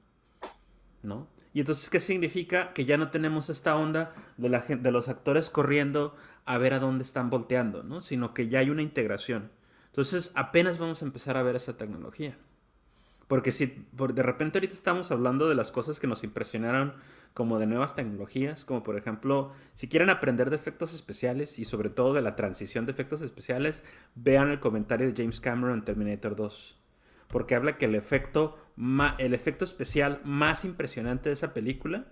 ¿No? Y entonces, ¿qué significa? Que ya no tenemos esta onda de, los actores corriendo a ver a dónde están volteando, ¿no? Sino que ya hay una integración. Entonces, apenas vamos a empezar a ver esa tecnología. Porque si de repente ahorita estamos hablando de las cosas que nos impresionaron como de nuevas tecnologías, como por ejemplo, si quieren aprender de efectos especiales y sobre todo de la transición de efectos especiales, vean el comentario de James Cameron en Terminator 2. Porque habla que el efecto, el efecto especial más impresionante de esa película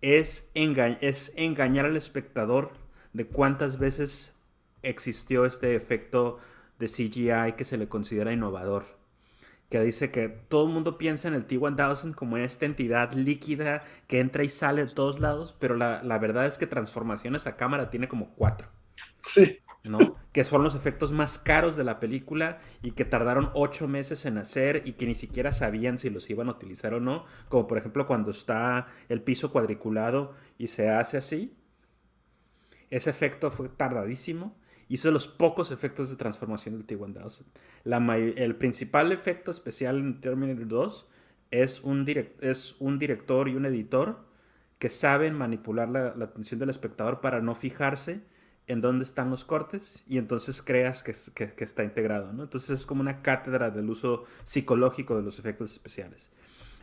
es, es engañar al espectador de cuántas veces existió este efecto de CGI que se le considera innovador que dice que todo el mundo piensa en el T-1000 como esta entidad líquida que entra y sale de todos lados, pero la, verdad es que transformaciones a cámara tiene como cuatro. Sí. ¿No? que fueron los efectos más caros de la película y que tardaron ocho meses en hacer y que ni siquiera sabían si los iban a utilizar o no, como por ejemplo cuando está el piso cuadriculado y se hace así. Ese efecto fue tardadísimo hizo los pocos efectos de transformación del T-1000. El principal efecto especial en Terminator 2 es un, es un director y un editor que saben manipular la, atención del espectador para no fijarse en dónde están los cortes y entonces creas que, está integrado. Entonces es como una cátedra del uso psicológico de los efectos especiales.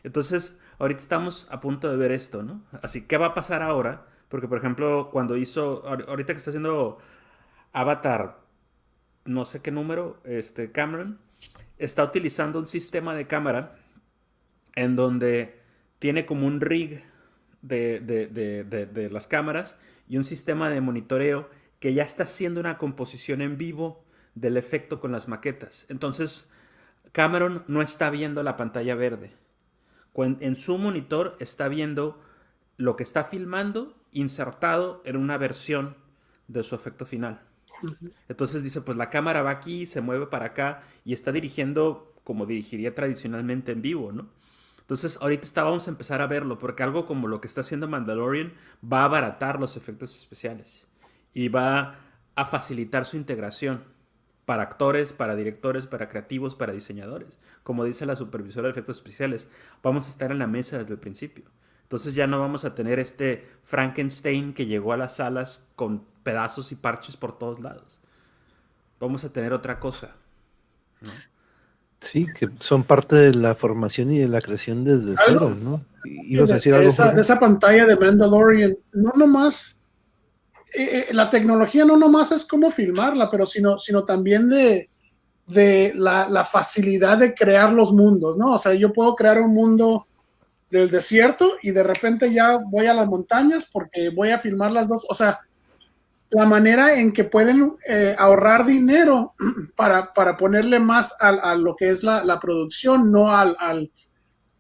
Entonces, ahorita estamos a punto de ver esto, ¿no? Así, ¿qué va a pasar ahora? Porque, por ejemplo, cuando hizo, ahorita que está haciendo Avatar, no sé qué número, este, Cameron, está utilizando un sistema de cámara en donde tiene como un rig de, de, las cámaras y un sistema de monitoreo que ya está haciendo una composición en vivo del efecto con las maquetas. Entonces, Cameron no está viendo la pantalla verde. En su monitor está viendo lo que está filmando insertado en una versión de su efecto final. Entonces dice, pues la cámara va aquí, se mueve para acá y está dirigiendo como dirigiría tradicionalmente en vivo, ¿no? Entonces ahorita está, vamos a empezar a verlo, porque algo como lo que está haciendo Mandalorian va a abaratar los efectos especiales y va a facilitar su integración para actores, para directores, para creativos, para diseñadores. Como dice la supervisora de efectos especiales, vamos a estar en la mesa desde el principio. Entonces ya no vamos a tener este Frankenstein que llegó a las salas con pedazos y parches por todos lados. Vamos a tener otra cosa. Sí, que son parte de la formación y de la creación desde cero, ¿no? Y, de, esa, de, esa, pantalla de Mandalorian, no nomás, eh, eh, la tecnología no nomás es cómo filmarla, pero sino, sino también de, de la, facilidad de crear los mundos, ¿no? O sea, yo puedo crear un mundo del desierto y de repente ya voy a las montañas porque voy a filmar las dos. O sea, la manera en que pueden eh, ahorrar dinero para, para ponerle más a, lo que es la, producción, no al,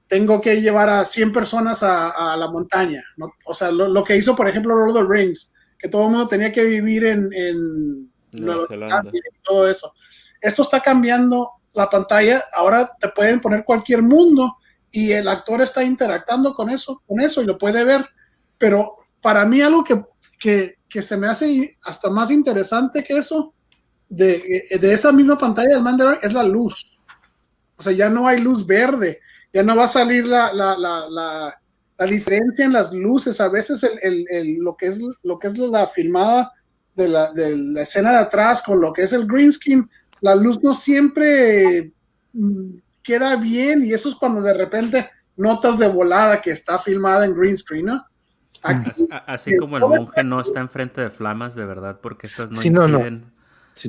tengo que llevar a 100 personas a, la montaña. O sea, lo, que hizo, por ejemplo, Lord of the Rings, que todo el mundo tenía que vivir en, en Nueva Zelanda y todo eso. Esto está cambiando la pantalla. Ahora te pueden poner cualquier mundo y el actor está interactuando con eso, con eso y lo puede ver. Pero para mí algo que, que, que se me hace hasta más interesante que eso, de, de esa misma pantalla del Mandalorian, es la luz. O sea, ya no hay luz verde, ya no va a salir la, la, la, la, la diferencia en las luces. A veces el, el, lo, que es, lo que es la filmada de la, de la escena de atrás con lo que es el green screen, la luz no siempre mm, queda bien y eso es cuando de repente notas de volada que está filmada en green screen, ¿no? así, como el monje no está enfrente de flamas de verdad porque estas no inciden. No, no.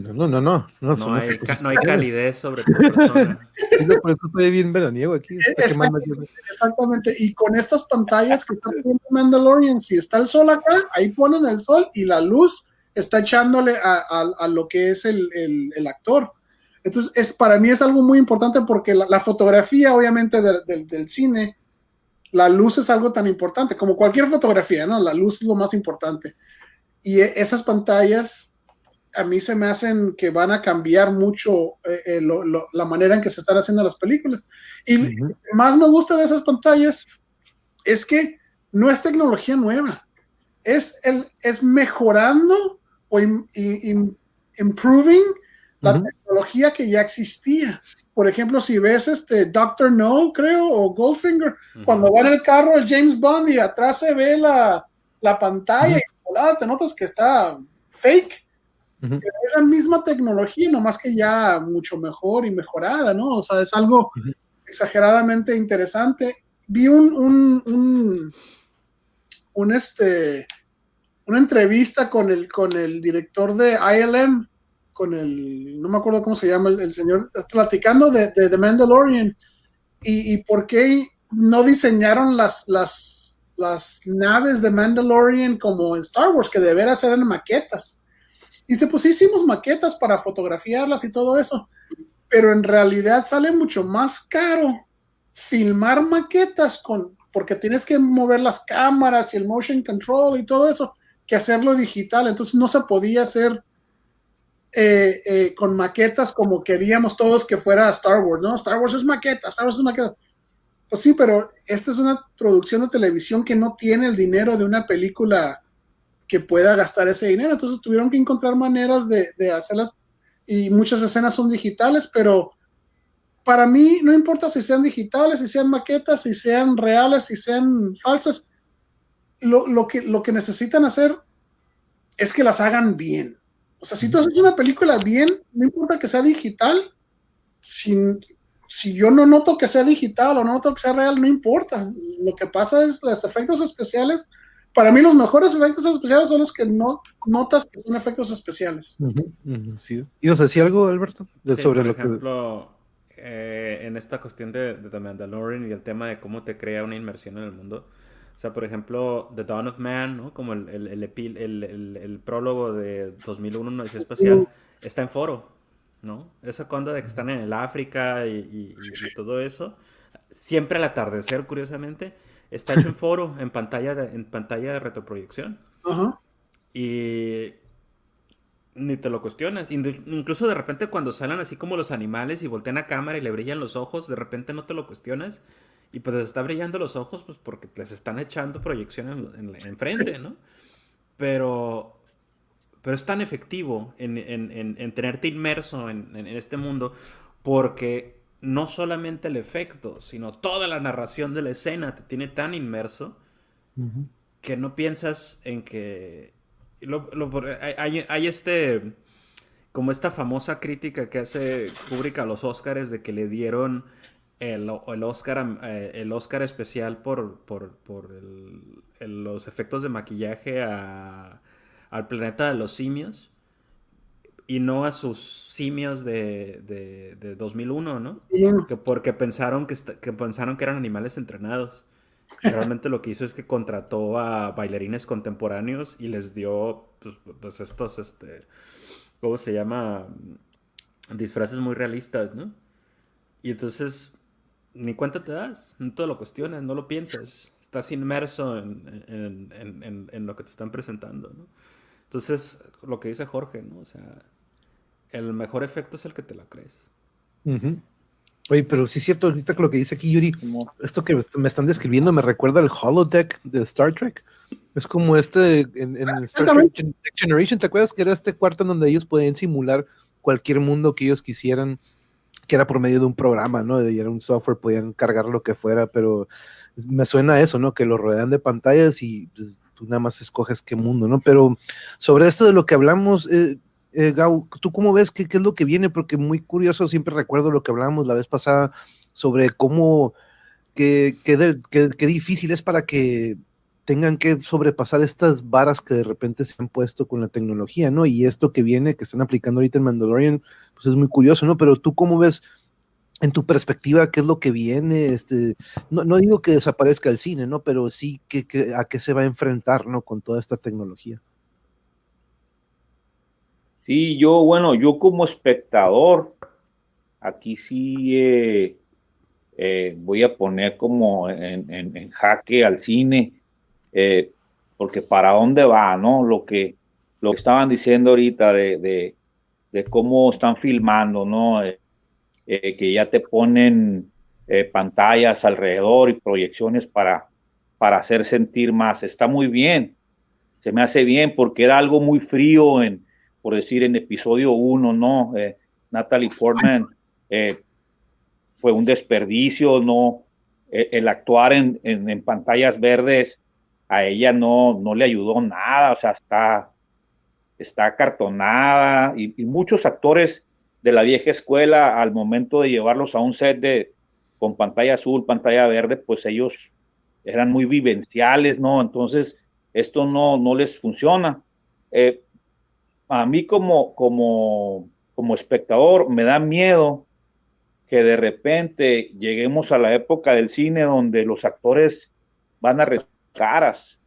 No, no, no, no, hay, no hay calidez sobre tu persona. por eso estoy bien veraniego aquí. Exactamente, y con estas pantallas que están viendo Mandalorian, si está el sol acá, ahí ponen el sol y la luz está echándole a, lo que es el, actor. Entonces, es, para mí es algo muy importante porque la, fotografía, obviamente, del cine, la luz es algo tan importante como cualquier fotografía, ¿no? La luz es lo más importante. Y e, esas pantallas a mí se me hacen que van a cambiar mucho eh, eh, la manera en que se están haciendo las películas. Y lo que más me gusta de esas pantallas es que no es tecnología nueva, es, el, es mejorando o improving la tecnología que ya existía. Por ejemplo, si ves este Doctor No, creo, o Goldfinger, cuando va en el carro el James Bond y atrás se ve la, pantalla y te notas que está fake. Es la misma tecnología, nomás que ya mucho mejor y mejorada, ¿no? O sea, es algo exageradamente interesante. Vi un, un, un, un este, una entrevista con el, con el director de ILM, con el, no me acuerdo cómo se llama el, señor, platicando de, de, The Mandalorian y, y, por qué no diseñaron las, las, las naves de Mandalorian como en Star Wars, que de veras eran maquetas. Dice, pues hicimos maquetas para fotografiarlas y todo eso, pero en realidad sale mucho más caro filmar maquetas con, porque tienes que mover las cámaras y el motion control y todo eso que hacerlo digital. Entonces no se podía hacer eh, eh, con maquetas como queríamos todos que fuera Star Wars, ¿no? Star Wars es maqueta, Star Wars es maqueta. Pues sí, pero esta es una producción de televisión que no tiene el dinero de una película que pueda gastar ese dinero. Entonces tuvieron que encontrar maneras de, hacerlas y muchas escenas son digitales, pero para mí no importa si sean digitales, si sean maquetas, si sean reales, si sean falsas lo, que, lo que necesitan hacer es que las hagan bien. O sea, si tú haces una película bien, no importa que sea digital, si, si yo no noto que sea digital o no noto que sea real, no importa. Lo que pasa es los efectos especiales. Para mí los mejores efectos especiales son los que no notas que son efectos especiales. ¿Y os decía algo, Alberto? sobre lo ejemplo, eh, en esta cuestión de, de The Mandalorian y el tema de cómo te crea una inmersión en el mundo, o sea, por ejemplo, The Dawn of Man, ¿no? Como el, el, el, el prólogo de 2001, una edición espacial, está en foro, ¿no? Esa cuando de que están en el África y, y, todo eso. Siempre al atardecer, curiosamente, está hecho en foro, en pantalla de, en pantalla de retroproyección. Ajá. Y ni te lo cuestionas. Incluso de repente cuando salen así como los animales y voltean a cámara y le brillan los ojos, de repente no te lo cuestionas. Y pues les está brillando los ojos, pues porque les están echando proyección en, en, frente, ¿no? Pero, pero es tan efectivo en, en tenerte inmerso en, este mundo porque no solamente el efecto, sino toda la narración de la escena te tiene tan inmerso que no piensas en que... hay, hay, este... Como esta famosa crítica que hace Kubrick a los Oscars de que le dieron el, el, Oscar, eh, el Oscar especial por, por, por los efectos de maquillaje al planeta de los simios. Y no a sus simios de, de, 2001, ¿no? Que porque pensaron que, que pensaron que eran animales entrenados. Realmente lo que hizo es que contrató a bailarines contemporáneos y les dio, pues, pues estos, este, ¿cómo se llama? Disfraces muy realistas, ¿no? Y entonces, ni cuenta te das, no te lo cuestionas, no lo piensas, estás inmerso en, en, en, lo que te están presentando, ¿no? Entonces, lo que dice Jorge, ¿no? O sea, el mejor efecto es el que te la crees. Oye, pero sí es cierto, ahorita lo que dice aquí Yuri, esto que me están describiendo me recuerda al holodeck de Star Trek. Es como este, en, en Star Trek Generation, ¿te acuerdas que era este cuarto en donde ellos podían simular cualquier mundo que ellos quisieran, que era por medio de un programa, ¿no? Y era un software, podían cargar lo que fuera, pero me suena a eso, ¿no? Que lo rodean de pantallas y pues, tú nada más escoges qué mundo, ¿no? Pero sobre esto de lo que hablamos, eh, eh, Gau, ¿tú cómo ves qué, es lo que viene? Porque muy curioso, siempre recuerdo lo que hablábamos la vez pasada sobre cómo, qué, difícil es para que tengan que sobrepasar estas varas que de repente se han puesto con la tecnología, ¿no? Y esto que viene, que están aplicando ahorita en Mandalorian, pues es muy curioso, ¿no? Pero tú cómo ves en tu perspectiva qué es lo que viene, este, no, no digo que desaparezca el cine, ¿no? Pero sí que, a qué se va a enfrentar, ¿no? Con toda esta tecnología. Sí, yo, bueno, yo como espectador, aquí sí eh, eh, voy a poner como en, jaque al cine, eh, porque para dónde va, ¿no? Lo que, lo estaban diciendo ahorita de, de, cómo están filmando, ¿no? que ya te ponen pantallas alrededor y proyecciones para, para hacer sentir más. Está muy bien, se me hace bien porque era algo muy frío en por decir en episodio 1, ¿no? Eh, Natalie Portman eh, fue un desperdicio, ¿no? E, el actuar en, en, pantallas verdes a ella no, no le ayudó nada, o sea, está, está cartonada y, y, muchos actores de la vieja escuela al momento de llevarlos a un set de con pantalla azul, pantalla verde, pues ellos eran muy vivenciales, ¿no? Entonces, esto no, no les funciona. Eh, a mí como, como, como espectador me da miedo que de repente lleguemos a la época del cine donde los actores van a caras,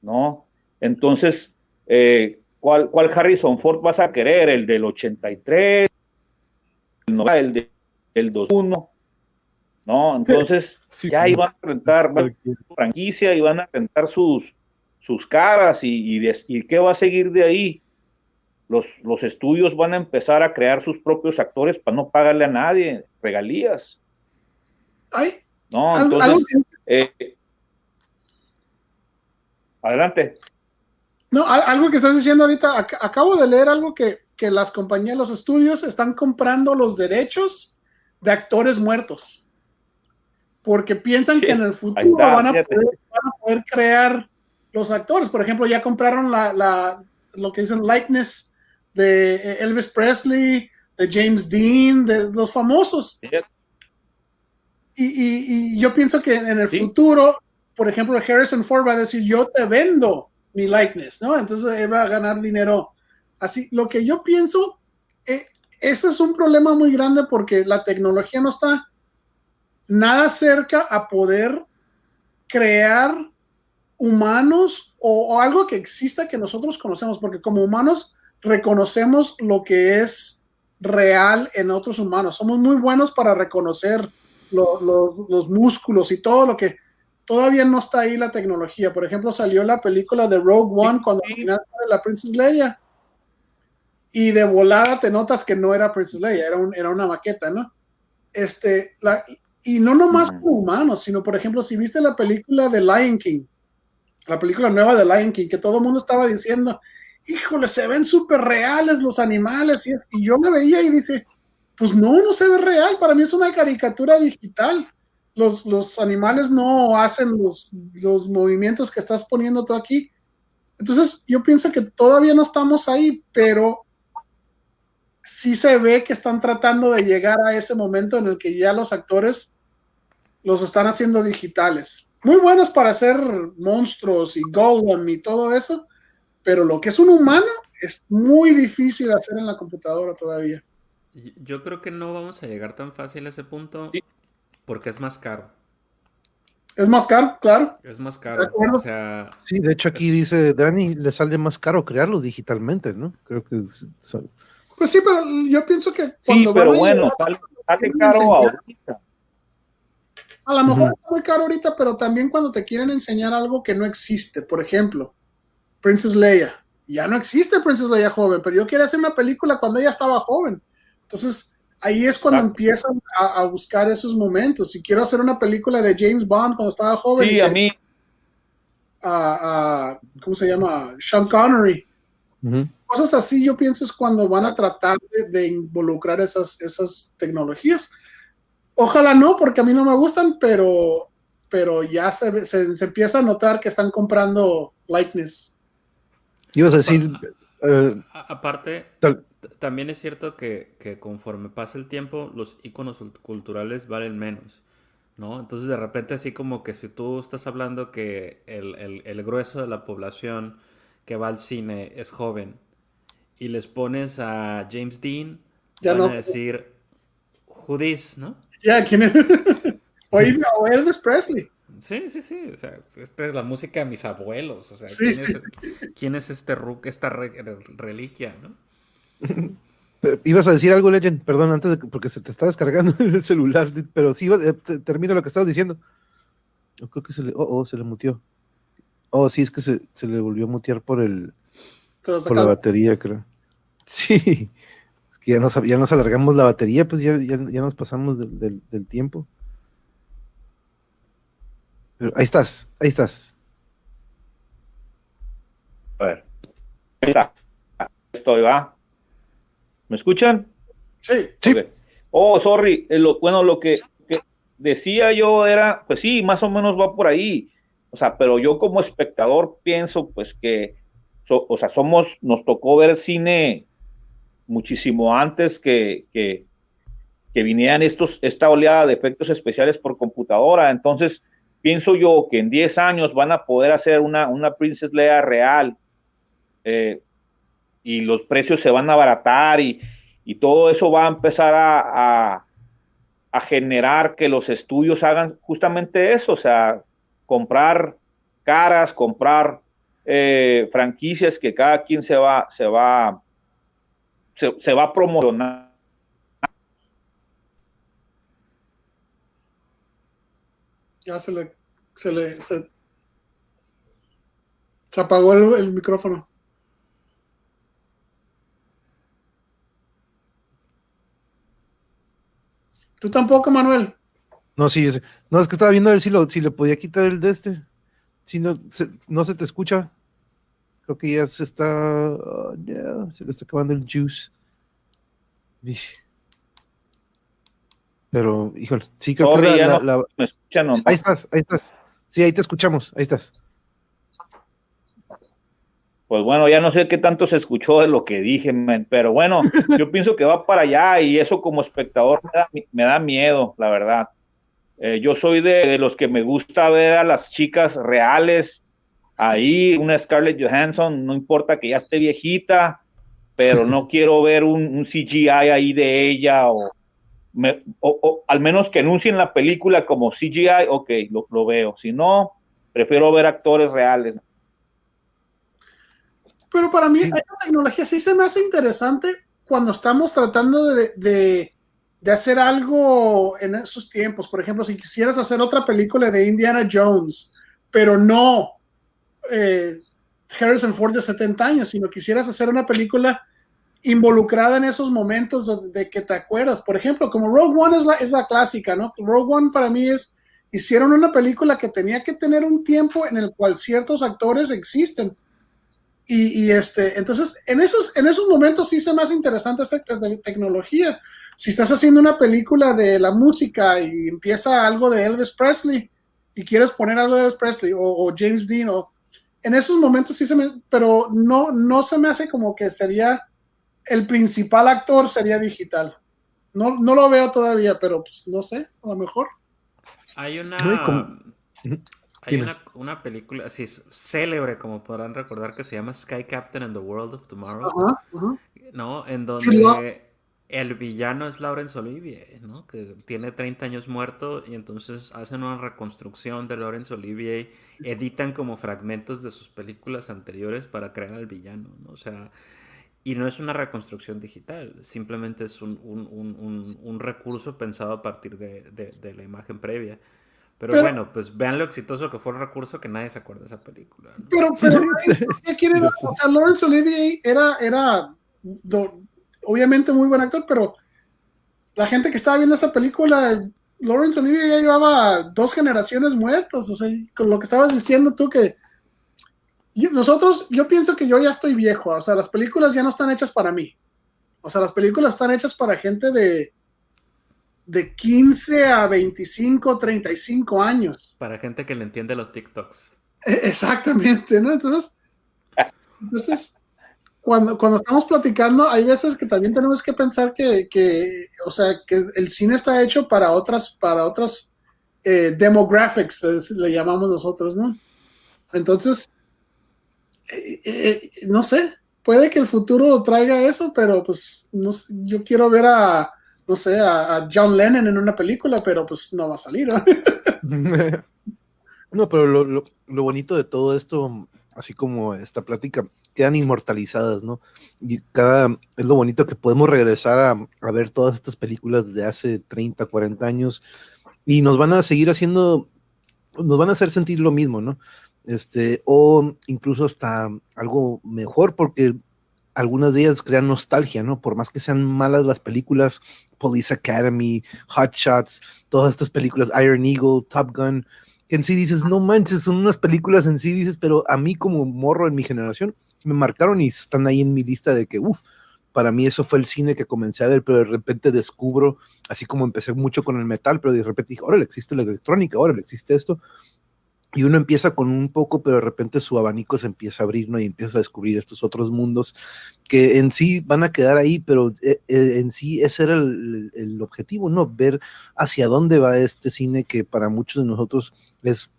¿no? Entonces, eh, ¿cuál, ¿cuál, Harrison Ford vas a querer? ¿El del 83? ¿El de, del 2001? ¿No? Entonces, ya iban a rentar franquicia y van a rentar sus, sus caras y, y, qué va a seguir de ahí. Los, los, estudios van a empezar a crear sus propios actores para no pagarle a nadie regalías. Ay, no, entonces, eh, adelante. No, algo que estás diciendo ahorita, acabo de leer algo que, que las compañías, los estudios están comprando los derechos de actores muertos. Porque piensan que en el futuro van, a poder, crear los actores. Por ejemplo, ya compraron la, la, lo que dicen likeness de Elvis Presley, de James Dean, de los famosos. Y, y, y, yo pienso que en el futuro, por ejemplo, Harrison Ford va a decir, yo te vendo mi likeness, ¿no? Entonces él va a ganar dinero así. Lo que yo pienso, eh, ese es un problema muy grande porque la tecnología no está nada cerca a poder crear humanos o, algo que exista que nosotros conocemos, porque como humanos reconocemos lo que es real en otros humanos. Somos muy buenos para reconocer los músculos y todo lo que todavía no está ahí la tecnología. Por ejemplo, salió la película de Rogue One cuando al final la Princess Leia. Y de volada te notas que no era Princess Leia, era, era una maqueta, ¿no? Este, y no nomás como humanos, sino por ejemplo, si viste la película de Lion King, la película nueva de Lion King, que todo el mundo estaba diciendo, híjole, se ven súper reales los animales. Y, yo me veía y dice, pues no, no se ve real, para mí es una caricatura digital. Los, los animales no hacen los, los movimientos que estás poniendo tú aquí. Entonces, yo pienso que todavía no estamos ahí, pero sí se ve que están tratando de llegar a ese momento en el que ya los actores los están haciendo digitales muy buenos para hacer monstruos y Golem y todo eso, pero lo que es un humano, es muy difícil hacer en la computadora todavía. Yo creo que no vamos a llegar tan fácil a ese punto porque es más caro. Es más caro, claro. Es más caro. O sea, sí, de hecho aquí dice Dani, le sale más caro crearlos digitalmente, ¿no? Creo que... Pues sí, pero yo pienso que cuando... Sí, pero bueno, sale, caro ahorita. A lo mejor es muy caro ahorita, pero también cuando te quieren enseñar algo que no existe. Por ejemplo, Princess Leia. Ya no existe Princess Leia joven, pero yo quería hacer una película cuando ella estaba joven. Entonces, ahí es cuando empiezan a, buscar esos momentos. Si quiero hacer una película de James Bond cuando estaba joven. Sí, a mí. ¿Cómo se llama? Sean Connery. Cosas así yo pienso es cuando van a tratar de, involucrar esas, esas tecnologías. Ojalá no, porque a mí no me gustan, pero, pero ya se, se, empieza a notar que están comprando likeness. Ibas a decir... Eh, aparte, también es cierto que, conforme pasa el tiempo, los iconos culturales valen menos, ¿no? Entonces de repente así como que si tú estás hablando que el, grueso de la población que va al cine es joven y les pones a James Dean, van a decir, Judis, ¿no? Ya, ¿quién es? o Elvis Presley. Sí, sí, sí. O sea, esta es la música de mis abuelos. O sea, ¿quién, Es, este rook, esta reliquia, no? Ibas a decir algo, Legend, perdón, antes de porque se te está descargando el celular, pero sí, eh, termino lo que estabas diciendo. Yo creo que se le, oh, oh, se le mutió. Oh, sí, es que se, le volvió a mutear por el, por la batería, creo. Sí, es que ya nos, ya nos alargamos la batería, pues ya, ya, nos pasamos del, tiempo. ahí estás, ahí estás. A ver, ahí está. Estoy, va. ¿Me escuchan? Sí. sí. Oh, sorry. Eh, bueno, lo que, decía yo era, pues sí, más o menos va por ahí. O sea, pero yo como espectador pienso, pues que, o sea, somos, nos tocó ver cine muchísimo antes que, que, que vinieran estos, esta oleada de efectos especiales por computadora. Entonces, pienso yo que en 10 años van a poder hacer una, una Princess Leia real. Eh, y los precios se van a abaratar y, todo eso va a empezar a, generar que los estudios hagan justamente eso, o sea, comprar caras, comprar eh, franquicias que cada quien se va, se va, se, va a promocionar. Ya se le, se le, se, apagó el micrófono. ¿Tú tampoco, Manuel? No, sí, no, es que estaba viendo a ver si, lo, si le podía quitar el de este. Si no se, no se te escucha. Creo que ya se está. Oh, se le está acabando el juice. Pero, híjole, sí, creo que la, Ahí estás, ahí estás. Sí, ahí te escuchamos, ahí estás pues bueno, ya no sé qué tanto se escuchó de lo que dije, pero bueno, yo pienso que va para allá y eso como espectador me da, miedo, la verdad. Eh, yo soy de, los que me gusta ver a las chicas reales ahí, una Scarlett Johansson, no importa que ya esté viejita, pero no quiero ver un, CGI ahí de ella o, o, al menos que anuncien la película como CGI, ok, lo, lo veo. Si no, prefiero ver actores reales. Pero para mí, esta tecnología sí se me hace interesante cuando estamos tratando de, hacer algo en esos tiempos. Por ejemplo, si quisieras hacer otra película de Indiana Jones, pero no eh, Harrison Ford de 70 años, sino quisieras hacer una película involucrada en esos momentos de, que te acuerdas. Por ejemplo, como Rogue One es la, es la clásica, ¿no? Rogue One para mí es, hicieron una película que tenía que tener un tiempo en el cual ciertos actores existen y, este, entonces, en esos, en esos momentos sí se me hace interesante esa tecnología. Si estás haciendo una película de la música y empieza algo de Elvis Presley y quieres poner algo de Elvis Presley o, James Dean, o, en esos momentos sí se me, pero no, no se me hace como que sería el principal actor sería digital. No, no lo veo todavía, pero pues no sé, a lo mejor. Hay una. Hay una, película así célebre, como podrán recordar, que se llama Sky Captain and the World of Tomorrow. ¿No? En donde el villano es Laurence Olivier, ¿no? Que tiene 30 años muerto y entonces hacen una reconstrucción de Laurence Olivier, editan como fragmentos de sus películas anteriores para crear al villano, ¿no? O sea, y no es una reconstrucción digital, simplemente es un, recurso pensado a partir de, la imagen previa. Pero, bueno, pues vean lo exitoso que fue el recurso que nadie se acuerda de esa película. Pero, pero, o sea, Laurence Olivier era, era obviamente muy buen actor, pero la gente que estaba viendo esa película, Lawrence Olivier ya llevaba dos generaciones muertas, o sea, con lo que estabas diciendo tú que nosotros, yo pienso que yo ya estoy viejo, o sea, las películas ya no están hechas para mí, o sea, las películas están hechas para gente de de 15 a 25, 35 años. Para gente que le entiende los TikToks. E, exactamente, ¿no? Entonces, entonces cuando, cuando estamos platicando, hay veces que también tenemos que pensar que, que o sea, que el cine está hecho para otras, para otros eh, demographics, le llamamos nosotros, ¿no? Entonces, eh, eh, no sé, puede que el futuro traiga eso, pero pues no, yo quiero ver a, no sé, a, John Lennon en una película, pero pues no va a salir. no, pero lo, lo bonito de todo esto, así como esta plática, quedan inmortalizadas, ¿no? Y cada, es lo bonito que podemos regresar a, ver todas estas películas de hace 30, 40 años y nos van a seguir haciendo, nos van a hacer sentir lo mismo, ¿no? Este, o incluso hasta algo mejor porque algunas de ellas crean nostalgia, ¿no? Por más que sean malas las películas, Police Academy, Hot Shots, todas estas películas, Iron Eagle, Top Gun, que en sí dices, no manches, son unas películas en sí, dices, pero a mí como morro en mi generación, me marcaron y están ahí en mi lista de que, uff, para mí eso fue el cine que comencé a ver, pero de repente descubro, así como empecé mucho con el metal, pero de repente dije, órale, existe la electrónica, órale, existe esto. Y uno empieza con un poco, pero de repente su abanico se empieza a abrir, ¿no? Y empieza a descubrir estos otros mundos que en sí van a quedar ahí, pero eh, eh, en sí ese era el, el objetivo, ¿no? Ver hacia dónde va este cine que para muchos de nosotros es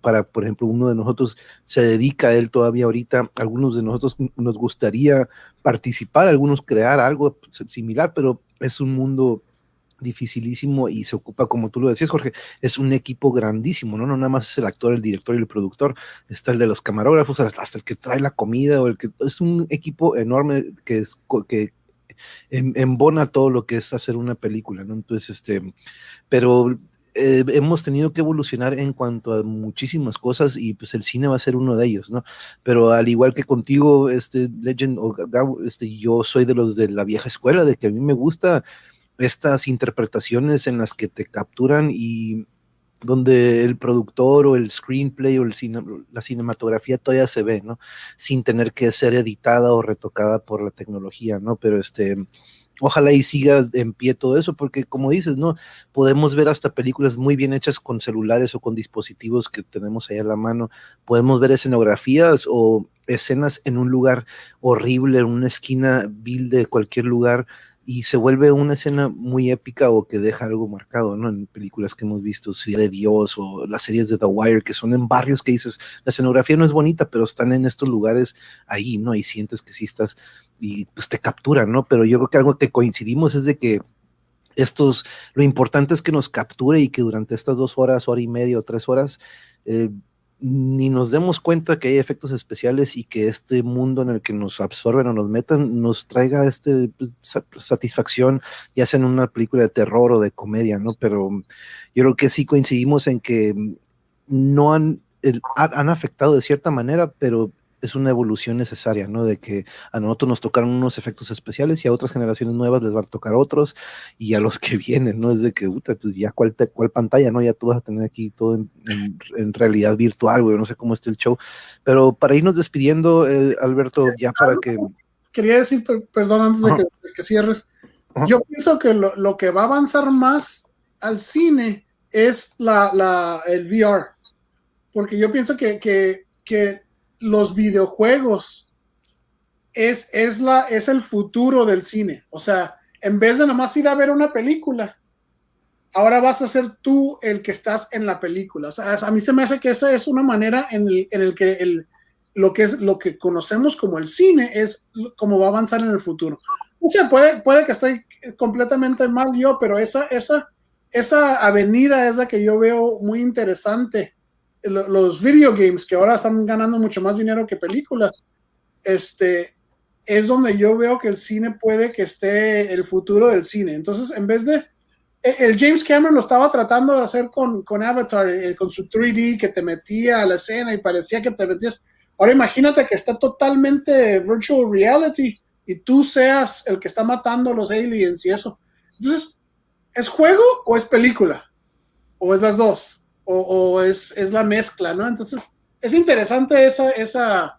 para, por ejemplo, uno de nosotros se dedica a él todavía ahorita, algunos de nosotros nos gustaría participar, algunos crear algo similar, pero es un mundo dificilísimo y se ocupa, como tú lo decías, Jorge, es un equipo grandísimo, ¿no? No nada más es el actor, el director y el productor, está el de los camarógrafos, hasta el que trae la comida, o el que es un equipo enorme que es que embona todo lo que es hacer una película, ¿no? Entonces, este, pero eh, hemos tenido que evolucionar en cuanto a muchísimas cosas y pues el cine va a ser uno de ellos, ¿no? Pero al igual que contigo, este Legend, este, yo soy de los de la vieja escuela, de que a mí me gusta estas interpretaciones en las que te capturan y donde el productor o el screenplay o el la cinematografía todavía se ve, ¿no? Sin tener que ser editada o retocada por la tecnología, ¿no? Pero este, ojalá y siga en pie todo eso, porque como dices, ¿no? Podemos ver hasta películas muy bien hechas con celulares o con dispositivos que tenemos ahí a la mano. Podemos ver escenografías o escenas en un lugar horrible, en una esquina vil de cualquier lugar, y se vuelve una escena muy épica o que deja algo marcado, ¿no? En películas que hemos visto, Ciudad de Dios o las series de The Wire, que son en barrios que dices, la escenografía no es bonita, pero están en estos lugares ahí, ¿no? Y sientes que sí estás y pues te capturan, ¿no? Pero yo creo que algo que coincidimos es de que estos, lo importante es que nos capture y que durante estas dos horas, hora y media o tres horas, eh, ni nos demos cuenta que hay efectos especiales y que este mundo en el que nos absorben o nos metan nos traiga este pues, satisfacción, ya sea en una película de terror o de comedia, ¿no? Pero yo creo que sí coincidimos en que no han, han afectado de cierta manera, pero es una evolución necesaria, ¿no? De que a nosotros nos tocaron unos efectos especiales y a otras generaciones nuevas les van a tocar otros y a los que vienen, ¿no? Es de que, puta, pues ya cuál, cuál pantalla, ¿no? Ya tú vas a tener aquí todo en, realidad virtual, güey, no sé cómo está el show. Pero para irnos despidiendo, eh, Alberto, ya para que... Quería decir, perdón, antes de que, cierres, yo pienso que lo, que va a avanzar más al cine es la, la, el VR, porque yo pienso que, que, que los videojuegos es, es, la, es el futuro del cine. O sea, en vez de nomás ir a ver una película, ahora vas a ser tú el que estás en la película. O sea, a mí se me hace que esa es una manera en el, en el que el, lo que es lo que conocemos como el cine es como va a avanzar en el futuro. O sea, puede, puede que estoy completamente mal yo, pero esa, esa, esa avenida es la que yo veo muy interesante. Los video games que ahora están ganando mucho más dinero que películas, este, es donde yo veo que el cine puede que esté el futuro del cine. Entonces, en vez de e, el James Cameron lo estaba tratando de hacer con, con Avatar, eh, con su 3D que te metía a la escena y parecía que te metías. Ahora imagínate que está totalmente virtual reality y tú seas el que está matando a los aliens y eso. Entonces, ¿es juego o es película? ¿O es las dos? ¿O, es, es, la mezcla, no? Entonces, es interesante esa, esa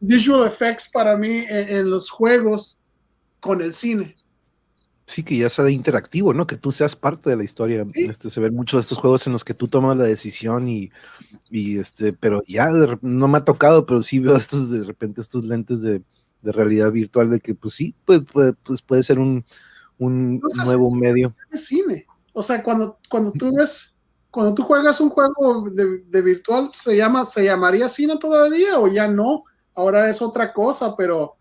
visual effects para mí en los juegos con el cine. Sí, que ya sea interactivo, ¿no? Que tú seas parte de la historia. Este, se ven muchos de estos juegos en los que tú tomas la decisión y, y este, pero ya no me ha tocado, pero sí veo estos de repente estos lentes de, de realidad virtual de que pues sí, pues, puede, pues puede ser un, un nuevo medio. Es cine. O sea, cuando, cuando tú ves, cuando tú juegas un juego de, de, virtual, ¿se llama, se llamaría cine todavía o ya no? Ahora es otra cosa, pero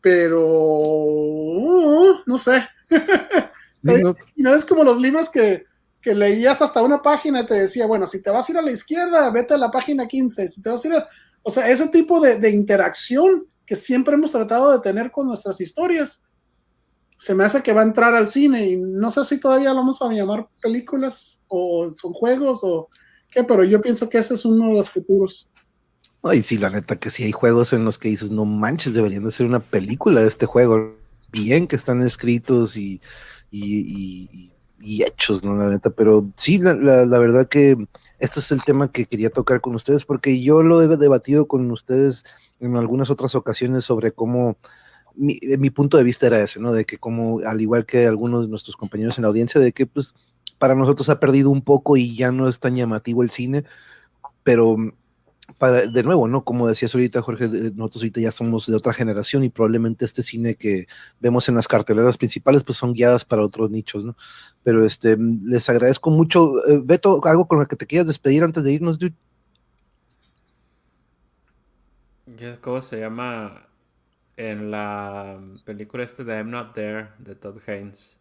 pero uh, no sé. y no es como los libros que, que, leías hasta una página y te decía, bueno, si te vas a ir a la izquierda, vete a la página 15. Si te vas a ir a... O sea, ese tipo de, de interacción que siempre hemos tratado de tener con nuestras historias, se me hace que va a entrar al cine y no sé si todavía lo vamos a llamar películas o son juegos o qué, pero yo pienso que ese es uno de los futuros. Ay, sí, la neta que sí hay juegos en los que dices, no manches, deberían de ser una película de este juego. Bien que están escritos y, y, hechos, ¿no? La neta, pero sí, la, la, verdad que este es el tema que quería tocar con ustedes porque yo lo he debatido con ustedes en algunas otras ocasiones sobre cómo mi, punto de vista era ese, ¿no? De que como, al igual que algunos de nuestros compañeros en la audiencia, de que pues para nosotros ha perdido un poco y ya no es tan llamativo el cine, pero para, de nuevo, ¿no? Como decías ahorita, Jorge, nosotros ahorita ya somos de otra generación y probablemente este cine que vemos en las carteleras principales, pues son guiadas para otros nichos, ¿no? Pero este, les agradezco mucho. Eh, Beto, algo con lo que te quieras despedir antes de irnos, dude. ¿Cómo se llama? En la película este de I'm Not There, de Todd Haynes,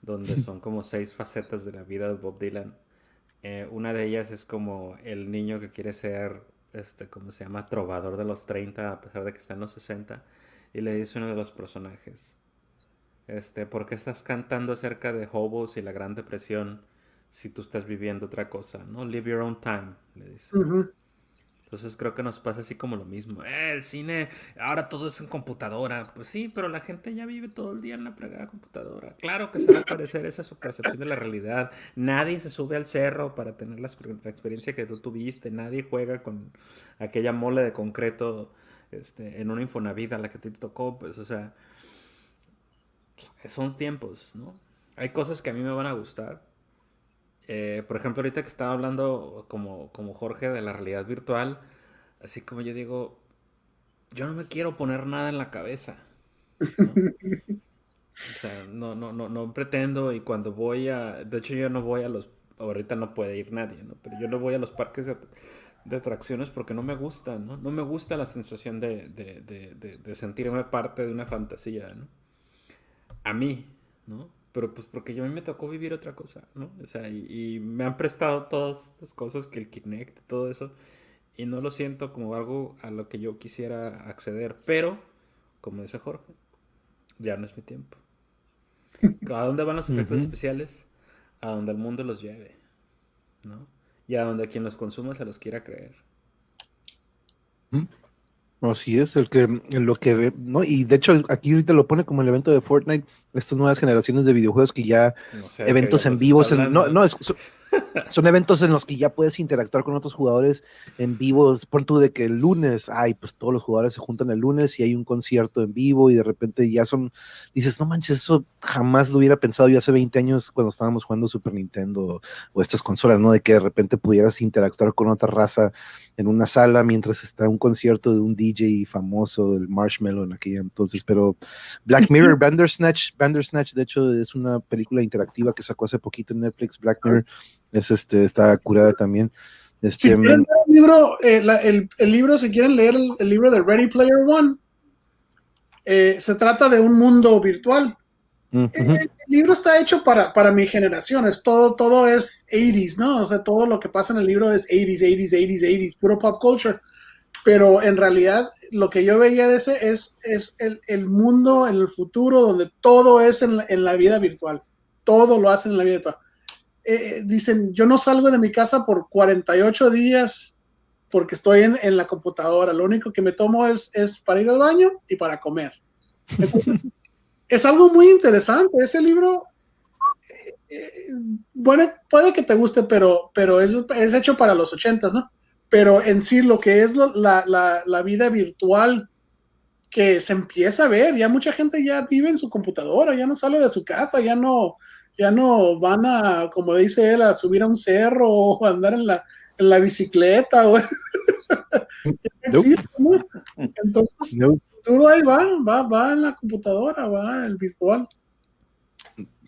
donde son como seis facetas de la vida de Bob Dylan. Eh, una de ellas es como el niño que quiere ser este, ¿cómo se llama? Trovador de los 30, a pesar de que está en los 60. Y le dice uno de los personajes, este, ¿por qué estás cantando acerca de hobos y la Gran Depresión si tú estás viviendo otra cosa? ¿No? Live your own time, le dice. Entonces creo que nos pasa así como lo mismo. Eh, el cine, ahora todo es en computadora. Pues sí, pero la gente ya vive todo el día en la fregada computadora. Claro que se va a parecer, esa es su percepción de la realidad. Nadie se sube al cerro para tener la, experiencia que tú tuviste. Nadie juega con aquella mole de concreto este, en una infonavida a la que te tocó. Pues, o sea, son tiempos, ¿no? Hay cosas que a mí me van a gustar eh, por ejemplo, ahorita que estaba hablando como, como Jorge de la realidad virtual, así como yo digo, yo no me quiero poner nada en la cabeza. o sea, no, no, no, no pretendo y cuando voy a, de hecho yo no voy a los, ahorita no puede ir nadie, ¿no? Pero yo no voy a los parques de, atracciones porque no me gusta, ¿no? No me gusta la sensación de, de, de sentirme parte de una fantasía, ¿no? A mí, ¿no? Pero pues porque yo a mí me tocó vivir otra cosa, ¿no? O sea, y, me han prestado todas las cosas que el Kinect, todo eso, y no lo siento como algo a lo que yo quisiera acceder, pero, como dice Jorge, ya no es mi tiempo. ¿A dónde van los efectos especiales? A donde el mundo los lleve, ¿no? Y a donde quien los consuma se los quiera creer. Así es, el que lo que ve, ¿no? Y de hecho aquí ahorita lo pone como el evento de Fortnite, estas nuevas generaciones de videojuegos que ya eventos en vivos, no, no, es, son eventos en los que ya puedes interactuar con otros jugadores en vivo. Por tú de que el lunes, ay, pues todos los jugadores se juntan el lunes y hay un concierto en vivo y de repente ya son, dices, no manches, eso jamás lo hubiera pensado yo hace 20 años cuando estábamos jugando Super Nintendo o estas consolas, ¿no? De que de repente pudieras interactuar con otra raza en una sala mientras está un concierto de un DJ famoso, del Marshmallow en aquella entonces. Pero Black Mirror, Bandersnatch, Bandersnatch, de hecho, es una película interactiva que sacó hace poquito en Netflix, Black Mirror es este, está curada también. Este, si quieren leer el libro, eh, el, el, libro, si quieren leer el, libro de Ready Player One, eh, se trata de un mundo virtual. el, libro está hecho para, para mi generación, es todo, todo es 80s, ¿no? O sea, todo lo que pasa en el libro es 80s, 80s, 80s, 80s, puro pop culture. Pero en realidad lo que yo veía de ese es, es el, el mundo en el futuro donde todo es en la, en la vida virtual. Todo lo hacen en la vida virtual eh, dicen, yo no salgo de mi casa por 48 días porque estoy en, la computadora. Lo único que me tomo es, es para ir al baño y para comer. es algo muy interesante. Ese libro, eh, eh, bueno, puede que te guste, pero, pero es, es, hecho para los ochentas, ¿no? Pero en sí, lo que es la, la, la vida virtual que se empieza a ver, ya mucha gente ya vive en su computadora, ya no sale de su casa, ya no, ya no van a, como dice él, a subir a un cerro o andar en la, en la bicicleta. O... Entonces, todo ahí va, va, va en la computadora, va el virtual.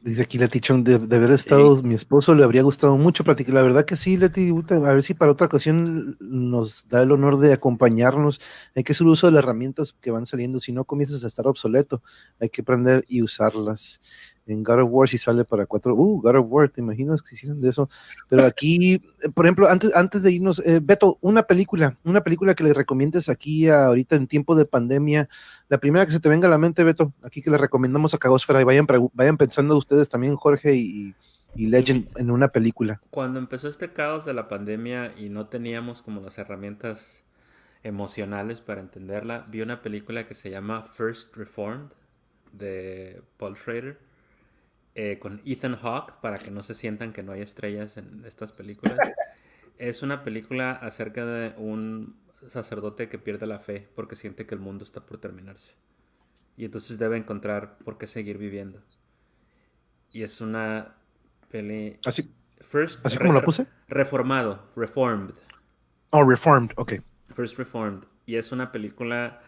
Dice aquí Leti de, de, haber estado mi esposo le habría gustado mucho platicar. La verdad que sí, Leti, a ver si para otra ocasión nos da el honor de acompañarnos. Hay que hacer uso de las herramientas que van saliendo, si no comienzas a estar obsoleto, hay que aprender y usarlas en God of War si sale para cuatro, uh, God of War, ¿te imaginas que hicieran de eso? Pero aquí, eh, por ejemplo, antes, antes de irnos, eh, Beto, una película, una película que le recomiendes aquí ahorita en tiempo de pandemia, la primera que se te venga a la mente, Beto, aquí que le recomendamos a Cagosfera y vayan, vayan pensando ustedes también, Jorge y, y Legend, en una película. Cuando empezó este caos de la pandemia y no teníamos como las herramientas emocionales para entenderla, vi una película que se llama First Reformed de Paul Schrader eh, con Ethan Hawke, para que no se sientan que no hay estrellas en estas películas. Es una película acerca de un sacerdote que pierde la fe porque siente que el mundo está por terminarse. Y entonces debe encontrar por qué seguir viviendo. Y es una peli... Así, First, ¿así como la puse? Reformado, Reformed. Oh, Reformed, ok. First Reformed. Y es una película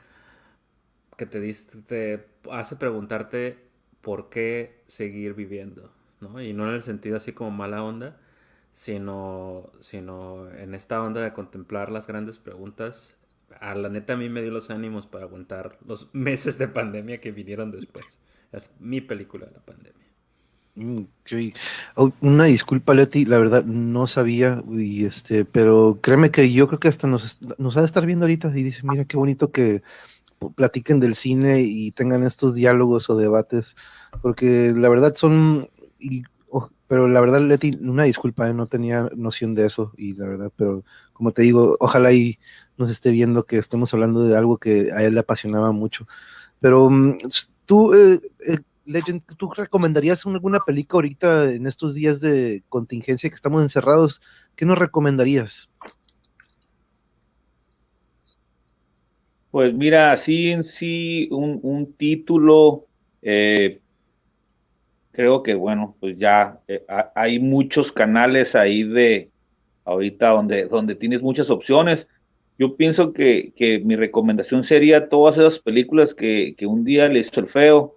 que te, te hace preguntarte por qué seguir viviendo, ¿no? Y no en el sentido así como mala onda, sino, sino en esta onda de contemplar las grandes preguntas. A la neta a mí me dio los ánimos para aguantar los meses de pandemia que vinieron después. Es mi película de la pandemia. Mm, oh, una disculpa, Leti, la verdad no sabía, y este, pero créeme que yo creo que hasta nos, nos ha de estar viendo ahorita y dice, mira qué bonito que, platiquen del cine y tengan estos diálogos o debates, porque la verdad son, pero la verdad, Leti, una disculpa, ¿eh? no tenía noción de eso, y la verdad, pero como te digo, ojalá y nos esté viendo que estemos hablando de algo que a él le apasionaba mucho. Pero mm, tú, eh, eh, Legend, ¿tú recomendarías alguna película ahorita en estos días de contingencia que estamos encerrados? ¿Qué nos recomendarías? Pues mira, sí en sí, un, título, eh, creo que bueno, pues ya eh, hay muchos canales ahí de ahorita donde, donde tienes muchas opciones. Yo pienso que, mi recomendación sería todas esas películas que, un día le hizo el feo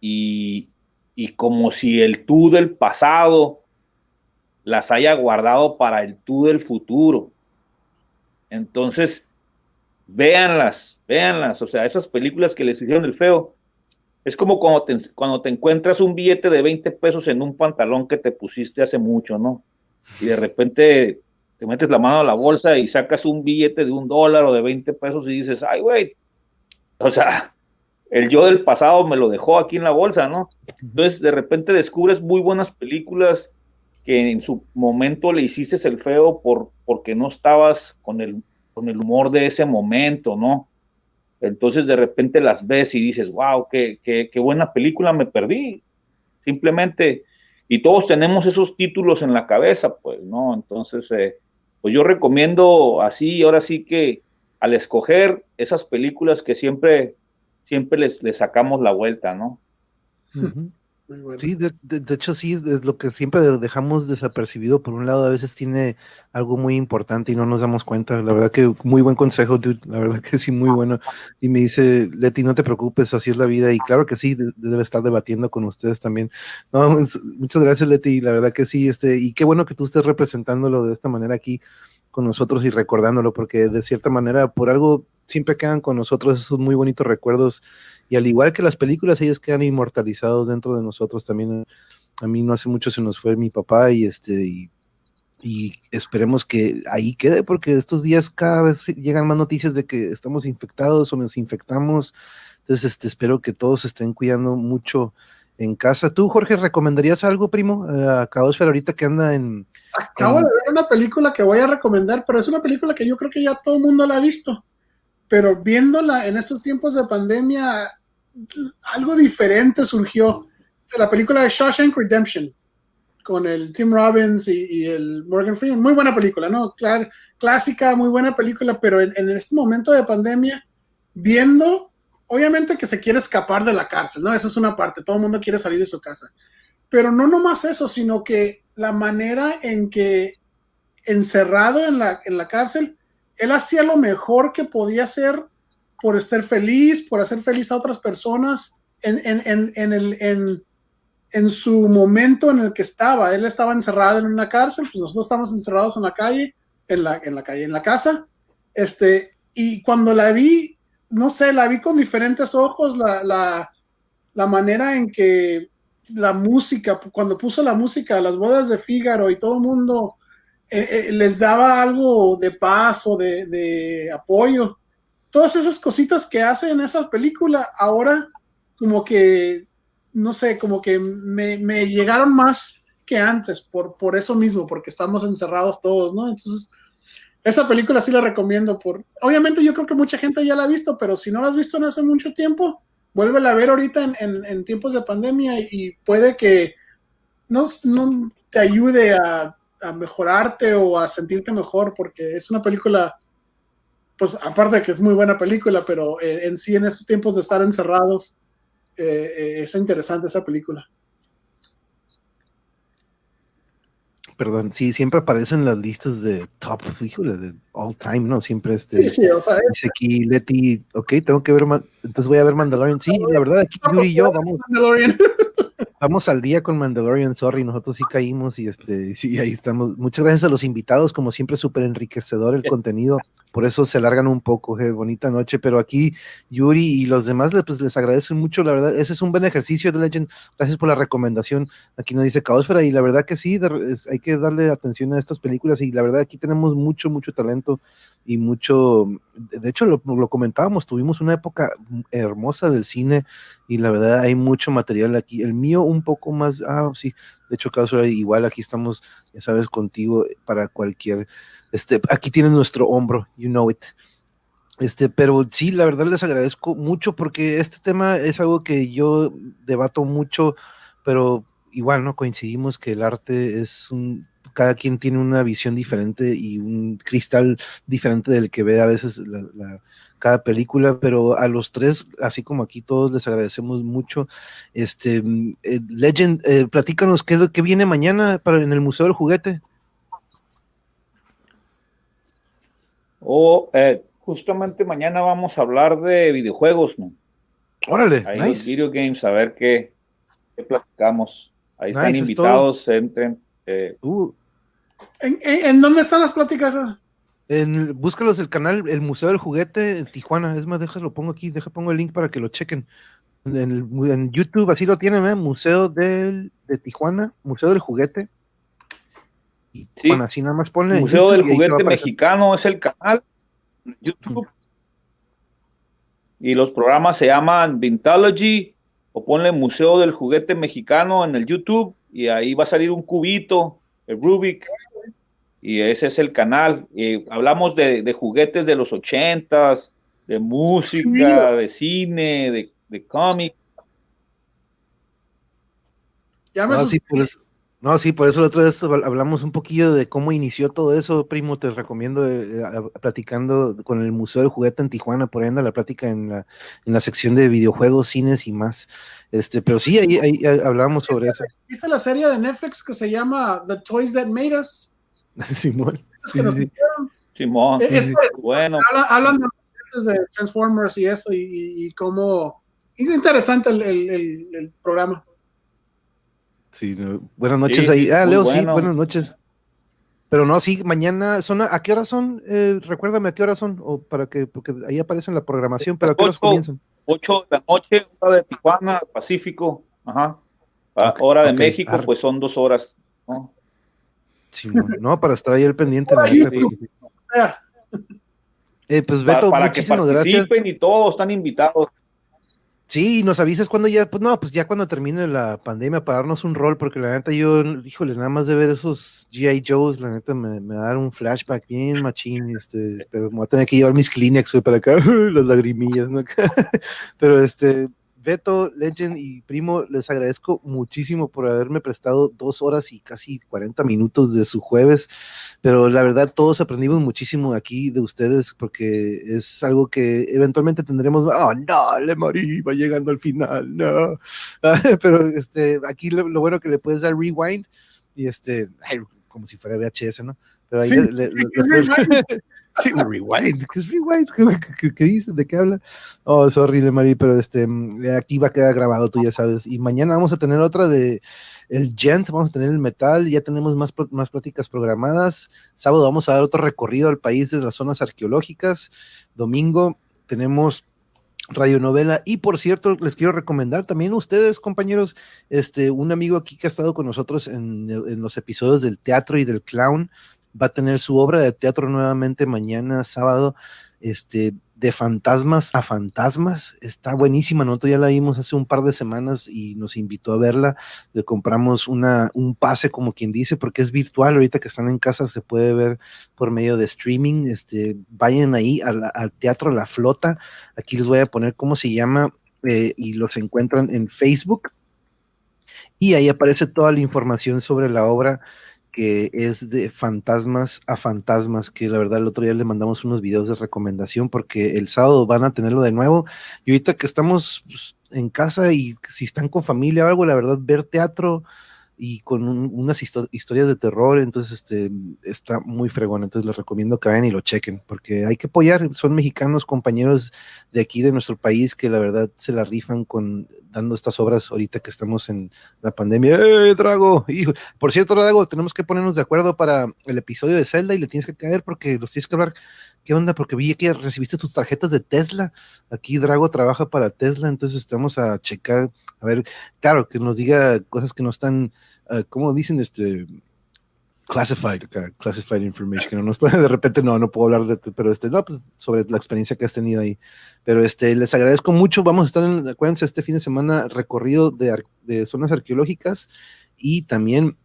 y, y como si el tú del pasado las haya guardado para el tú del futuro. Entonces, véanlas, véanlas, o sea, esas películas que les hicieron el feo, es como cuando te, encuentras un billete de 20 pesos en un pantalón que te pusiste hace mucho, ¿no? Y de repente te metes la mano a la bolsa y sacas un billete de un dólar o de 20 pesos y dices, ay, güey, o sea, el yo del pasado me lo dejó aquí en la bolsa, ¿no? Entonces, de repente descubres muy buenas películas que en su momento le hiciste el feo por, porque no estabas con el con el humor de ese momento, ¿no? Entonces de repente las ves y dices, wow, qué, qué, qué buena película me perdí. Simplemente y todos tenemos esos títulos en la cabeza, pues, ¿no? Entonces, eh, pues yo recomiendo así, ahora sí que al escoger esas películas que siempre, siempre les, sacamos la vuelta, ¿no? Sí, de, hecho sí, es lo que siempre dejamos desapercibido. Por un lado, a veces tiene algo muy importante y no nos damos cuenta. La verdad que muy buen consejo. La verdad que sí, muy bueno. Y me dice, Leti, no te preocupes, así es la vida. Y claro que sí, debe estar debatiendo con ustedes también. No, muchas gracias, Leti. La verdad que sí, este, y qué bueno que tú estés representándolo de esta manera aquí con nosotros y recordándolo, porque de cierta manera, por algo siempre quedan con nosotros esos muy bonitos recuerdos y al igual que las películas, ellos quedan inmortalizados dentro de nosotros también. A mí no hace mucho se nos fue mi papá y este y, esperemos que ahí quede porque estos días cada vez llegan más noticias de que estamos infectados o nos infectamos. Entonces, este, espero que todos estén cuidando mucho en casa. ¿Tú, Jorge, recomendarías algo, primo? Uh, a ahorita que anda en... Acabo de ver una película que voy a recomendar, pero es una película que yo creo que ya todo el mundo la ha visto. Pero viéndola en estos tiempos de pandemia, algo diferente surgió. La película de Shawshank Redemption, con el Tim Robbins y, el Morgan Freeman. Muy buena película, ¿no? clásica, muy buena película, pero en, este momento de pandemia, viendo, obviamente que se quiere escapar de la cárcel, ¿no? Esa es una parte, todo el mundo quiere salir de su casa. Pero no nomás eso, sino que la manera en que encerrado en la, en la cárcel, él hacía lo mejor que podía hacer por estar feliz, por hacer feliz a otras personas en, en, en, el, en, su momento en el que estaba. Él estaba encerrado en una cárcel, pues nosotros estamos encerrados en la calle, en la, en la calle, en la casa. Este, y cuando la vi, no sé, la vi con diferentes ojos, la, la, la manera en que la música, cuando puso la música las bodas de Fígaro y todo el mundo eh, eh, les daba algo de paz o de, de apoyo todas esas cositas que hace en esa película, ahora como que, no sé, como que me, llegaron más que antes, por, por eso mismo, porque estamos encerrados todos, ¿no? Entonces, esa película sí la recomiendo. Por, obviamente yo creo que mucha gente ya la ha visto, pero si no la has visto en hace mucho tiempo, vuélvela a ver ahorita en, tiempos de pandemia y puede que no, no te ayude a, a, mejorarte o a sentirte mejor, porque es una película pues aparte de que es muy buena película, pero eh, en sí en esos tiempos de estar encerrados, eh, es interesante esa película. Perdón, sí, siempre aparecen las listas de top, híjole, de all time, ¿no? Siempre este. Sí, sí, dice aquí Leti, ok, tengo que ver, entonces voy a ver Mandalorian. Sí, la verdad, aquí Yuri y yo vamos. Mandalorian. Vamos al día con Mandalorian, sorry, nosotros sí caímos y este, sí, ahí estamos. Muchas gracias a los invitados, como siempre, súper enriquecedor el contenido por eso se largan un poco, eh, bonita noche, pero aquí Yuri y los demás pues, les agradecen mucho, la verdad, ese es un buen ejercicio de Legend, gracias por la recomendación, aquí nos dice Caosfera y la verdad que sí, hay que darle atención a estas películas y la verdad aquí tenemos mucho, mucho talento y mucho, de hecho lo, comentábamos, tuvimos una época hermosa del cine y la verdad hay mucho material aquí, el mío un poco más, ah, sí, de hecho Caosfera igual aquí estamos, ya sabes, contigo para cualquier este, aquí tienen nuestro hombro, you know it. Este, pero sí, la verdad les agradezco mucho porque este tema es algo que yo debato mucho, pero igual, ¿no? Coincidimos que el arte es un, cada quien tiene una visión diferente y un cristal diferente del que ve a veces la, cada película, pero a los tres, así como aquí todos, les agradecemos mucho. Este, eh, Legend, eh, platícanos qué, qué viene mañana para, en el Museo del Juguete. O eh, justamente mañana vamos a hablar de videojuegos, ¿no? Órale, Ahí video games, a ver qué, qué platicamos. Ahí están invitados, entren. Eh. Uh. ¿En, dónde están las pláticas? En, búscalos el canal El Museo del Juguete en Tijuana. Es más, déjalo, pongo aquí, deja pongo el link para que lo chequen. En, YouTube, así lo tienen, ¿eh? Museo del, de Tijuana, Museo del Juguete. Sí. así nada más ponle. Museo del Juguete Mexicano es el canal YouTube. Y los programas se llaman Vintology o ponle Museo del Juguete Mexicano en el YouTube y ahí va a salir un cubito, el Rubik. Y ese es el canal. Y hablamos de, juguetes de los ochentas, de música, de cine, de, de cómic. Ya me ah, No, sí, por eso la otra vez hablamos un poquillo de cómo inició todo eso, primo. Te recomiendo eh, platicando con el Museo del Juguete en Tijuana, por ahí anda la plática en la, en la sección de videojuegos, cines y más. Este, pero sí, ahí, ahí hablamos sobre eso. ¿Viste la serie de Netflix que se llama The Toys That Made Us? Simón. Simón. bueno. Hablan, de Transformers y eso, y, cómo. Es interesante el, el, el programa. Sí, buenas noches ahí. Ah, Leo, sí, buenas noches. Pero no, sí, mañana son a, qué hora son? Eh, recuérdame a qué hora son, o para que, porque ahí aparece en la programación, pero a qué horas comienzan. 8 de la noche, hora de Tijuana, Pacífico, ajá. hora de México, pues son dos horas. ¿no? Sí, no, para estar ahí el pendiente. eh, pues Beto, para, para que participen y todos están invitados. Sí, nos avisas cuando ya, pues no, pues ya cuando termine la pandemia para darnos un rol, porque la neta yo, híjole, nada más de ver esos G.I. Joes, la neta me, me va a dar un flashback bien machín, este, pero me voy a tener que llevar mis Kleenex, para acá, las lagrimillas, ¿no? pero este, Beto, Legend y Primo, les agradezco muchísimo por haberme prestado dos horas y casi 40 minutos de su jueves, pero la verdad todos aprendimos muchísimo aquí de ustedes porque es algo que eventualmente tendremos, oh no, le morí, va llegando al final, no, pero este, aquí lo, bueno que le puedes dar rewind y este, como si fuera VHS, ¿no? Pero ahí le, Sí, ¿qué es rewind? ¿Qué, qué, dice? ¿De qué habla? Oh, sorry, Marí, pero este, aquí va a quedar grabado, tú ya sabes. Y mañana vamos a tener otra de el Gent, vamos a tener el metal, ya tenemos más, más pláticas programadas. Sábado vamos a dar otro recorrido al país de las zonas arqueológicas. Domingo tenemos radionovela. Y por cierto, les quiero recomendar también a ustedes, compañeros, este, un amigo aquí que ha estado con nosotros en, en, los episodios del teatro y del clown, va a tener su obra de teatro nuevamente mañana sábado, este, de fantasmas a fantasmas. Está buenísima, nosotros ya la vimos hace un par de semanas y nos invitó a verla. Le compramos una, un pase, como quien dice, porque es virtual. Ahorita que están en casa se puede ver por medio de streaming. Este, vayan ahí al, Teatro La Flota. Aquí les voy a poner cómo se llama eh, y los encuentran en Facebook. Y ahí aparece toda la información sobre la obra que es de fantasmas a fantasmas, que la verdad el otro día le mandamos unos videos de recomendación porque el sábado van a tenerlo de nuevo. Y ahorita que estamos pues, en casa y si están con familia o algo, la verdad, ver teatro y con unas historias de terror, entonces este está muy fregón, entonces les recomiendo que vayan y lo chequen, porque hay que apoyar, son mexicanos, compañeros de aquí de nuestro país que la verdad se la rifan con dando estas obras ahorita que estamos en la pandemia. ¡Eh, Drago! Hijo. Por cierto, Drago, tenemos que ponernos de acuerdo para el episodio de Zelda y le tienes que caer porque los tienes que hablar. ¿Qué onda? Porque vi que recibiste tus tarjetas de Tesla. Aquí Drago trabaja para Tesla, entonces estamos a checar, a ver, claro, que nos diga cosas que no están, uh, ¿cómo dicen? Este, classified, classified information, que no nos puede, de repente no, no puedo hablar de, pero este, no, pues sobre la experiencia que has tenido ahí. Pero este, les agradezco mucho, vamos a estar en, acuérdense, este fin de semana recorrido de, de zonas arqueológicas y también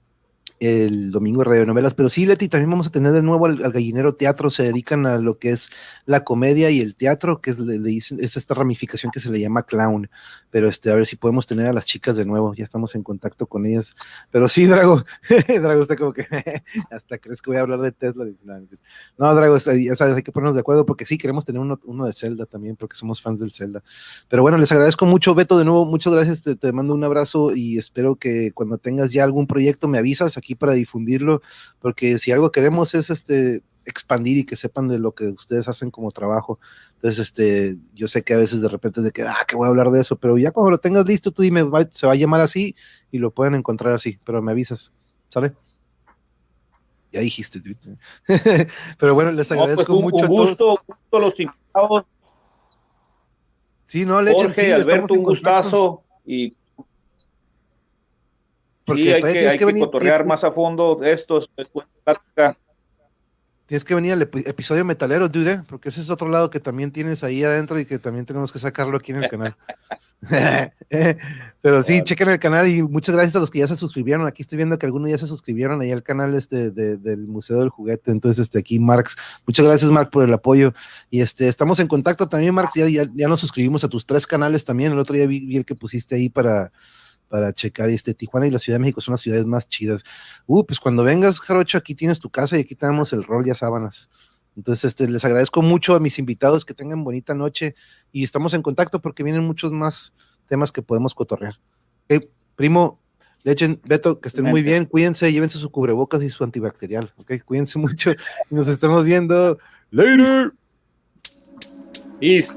el domingo de radionovelas, pero sí, Leti, también vamos a tener de nuevo al, gallinero teatro, se dedican a lo que es la comedia y el teatro, que es, le, dicen, es esta ramificación que se le llama clown, pero este, a ver si podemos tener a las chicas de nuevo, ya estamos en contacto con ellas, pero sí, Drago, Drago está como que hasta crees que voy a hablar de Tesla, no, Drago, ya sabes, hay que ponernos de acuerdo porque sí, queremos tener uno, uno, de Zelda también, porque somos fans del Zelda, pero bueno, les agradezco mucho, Beto, de nuevo, muchas gracias, te, te mando un abrazo y espero que cuando tengas ya algún proyecto me avisas aquí para difundirlo, porque si algo queremos es este expandir y que sepan de lo que ustedes hacen como trabajo. Entonces, este, yo sé que a veces de repente es de que, ah, que voy a hablar de eso, pero ya cuando lo tengas listo, tú dime, se va a llamar así y lo pueden encontrar así, pero me avisas, ¿sale? Ya dijiste, pero bueno, les pues, agradezco mucho gusto, a todos. los invitados. Sí, no, Leche, Jorge, sí, Alberto, un gustazo y porque sí, hay que, hay que, venir, cotorrear más a fondo de esto después de Tienes que venir al episodio metalero, dude, porque ese es otro lado que también tienes ahí adentro y que también tenemos que sacarlo aquí en el canal. Pero sí, chequen el canal y muchas gracias a los que ya se suscribieron. Aquí estoy viendo que algunos ya se suscribieron ahí al canal este del Museo del Juguete. Entonces, este aquí, Marx, muchas gracias, Mark, por el apoyo. Y este, estamos en contacto también, Marx. Ya, ya, nos suscribimos a tus tres canales también. El otro día vi el que pusiste ahí para para checar. Este, Tijuana y la Ciudad de México son las ciudades más chidas. Uh, pues cuando vengas, Jarocho, aquí tienes tu casa y aquí tenemos el rol y sábanas. Entonces, este, les agradezco mucho a mis invitados que tengan bonita noche y estamos en contacto porque vienen muchos más temas que podemos cotorrear. primo, Lechen, Beto, que estén muy bien, cuídense, llévense su cubrebocas y su antibacterial, ok, cuídense mucho nos estamos viendo. Later. Peace.